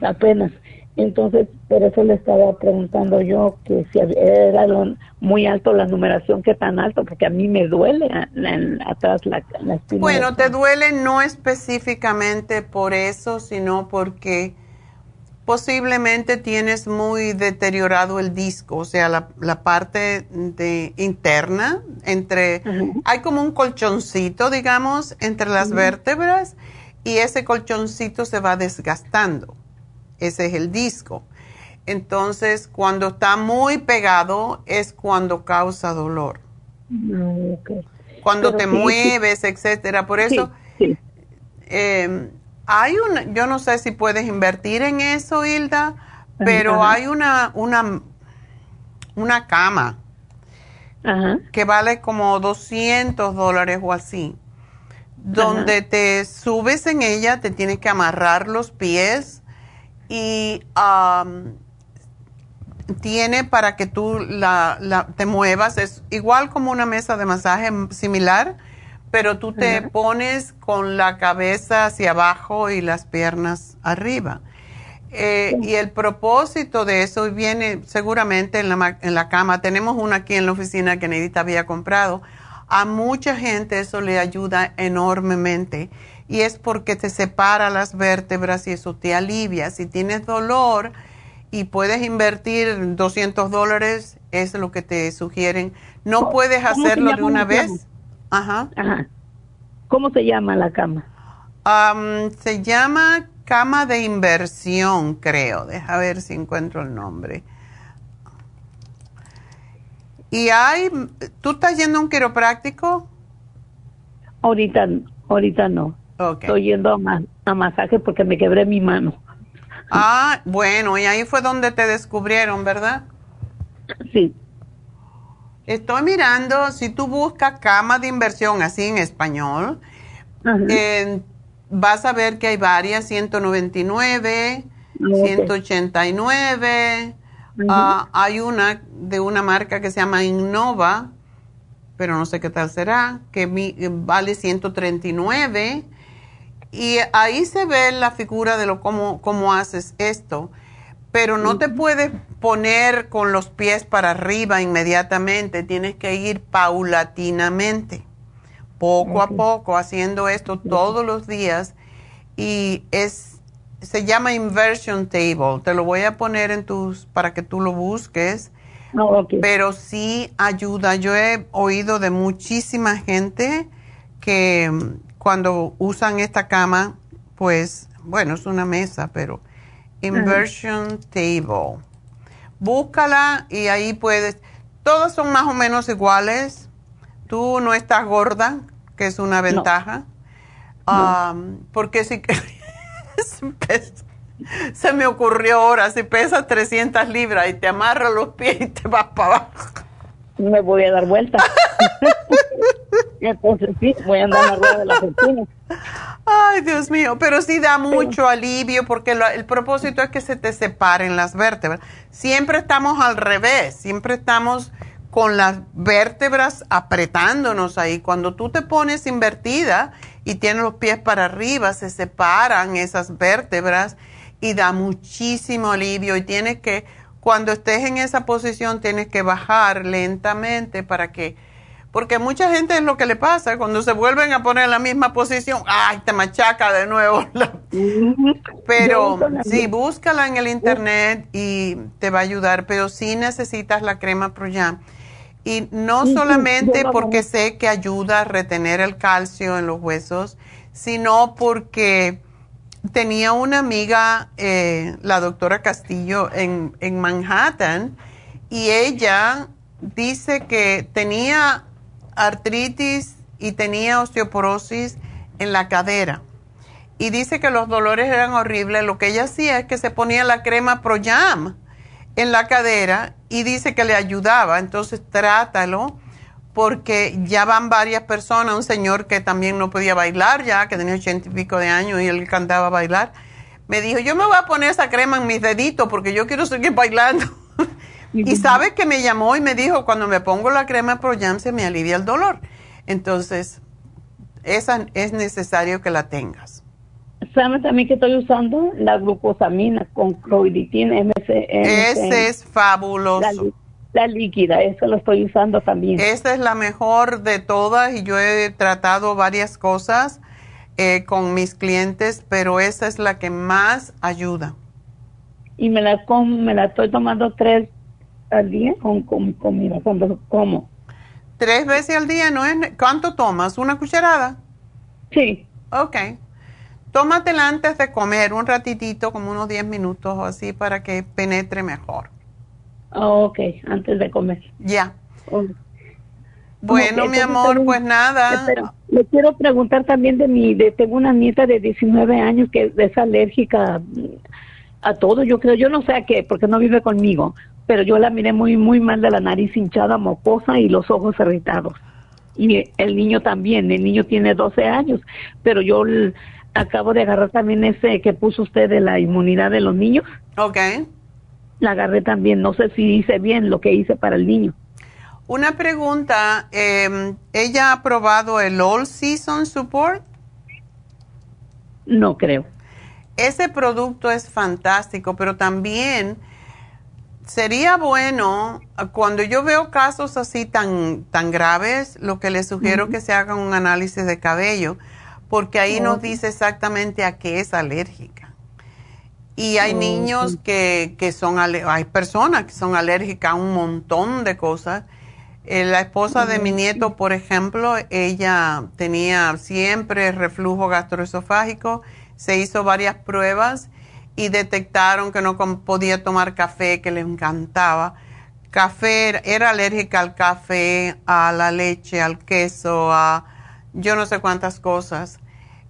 Speaker 9: Apenas. Entonces, por eso le estaba preguntando yo que si era muy alto la numeración, que tan alto, porque a mí me duele atrás la, la
Speaker 2: Bueno, te duele no específicamente por eso, sino porque posiblemente tienes muy deteriorado el disco, o sea, la, la parte de interna, entre, hay como un colchoncito, digamos, entre las vértebras, y ese colchoncito se va desgastando ese es el disco. Entonces, cuando está muy pegado es cuando causa dolor.
Speaker 9: Mm,
Speaker 2: cuando te mueves, etcétera. Por eso, em, hay una, yo no sé si puedes invertir en eso, Hilda, pero hay una, una, una cama que vale como 200 dólares o así donde te subes en ella, te tienes que amarrar los pies y tiene para que tú la, te muevas, es igual como una mesa de masaje similar, pero tú te pones con la cabeza hacia abajo y las piernas arriba. Eh, y el propósito de eso viene seguramente en la, en la cama. Tenemos una aquí en la oficina que Nedita había comprado. A mucha gente eso le ayuda enormemente y es porque te separa las vértebras y eso te alivia. Si tienes dolor y puedes invertir 200 dólares, es lo que te sugieren. No puedes hacerlo de una vez.
Speaker 9: Ajá. ¿Cómo se llama la cama?
Speaker 2: se llama cama de inversión, creo. Deja ver si encuentro el nombre. Y hay, ¿tú estás yendo a un quiropráctico?
Speaker 9: Ahorita, ahorita no. Estoy yendo a, a masaje porque me quebré mi mano.
Speaker 2: Ah, bueno, y ahí fue donde te descubrieron, ¿verdad?
Speaker 9: Sí.
Speaker 2: Estoy mirando, si tú buscas cama de inversión así en español, vas a ver que hay varias, 199, 189, ah, hay una de una marca que se llama Innova, pero no sé qué tal será, que vale 139 y ahí se ve la figura de lo cómo, cómo haces esto, pero no te puedes poner con los pies para arriba inmediatamente, tienes que ir paulatinamente, poco a poco, haciendo esto todos los días y es se llama inversion table. Te lo voy a poner en tus para que tú lo busques. Pero sí ayuda. Yo he oído de muchísima gente que cuando usan esta cama, pues, bueno, es una mesa, pero inversion table. Búscala y ahí puedes. Todas son más o menos iguales. Tú no estás gorda, que es una ventaja. Um, porque si se me ocurrió ahora, si pesas 300 libras y te amarras los pies y te vas para abajo
Speaker 9: me voy a dar vuelta. Entonces sí, voy a andar en la rueda de la fortuna.
Speaker 2: Ay, Dios mío, pero sí da mucho alivio porque el propósito es que se te separen las vértebras. Siempre estamos al revés, siempre estamos con las vértebras apretándonos ahí. Cuando tú te pones invertida y tienes los pies para arriba, se separan esas vértebras y da muchísimo alivio y tienes que cuando estés en esa posición tienes que bajar lentamente para que, porque mucha gente es lo que le pasa, cuando se vuelven a poner en la misma posición, ¡ay, te machaca de nuevo! pero sí, búscala en el internet y te va a ayudar, pero sí necesitas la crema Proyam. Y no solamente porque sé que ayuda a retener el calcio en los huesos, sino porque tenía una amiga, eh, la doctora Castillo, en, Manhattan, y ella dice que tenía artritis y tenía osteoporosis en la cadera. Y dice que los dolores eran horribles. Lo que ella hacía es que se ponía la crema Proyam en la cadera y dice que le ayudaba. Entonces trátalo porque ya van varias personas, un señor que también no podía bailar ya, que tenía ochenta y pico de años y él cantaba a bailar, me dijo, yo me voy a poner esa crema en mis deditos porque yo quiero seguir bailando. Y sabe que me llamó y me dijo, cuando me pongo la crema Pro Jam se me alivia el dolor. Entonces, esa es necesario que la tengas.
Speaker 9: ¿Sabes también que estoy usando? La glucosamina con cloriditin MC.
Speaker 2: Ese es fabuloso
Speaker 9: la líquida, eso lo estoy usando también.
Speaker 2: Esta es la mejor de todas y yo he tratado varias cosas eh, con mis clientes, pero esa es la que más ayuda.
Speaker 9: Y me la, me la estoy tomando tres al día con, comida, cuando como.
Speaker 2: ¿Tres veces al día? no es ¿Cuánto tomas? ¿Una cucharada?
Speaker 9: Sí.
Speaker 2: Ok. Tómatela antes de comer, un ratitito, como unos 10 minutos o así, para que penetre mejor.
Speaker 9: Oh, ok, antes de comer.
Speaker 2: Ya. Bueno, mi amor, pues nada.
Speaker 9: le quiero preguntar también de mi, de, tengo una nieta de 19 años que es alérgica a todo, yo creo, yo no sé a qué, porque no vive conmigo, pero yo la miré muy, muy mal de la nariz hinchada, mocosa y los ojos irritados. y el niño también, el niño tiene 12 años, pero yo acabo de agarrar también ese que puso usted de la inmunidad de los niños.
Speaker 2: Ok.
Speaker 9: La agarré también, no sé si hice bien lo que hice para el niño.
Speaker 2: Una pregunta, em, ¿ella ha probado el All Season Support?
Speaker 9: No creo.
Speaker 2: Ese producto es fantástico, pero también sería bueno, cuando yo veo casos así tan, tan graves, lo que les sugiero es que se haga un análisis de cabello, porque ahí nos dice exactamente a qué es alérgica. Y hay niños que, que son, hay personas que son alérgicas a un montón de cosas. Eh, la esposa de mi nieto, por ejemplo, ella tenía siempre reflujo gastroesofágico, se hizo varias pruebas y detectaron que no podía tomar café, que le encantaba. Café, era alérgica al café, a la leche, al queso, a yo no sé cuántas cosas.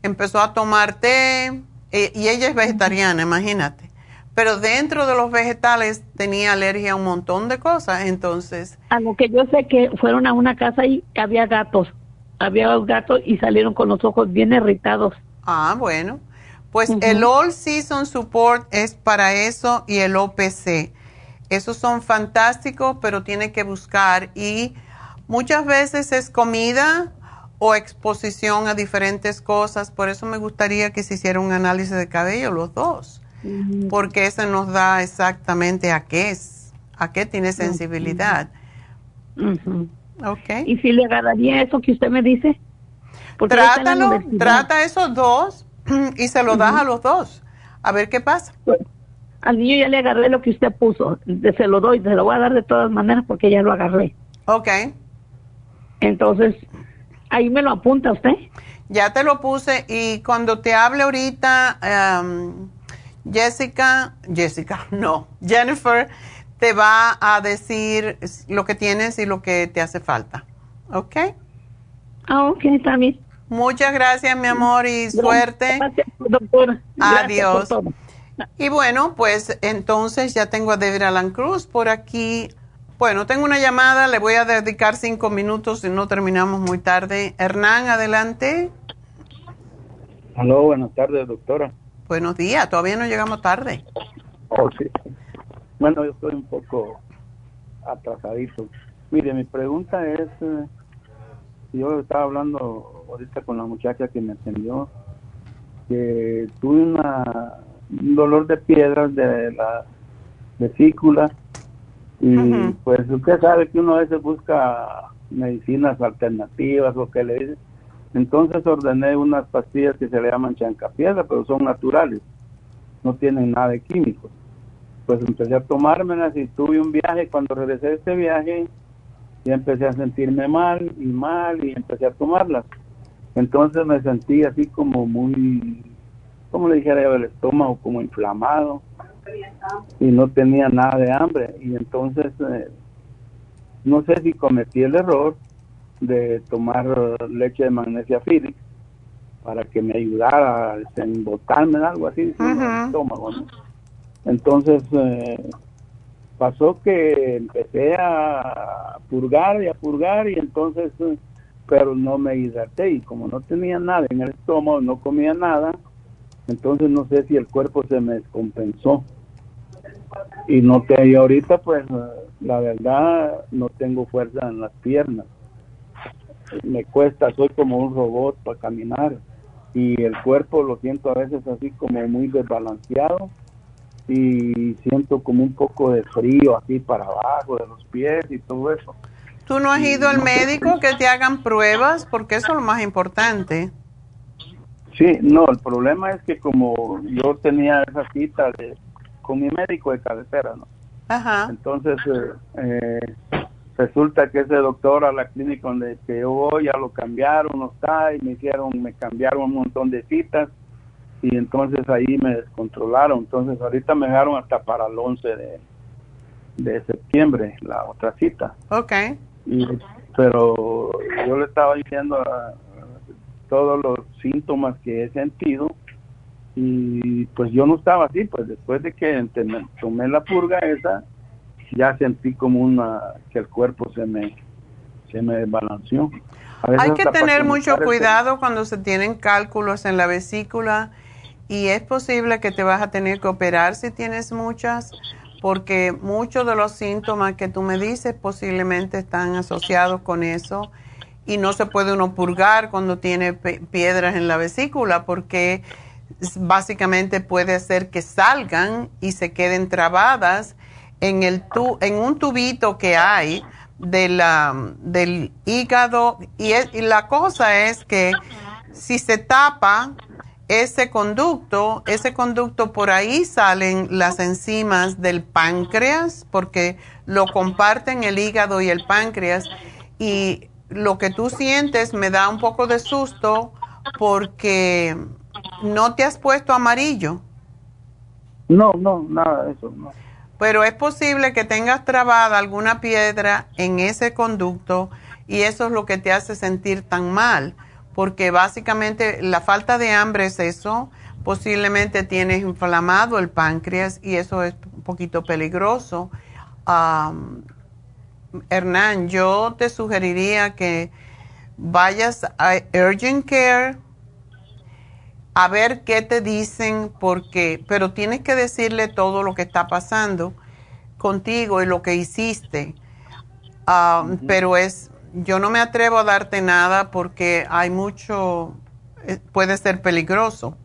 Speaker 2: Empezó a tomar té e, y ella es vegetariana, imagínate. Pero dentro de los vegetales tenía alergia a un montón de cosas, entonces...
Speaker 9: A lo que yo sé que fueron a una casa y había gatos, había gatos y salieron con los ojos bien irritados.
Speaker 2: Ah, bueno. Pues el All Season Support es para eso y el OPC. Esos son fantásticos, pero tiene que buscar y muchas veces es comida o exposición a diferentes cosas. Por eso me gustaría que se hiciera un análisis de cabello los dos, porque ese nos da exactamente a qué es, a qué tiene sensibilidad.
Speaker 9: Okay. ¿Y si le agradaría eso que usted me dice?
Speaker 2: Trátalo, trata esos dos y se lo das a los dos. A ver qué pasa.
Speaker 9: Pues, al niño ya le agarré lo que usted puso. Se lo doy, se lo voy a dar de todas maneras porque ya lo agarré.
Speaker 2: Ok.
Speaker 9: Entonces, ahí me lo apunta usted.
Speaker 2: Ya te lo puse y cuando te hable ahorita, em, Jessica, Jessica, no, Jennifer te va a decir lo que tienes y lo que te hace falta. ¿Ok?
Speaker 9: Ah, ok, bien.
Speaker 2: Muchas gracias, mi amor, y suerte.
Speaker 9: Gracias, doctora.
Speaker 2: Adiós. Y bueno, pues entonces ya tengo a David Alan Cruz por aquí. Bueno, tengo una llamada, le voy a dedicar cinco minutos si no terminamos muy tarde. Hernán, adelante.
Speaker 10: Aló, buenas tardes, doctora.
Speaker 2: Buenos días, todavía no llegamos tarde.
Speaker 10: Oh, sí. Bueno, yo estoy un poco atrasadito. Mire, mi pregunta es, yo estaba hablando ahorita con la muchacha que me atendió, que tuve una, un dolor de piedras de la vesícula y pues usted sabe que uno a veces busca medicinas alternativas, lo que le dice. Entonces ordené unas pastillas que se le llaman chancapiedra, pero son naturales, no tienen nada de químicos. Pues empecé a tomármelas y tuve un viaje. Cuando regresé de este viaje, ya empecé a sentirme mal y mal y empecé a tomarlas. Entonces me sentí así como muy, como le dijera yo, el estómago como inflamado y no tenía nada de hambre. Y entonces eh, no sé si cometí el error de tomar leche de magnesia Felix para que me ayudara a embotarme en algo así, el estómago. Entonces eh, pasó que empecé a purgar y a purgar y entonces eh, pero no me hidraté y como no tenía nada en el estómago, no comía nada, entonces no sé si el cuerpo se me descompensó. Y no te, y ahorita pues la verdad no tengo fuerza en las piernas. Me cuesta, soy como un robot para caminar y el cuerpo lo siento a veces así como muy desbalanceado y siento como un poco de frío así para abajo de los pies y todo eso.
Speaker 2: ¿Tú no has ido al médico que te hagan pruebas? Porque eso es lo más importante.
Speaker 10: Sí, no, el problema es que como yo tenía esa cita de, con mi médico de cabecera, ¿no?
Speaker 2: Ajá.
Speaker 10: Entonces, eh, eh, resulta que ese doctor a la clínica donde que yo voy ya lo cambiaron, no está, y me hicieron, me cambiaron un montón de citas, y entonces ahí me descontrolaron. Entonces, ahorita me dejaron hasta para el 11 de, de septiembre, la otra cita.
Speaker 2: Ok
Speaker 10: pero yo le estaba diciendo todos los síntomas que he sentido y pues yo no estaba así, pues después de que tomé la purga esa, ya sentí como una que el cuerpo se me se me desbalanceó.
Speaker 2: Hay que tener mucho cuidado cuando se tienen cálculos en la vesícula y es posible que te vas a tener que operar si tienes muchas, porque muchos de los síntomas que tú me dices posiblemente están asociados con eso y no se puede uno purgar cuando tiene piedras en la vesícula porque básicamente puede hacer que salgan y se queden trabadas en, el en un tubito que hay de la, del hígado y, y la cosa es que si se tapa ese conducto, ese conducto por ahí salen las enzimas del páncreas porque lo comparten el hígado y el páncreas y lo que tú sientes me da un poco de susto porque no te has puesto amarillo.
Speaker 10: No, no, nada de eso, no.
Speaker 2: Pero es posible que tengas trabada alguna piedra en ese conducto y eso es lo que te hace sentir tan mal, porque básicamente la falta de hambre es eso, posiblemente tienes inflamado el páncreas y eso es un poquito peligroso. Hernán, yo te sugeriría que vayas a Urgent Care a ver qué te dicen, porque, pero tienes que decirle todo lo que está pasando contigo y lo que hiciste. Pero es, yo no me atrevo a darte nada porque hay mucho, eh, puede ser peligroso.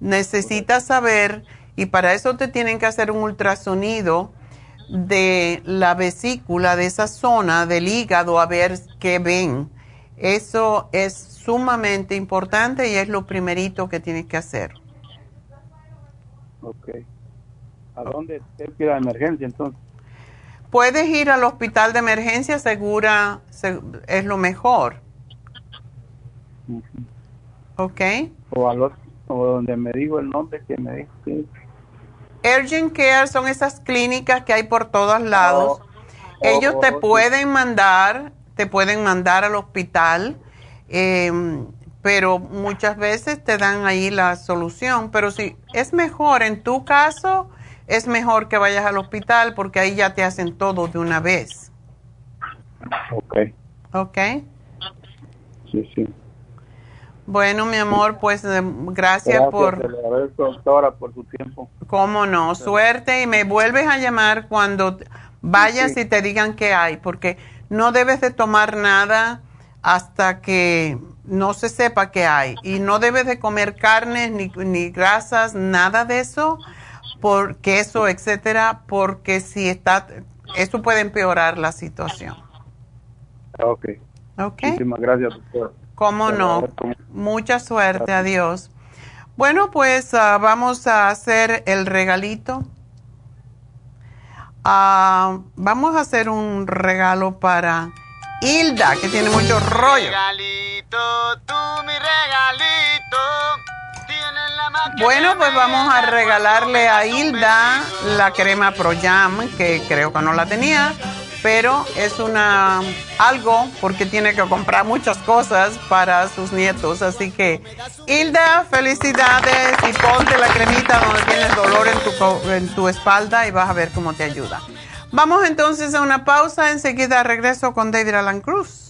Speaker 2: Necesitas saber, y para eso te tienen que hacer un ultrasonido de la vesícula, de esa zona del hígado, a ver qué ven. Eso es sumamente importante y es lo primerito que tienes que hacer.
Speaker 10: Ok. ¿A dónde ir a emergencia entonces?
Speaker 2: Puedes ir al hospital de emergencia segura, es lo mejor. ¿Ok?
Speaker 10: O, al otro, o donde me digo el nombre que me dijo que...
Speaker 2: Urgent Care son esas clínicas que hay por todos lados. Oh, Ellos te oh, pueden mandar, te pueden mandar al hospital Em, pero muchas veces te dan ahí la solución. Pero si es mejor, en tu caso, es mejor que vayas al hospital porque ahí ya te hacen todo de una vez.
Speaker 10: Ok.
Speaker 2: Ok.
Speaker 10: Sí, sí.
Speaker 2: Bueno, mi amor, pues em, gracias, por...
Speaker 10: doctora, por su tiempo.
Speaker 2: Cómo no, suerte y me vuelves a llamar cuando vayas y te digan qué hay, porque no debes de tomar nada hasta que no se sepa qué hay. Y no debes de comer carnes ni, ni grasas, nada de eso, por queso, etcétera, porque si está, eso puede empeorar la situación.
Speaker 10: Ok.
Speaker 2: Ok.
Speaker 10: Muchísimas gracias, doctor.
Speaker 2: Cómo no. Mucha suerte. Adiós. Bueno, pues ah, vamos a hacer el regalito. Ah, vamos a hacer un regalo para Hilda, que tiene mucho rollo. Regalito, tú, mi regalito. Bueno, pues vamos a regalarle a Hilda la crema Pro Jam, que creo que no la tenía, pero es una algo porque tiene que comprar muchas cosas para sus nietos. Así que, Hilda, felicidades y ponte la cremita donde tienes dolor en tu, en tu espalda y vas a ver cómo te ayuda. Vamos entonces a una pausa, enseguida regreso con David Alan Cruz.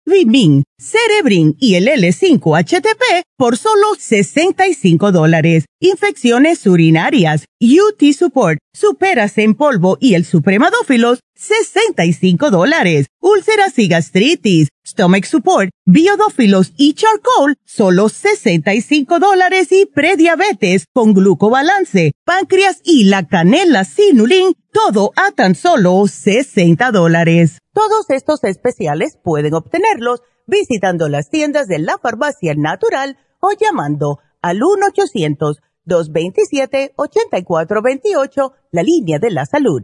Speaker 4: Vimin, Cerebrin y el L5-HTP por solo 65 dólares. Infecciones urinarias, UT Support, Superas en polvo y el Supremadófilos, 65 dólares. Úlceras y gastritis, Stomach Support, Biodófilos y Charcoal, solo 65 dólares y prediabetes con glucobalance, páncreas y la canela sinulin, todo a tan solo 60 dólares. Todos estos especiales pueden obtenerlos visitando las tiendas de la farmacia natural o llamando al 1-800-227-8428, la línea de la salud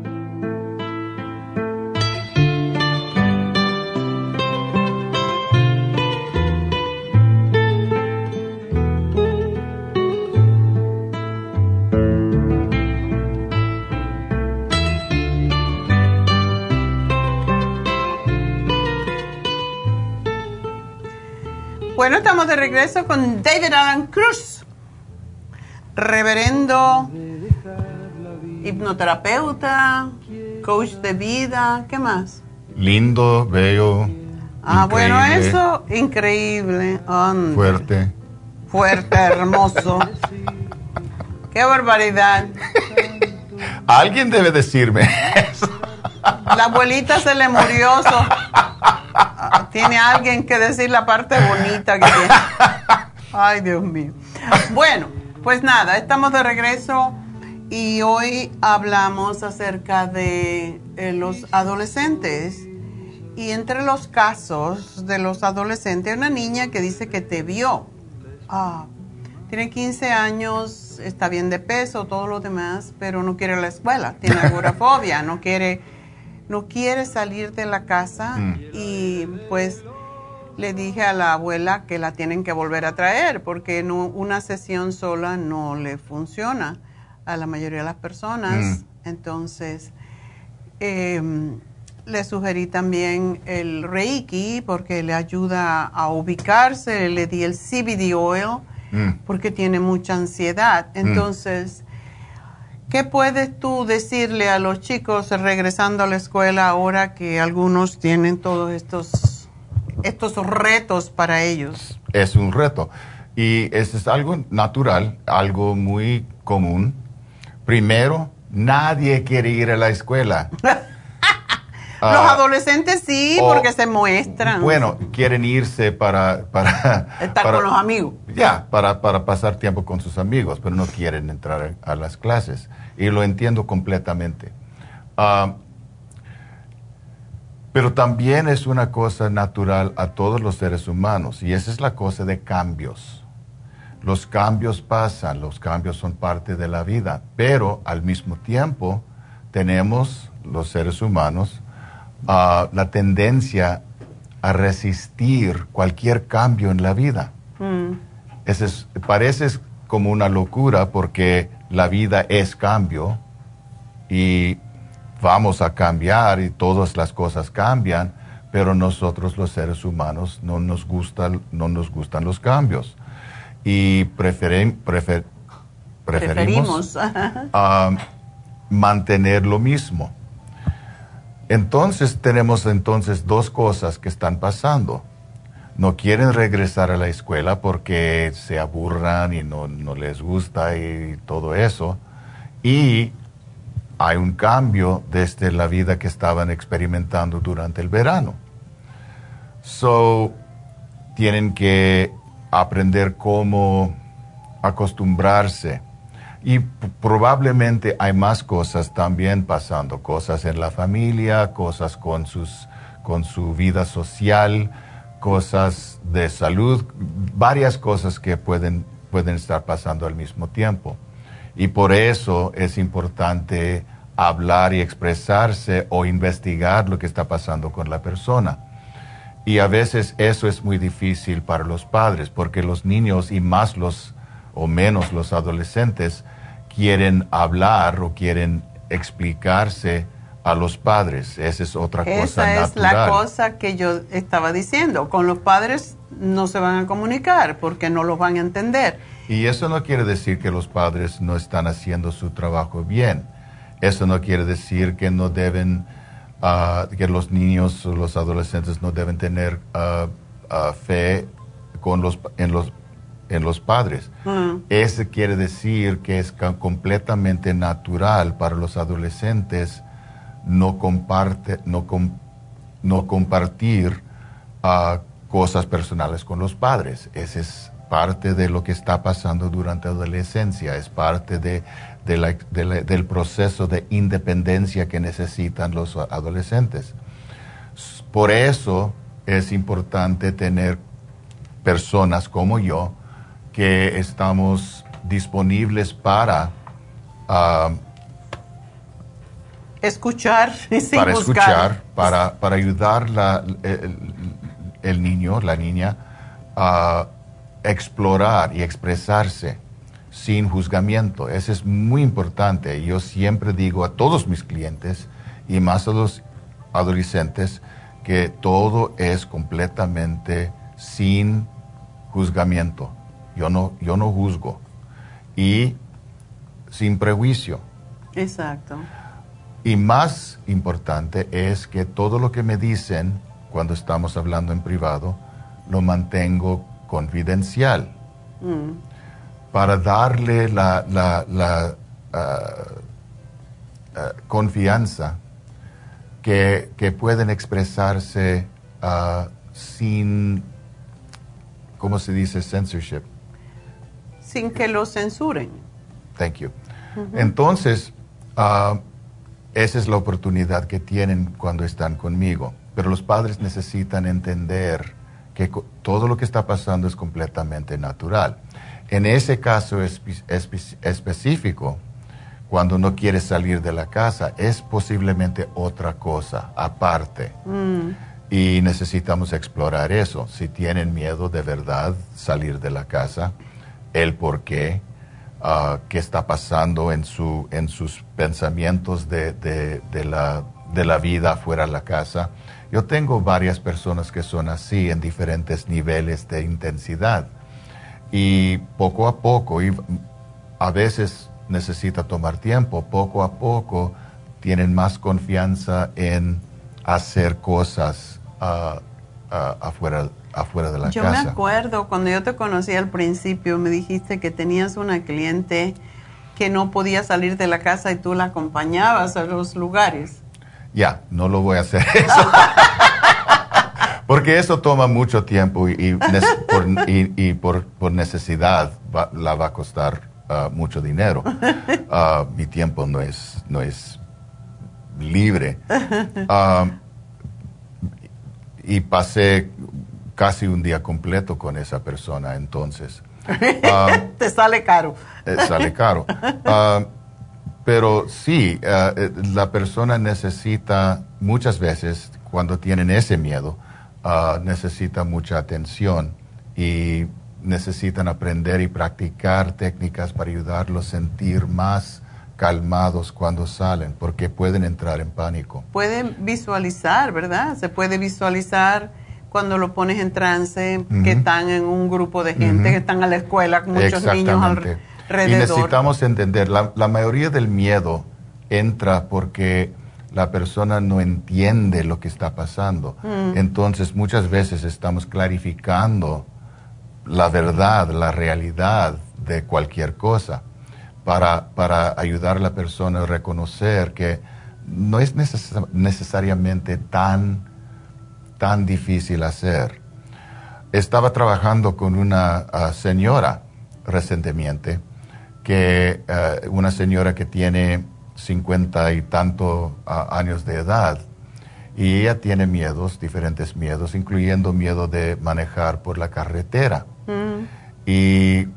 Speaker 2: Bueno, estamos de regreso con David Alan Cruz, reverendo, hipnoterapeuta, coach de vida, ¿qué más?
Speaker 11: Lindo, bello.
Speaker 2: Ah, bueno, eso, increíble.
Speaker 11: Fuerte.
Speaker 2: Fuerte, hermoso. Qué barbaridad.
Speaker 11: Alguien debe decirme eso.
Speaker 2: La abuelita se le murió. Tiene alguien que decir la parte bonita que tiene. Ay, Dios mío. Bueno, pues nada, estamos de regreso y hoy hablamos acerca de eh, los adolescentes. Y entre los casos de los adolescentes, una niña que dice que te vio. Ah, tiene 15 años, está bien de peso, todo lo demás, pero no quiere la escuela, tiene agorafobia, no quiere no quiere salir de la casa mm. y pues le dije a la abuela que la tienen que volver a traer porque no, una sesión sola no le funciona a la mayoría de las personas. Mm. Entonces, em, le sugerí también el Reiki porque le ayuda a ubicarse, le di el CBD oil mm. porque tiene mucha ansiedad. Entonces, ¿Qué puedes tú decirle a los chicos regresando a la escuela ahora que algunos tienen todos estos, estos retos para ellos?
Speaker 11: Es un reto y eso es algo natural, algo muy común. Primero, nadie quiere ir a la escuela.
Speaker 2: Los ah, adolescentes sí, porque se muestran.
Speaker 11: Bueno, quieren irse para... para
Speaker 2: Estar con los amigos.
Speaker 11: Ya, para, para pasar tiempo con sus amigos, pero no quieren entrar a las clases y lo entiendo completamente. Ah, pero también es una cosa natural a todos los seres humanos y esa es la cosa de cambios. Los cambios pasan, los cambios son parte de la vida, pero al mismo tiempo tenemos los seres humanos ah, la tendencia a resistir cualquier cambio en la vida. Mm. es, parece como una locura porque la vida es cambio y vamos a cambiar y todas las cosas cambian, pero nosotros los seres humanos no nos gustan, no nos gustan los cambios. Y preferimos mantener lo mismo. Entonces tenemos entonces dos cosas que están pasando no quieren regresar a la escuela porque se aburran y no, les gusta y todo eso. Y hay un cambio desde la vida que estaban experimentando durante el verano. So, tienen que aprender cómo acostumbrarse. Y probablemente hay más cosas también pasando, cosas en la familia, cosas con, sus, con su vida social cosas de salud, varias cosas que pueden, pueden estar pasando al mismo tiempo. Y por eso es importante hablar y expresarse o investigar lo que está pasando con la persona. Y a veces eso es muy difícil para los padres, porque los niños y más los o menos los adolescentes quieren hablar o quieren explicarse a los padres. Esa es otra cosa
Speaker 2: Esa es la cosa que yo estaba diciendo. Con los padres no se van a comunicar porque no los van a entender.
Speaker 11: Y eso no quiere decir que los padres no están haciendo su trabajo bien. Eso no quiere decir que no deben, ah, que los niños o los adolescentes no deben tener ah, ah, fe con los, en, los, en los padres.
Speaker 2: Mm.
Speaker 11: Eso quiere decir que es completamente natural para los adolescentes no, comparte, no, com- no compartir ah, cosas personales con los padres. Ese es parte de lo que está pasando durante la adolescencia, es parte de, del proceso de independencia que necesitan los adolescentes. Por eso es importante tener personas como yo que estamos disponibles para ah,
Speaker 2: Escuchar y sin
Speaker 11: para escuchar, para, para ayudar la- el, el niño, la niña, a explorar y expresarse sin juzgamiento. Eso es muy importante. Yo siempre digo a todos mis clientes y más a los adolescentes que todo es completamente sin juzgamiento. Yo no, yo no juzgo. Y sin prejuicio.
Speaker 2: Exacto.
Speaker 11: Y más importante es que todo lo que me dicen cuando estamos hablando en privado, lo mantengo confidencial
Speaker 2: Mm.
Speaker 11: para darle la, la- la, ah, confianza que, que pueden expresarse ah, sin, ¿cómo se dice? Censorship.
Speaker 2: Sin que lo censuren.
Speaker 11: Thank you. Entonces, esa es la oportunidad que tienen cuando están conmigo. Pero los padres necesitan entender que todo lo que está pasando es completamente natural. En ese caso espe- espe- específico, cuando no quieres salir de la casa, es posiblemente otra cosa aparte.
Speaker 2: Mm.
Speaker 11: Y necesitamos explorar eso. Si tienen miedo de verdad salir de la casa, el por qué, ah, qué está pasando en, su, en sus pensamientos de, de- la, de la vida fuera de la casa. Yo tengo varias personas que son así en diferentes niveles de intensidad. Y poco a poco, y a veces necesita tomar tiempo, poco a poco tienen más confianza en hacer cosas ah, ah, afuera, afuera de la
Speaker 2: Yo me
Speaker 11: casa.
Speaker 2: acuerdo cuando yo te conocí al principio, me dijiste que tenías una cliente que no podía salir de la casa y tú la acompañabas a los lugares.
Speaker 11: Ya, no lo voy a hacer eso. Porque eso toma mucho tiempo y, por, y- y por- por necesidad va- la va a costar ah, mucho dinero. Ah, mi tiempo no es, no es libre. Ah, y pasé casi un día completo con esa persona entonces. Ah,
Speaker 2: te sale caro.
Speaker 11: eh, sale caro. Ah, pero sí, eh, la persona necesita muchas veces, cuando tienen ese miedo, ah, necesita mucha atención y necesitan aprender y practicar técnicas para ayudarlos a sentir más calmados cuando salen, porque pueden entrar en pánico.
Speaker 2: Pueden visualizar, ¿verdad? Se puede visualizar cuando lo pones en trance, que están en un grupo de gente, que están a la escuela con muchos niños
Speaker 11: Exactamente. Y
Speaker 2: alrededor.
Speaker 11: necesitamos entender, la, la mayoría del miedo entra porque la persona no entiende lo que está pasando.
Speaker 2: Mm.
Speaker 11: Entonces muchas veces estamos clarificando la verdad, la realidad de cualquier cosa para, para ayudar a la persona a reconocer que no es neces- necesariamente tan, tan difícil hacer. Estaba trabajando con una ah, señora recientemente, que eh, una señora que tiene cincuenta y tanto ah, años de edad, y ella tiene miedos, diferentes miedos, incluyendo miedo de manejar por la carretera.
Speaker 2: Mm.
Speaker 11: Y,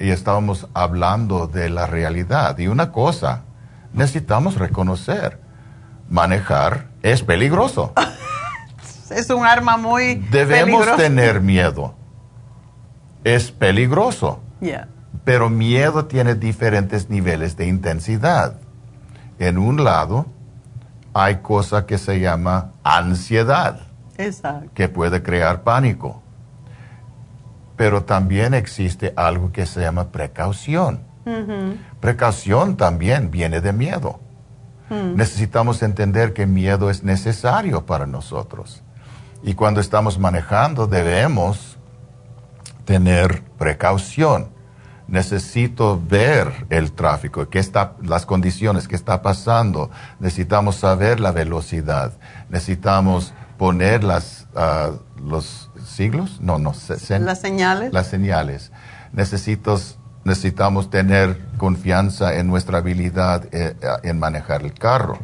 Speaker 11: y estábamos hablando de la realidad. Y una cosa necesitamos reconocer, manejar es peligroso.
Speaker 2: es un arma muy
Speaker 11: Debemos
Speaker 2: peligrosa.
Speaker 11: tener miedo. Es peligroso.
Speaker 2: Yeah.
Speaker 11: Pero miedo tiene diferentes niveles de intensidad. En un lado hay cosa que se llama ansiedad,
Speaker 2: Exacto.
Speaker 11: que puede crear pánico. Pero también existe algo que se llama precaución. Precaución también viene de miedo.
Speaker 2: Mm.
Speaker 11: Necesitamos entender que miedo es necesario para nosotros. Y cuando estamos manejando debemos tener precaución. Necesito ver el tráfico, qué está, las condiciones que está pasando. Necesitamos saber la velocidad. Necesitamos poner las, ah, los siglos, no, no, se-
Speaker 2: Las señales.
Speaker 11: las señales. Necesitos, necesitamos tener confianza en nuestra habilidad eh, en manejar el carro.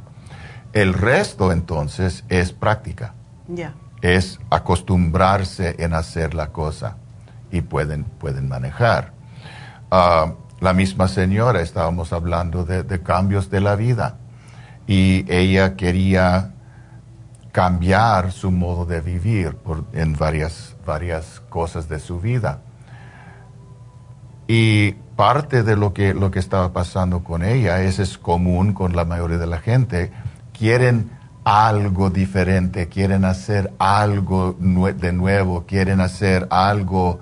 Speaker 11: El resto entonces es práctica,
Speaker 2: Ya.
Speaker 11: Es acostumbrarse en hacer la cosa y pueden, pueden manejar. Ah, la misma señora, estábamos hablando de, cambios de la vida y ella quería cambiar su modo de vivir en varias, varias cosas de su vida. Y parte de lo que, lo que estaba pasando con ella, eso es común con la mayoría de la gente, quieren algo diferente, quieren hacer algo nue- de nuevo, quieren hacer algo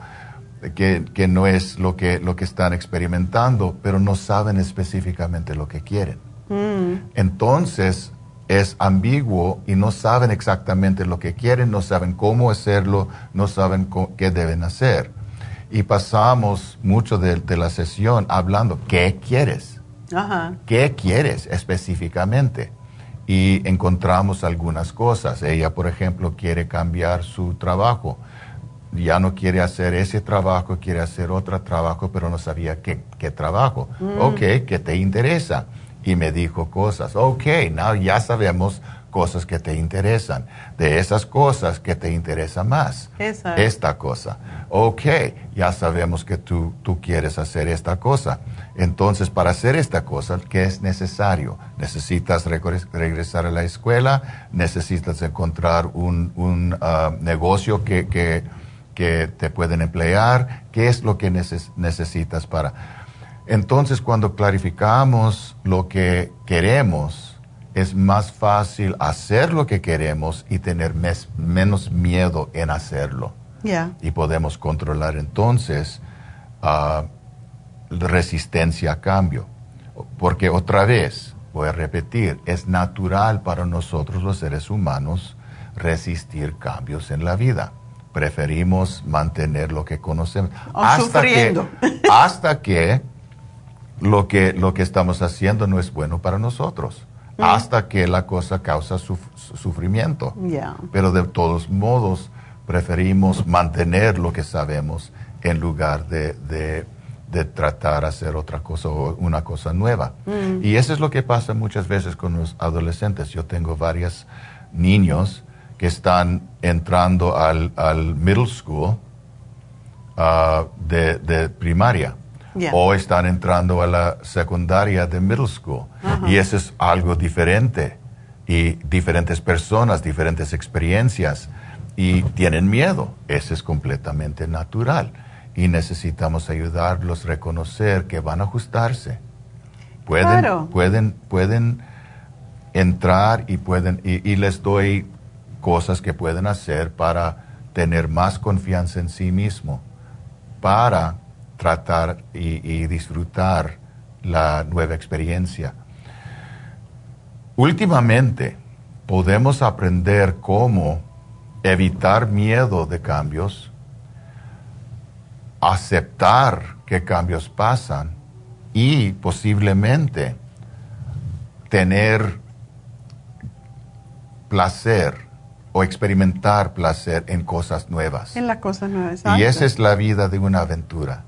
Speaker 11: que, que no es lo que, lo que están experimentando, pero no saben específicamente lo que quieren.
Speaker 2: Mm.
Speaker 11: Entonces es ambiguo y no saben exactamente lo que quieren, no saben cómo hacerlo, no saben qué deben hacer. Y pasamos mucho de, de la sesión hablando, ¿qué quieres?
Speaker 2: Ajá.
Speaker 11: ¿Qué quieres específicamente? Y encontramos algunas cosas. Ella, por ejemplo, quiere cambiar su trabajo. Ya no quiere hacer ese trabajo, quiere hacer otro trabajo, pero no sabía qué, qué trabajo.
Speaker 12: Mm.
Speaker 11: Ok, ¿qué te interesa? Y me dijo cosas. Ok, now ya sabemos cosas que te interesan. De esas cosas que te interesa más
Speaker 2: Esa.
Speaker 11: esta cosa. Ok, ya sabemos que tú, tú quieres hacer esta cosa. Entonces, para hacer esta cosa, ¿qué es necesario? Necesitas regres- regresar a la escuela, necesitas encontrar un, un, ah, negocio que, que, que te pueden emplear, ¿qué es lo que neces- necesitas para... Entonces, cuando clarificamos lo que queremos, es más fácil hacer lo que queremos y tener mes- menos miedo en hacerlo. Y podemos controlar entonces ah, resistencia a cambio. Porque otra vez, voy a repetir, es natural para nosotros los seres humanos resistir cambios en la vida. Preferimos mantener lo que conocemos.
Speaker 2: O
Speaker 11: hasta
Speaker 2: sufriendo.
Speaker 11: que, hasta que lo que lo que estamos haciendo no es bueno para nosotros. Hasta que la cosa causa suf- sufrimiento. Pero de todos modos, preferimos mantener lo que sabemos en lugar de, de- de tratar de hacer otra cosa o una cosa nueva.
Speaker 12: Mm.
Speaker 11: Y eso es lo que pasa muchas veces con los adolescentes. Yo tengo varios niños que están entrando al, al middle school ah, de, de primaria O están entrando a la secundaria de middle school. Y eso es algo diferente. Y diferentes personas, diferentes experiencias. Y tienen miedo. Eso es completamente natural. Y necesitamos ayudarlos a reconocer que van a ajustarse. Pueden,
Speaker 2: Claro.
Speaker 11: pueden, pueden entrar y pueden, y, y les doy cosas que pueden hacer para tener más confianza en sí mismo, para tratar y, y disfrutar la nueva experiencia. Últimamente podemos aprender cómo evitar miedo de cambios, aceptar que cambios pasan y posiblemente tener placer o experimentar placer en cosas nuevas.
Speaker 2: En las cosas nuevas.
Speaker 11: Y esa es la vida de una aventura.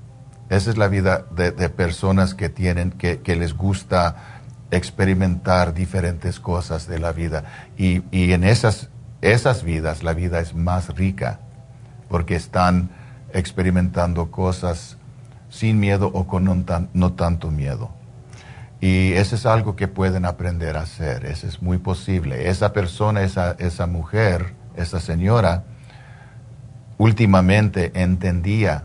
Speaker 11: Esa es la vida de, personas que tienen, que les gusta experimentar diferentes cosas de la vida. Y, y en esas, esas vidas la vida es más rica porque están experimentando cosas sin miedo o con no, tan- no tanto miedo. Y eso es algo que pueden aprender a hacer, eso es muy posible. Esa persona, esa, esa mujer, esa señora, últimamente entendía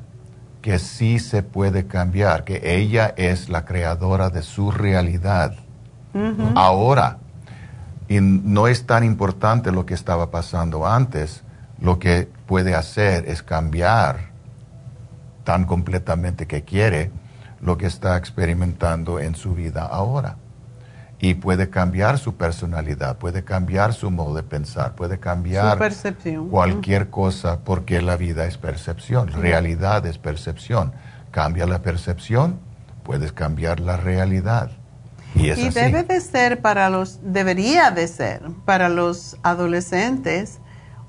Speaker 11: que sí se puede cambiar, que ella es la creadora de su realidad. Ahora, y no es tan importante lo que estaba pasando antes, lo que puede hacer es cambiar tan completamente que quiere lo que está experimentando en su vida ahora. Y puede cambiar su personalidad, puede cambiar su modo de pensar, puede cambiar cualquier cosa porque la vida es percepción, realidad es percepción. Cambia la percepción, puedes cambiar la realidad. Y, es
Speaker 2: debe de ser para los, debería de ser para los adolescentes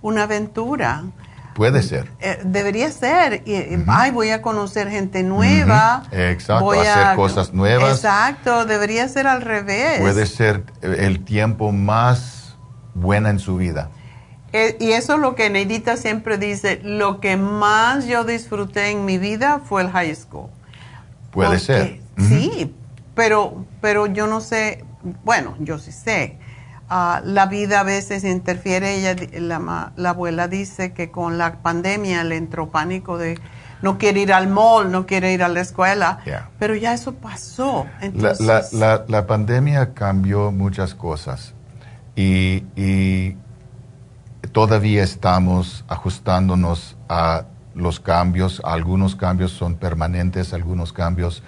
Speaker 2: una aventura
Speaker 11: Puede ser.
Speaker 2: Eh, debería ser. Ay, voy a conocer gente nueva.
Speaker 11: Exacto, voy a hacer cosas nuevas.
Speaker 2: Exacto, debería ser al revés.
Speaker 11: Puede ser el tiempo más bueno en su vida.
Speaker 2: Eh, y eso es lo que Neidita siempre dice, lo que más yo disfruté en mi vida fue el high school.
Speaker 11: Puede ser.
Speaker 2: Sí, pero, pero yo no sé, bueno, yo sí sé la vida a veces interfiere. Ella, la, la, abuela dice que con la pandemia le entró pánico de no quiere ir al mall, no quiere ir a la escuela, pero ya eso pasó.
Speaker 11: Entonces, la, la, pandemia cambió muchas cosas y, y todavía estamos ajustándonos a los cambios. Algunos cambios son permanentes, algunos cambios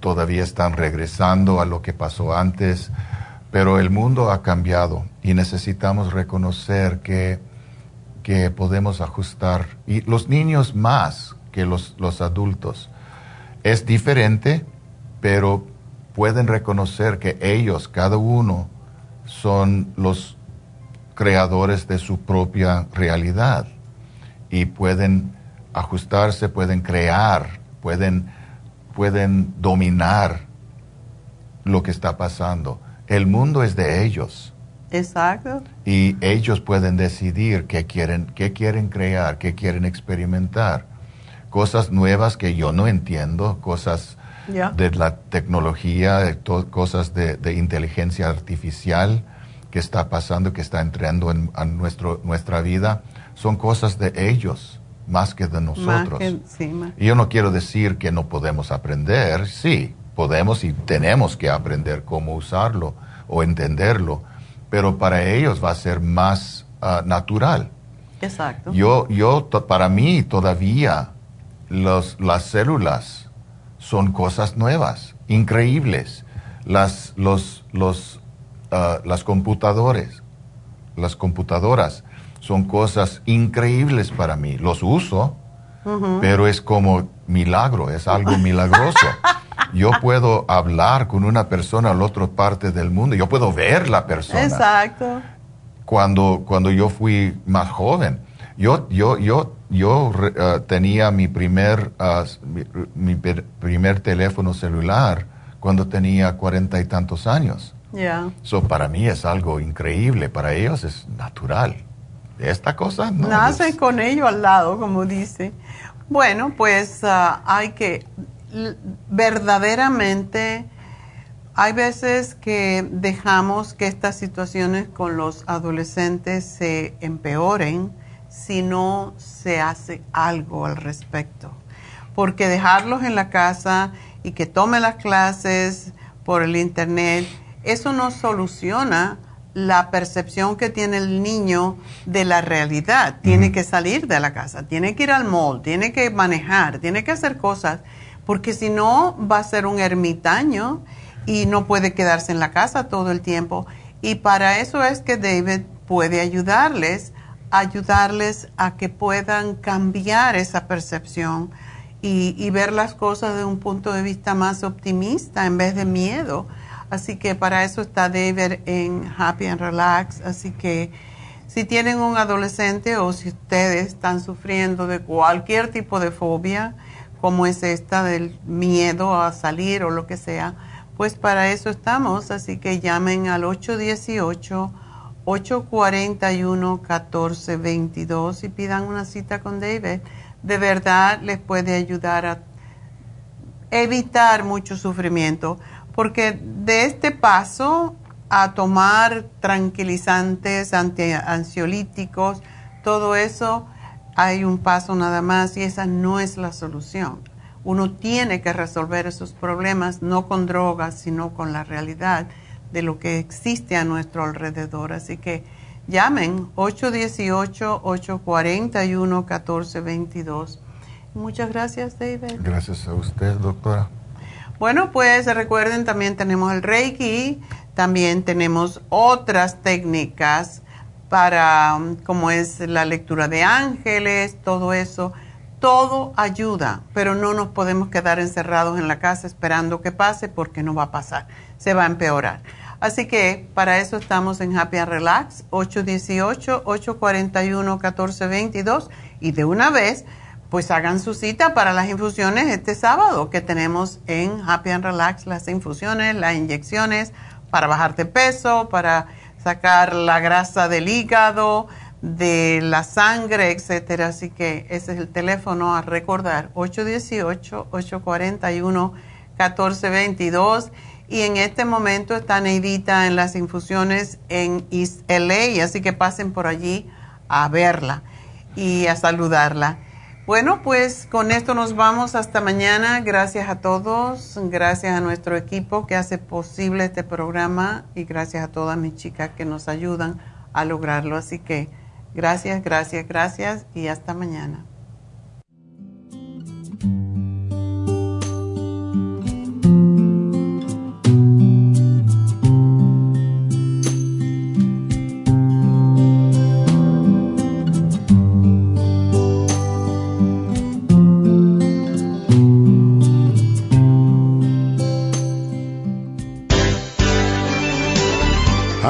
Speaker 11: todavía están regresando a lo que pasó antes. Pero el mundo ha cambiado y necesitamos reconocer que, que podemos ajustar, y los niños más que los, los adultos. Es diferente, pero pueden reconocer que ellos, cada uno, son los creadores de su propia realidad y pueden ajustarse, pueden crear, pueden, pueden dominar lo que está pasando. El mundo es de ellos.
Speaker 2: Exacto.
Speaker 11: Y ellos pueden decidir qué quieren, qué quieren crear, qué quieren experimentar. Cosas nuevas que yo no entiendo, cosas de la tecnología, cosas de, inteligencia artificial que está pasando, que está entrando en, nuestro, nuestra vida, son cosas de ellos más que de nosotros. Y yo no quiero decir que no podemos aprender, sí, podemos y tenemos que aprender cómo usarlo o entenderlo, pero para ellos va a ser más ah, natural.
Speaker 2: Exacto.
Speaker 11: Yo, yo, para mí todavía los, las células son cosas nuevas, increíbles. Las, los, los, uh, las computadores, las computadoras son cosas increíbles para mí. Los uso, pero es como milagro, es algo milagroso. yo puedo hablar con una persona en la otra parte del mundo, yo puedo ver la persona.
Speaker 2: Exacto.
Speaker 11: Cuando, cuando yo fui más joven, yo, yo, yo, yo eh, tenía mi primer, ah, mi, primer teléfono celular cuando tenía cuarenta y tantos años.
Speaker 2: Yeah.
Speaker 11: So, para mí es algo increíble, para ellos es natural. Esta cosa no.
Speaker 2: Nacen con ello al lado, como dice. Bueno, pues ah, hay que verdaderamente hay veces que dejamos que estas situaciones con los adolescentes se empeoren si no se hace algo al respecto. Porque dejarlos en la casa y que tome las clases por el internet, eso no soluciona la percepción que tiene el niño de la realidad. Tiene que salir de la casa, tiene que ir al mall, tiene que manejar, tiene que hacer cosas porque si no va a ser un ermitaño y no puede quedarse en la casa todo el tiempo. Y para eso es que David puede ayudarles, ayudarles a que puedan cambiar esa percepción y, ver las cosas de un punto de vista más optimista en vez de miedo. Así que para eso está David en Happy and Relax. Así que si tienen un adolescente o si ustedes están sufriendo de cualquier tipo de fobia, como es esta del miedo a salir o lo que sea, pues para eso estamos. Así que llamen al 818-841-1422 y pidan una cita con David. De verdad les puede ayudar a evitar mucho sufrimiento, porque de este paso a tomar tranquilizantes, ansiolíticos, todo eso, hay un paso nada más y esa no es la solución. Uno tiene que resolver esos problemas no con drogas, sino con la realidad de lo que existe a nuestro alrededor. Así que llamen 818-841-1422. Muchas gracias, David.
Speaker 11: Gracias a usted, doctora.
Speaker 2: Bueno, pues recuerden, también tenemos el Reiki, también tenemos otras técnicas para, como es la lectura de ángeles, todo eso todo ayuda, pero no nos podemos quedar encerrados en la casa esperando que pase porque no va a pasar, se va a empeorar. Así que para eso estamos en Happy and Relax, 818-841-1422 y de una vez, pues hagan su cita para las infusiones este sábado que tenemos en Happy and Relax, las infusiones, las inyecciones para bajarte peso, para sacar la grasa del hígado, de la sangre, etcétera. Así que ese es el teléfono a recordar, 818-841-1422. Y en este momento está Neidita en las infusiones en East LA, así que pasen por allí a verla y a saludarla. Bueno, pues con esto nos vamos hasta mañana. Gracias a todos, gracias a nuestro equipo que hace posible este programa y gracias a todas mis chicas que nos ayudan a lograrlo. Así que Gracias, gracias, gracias y hasta mañana.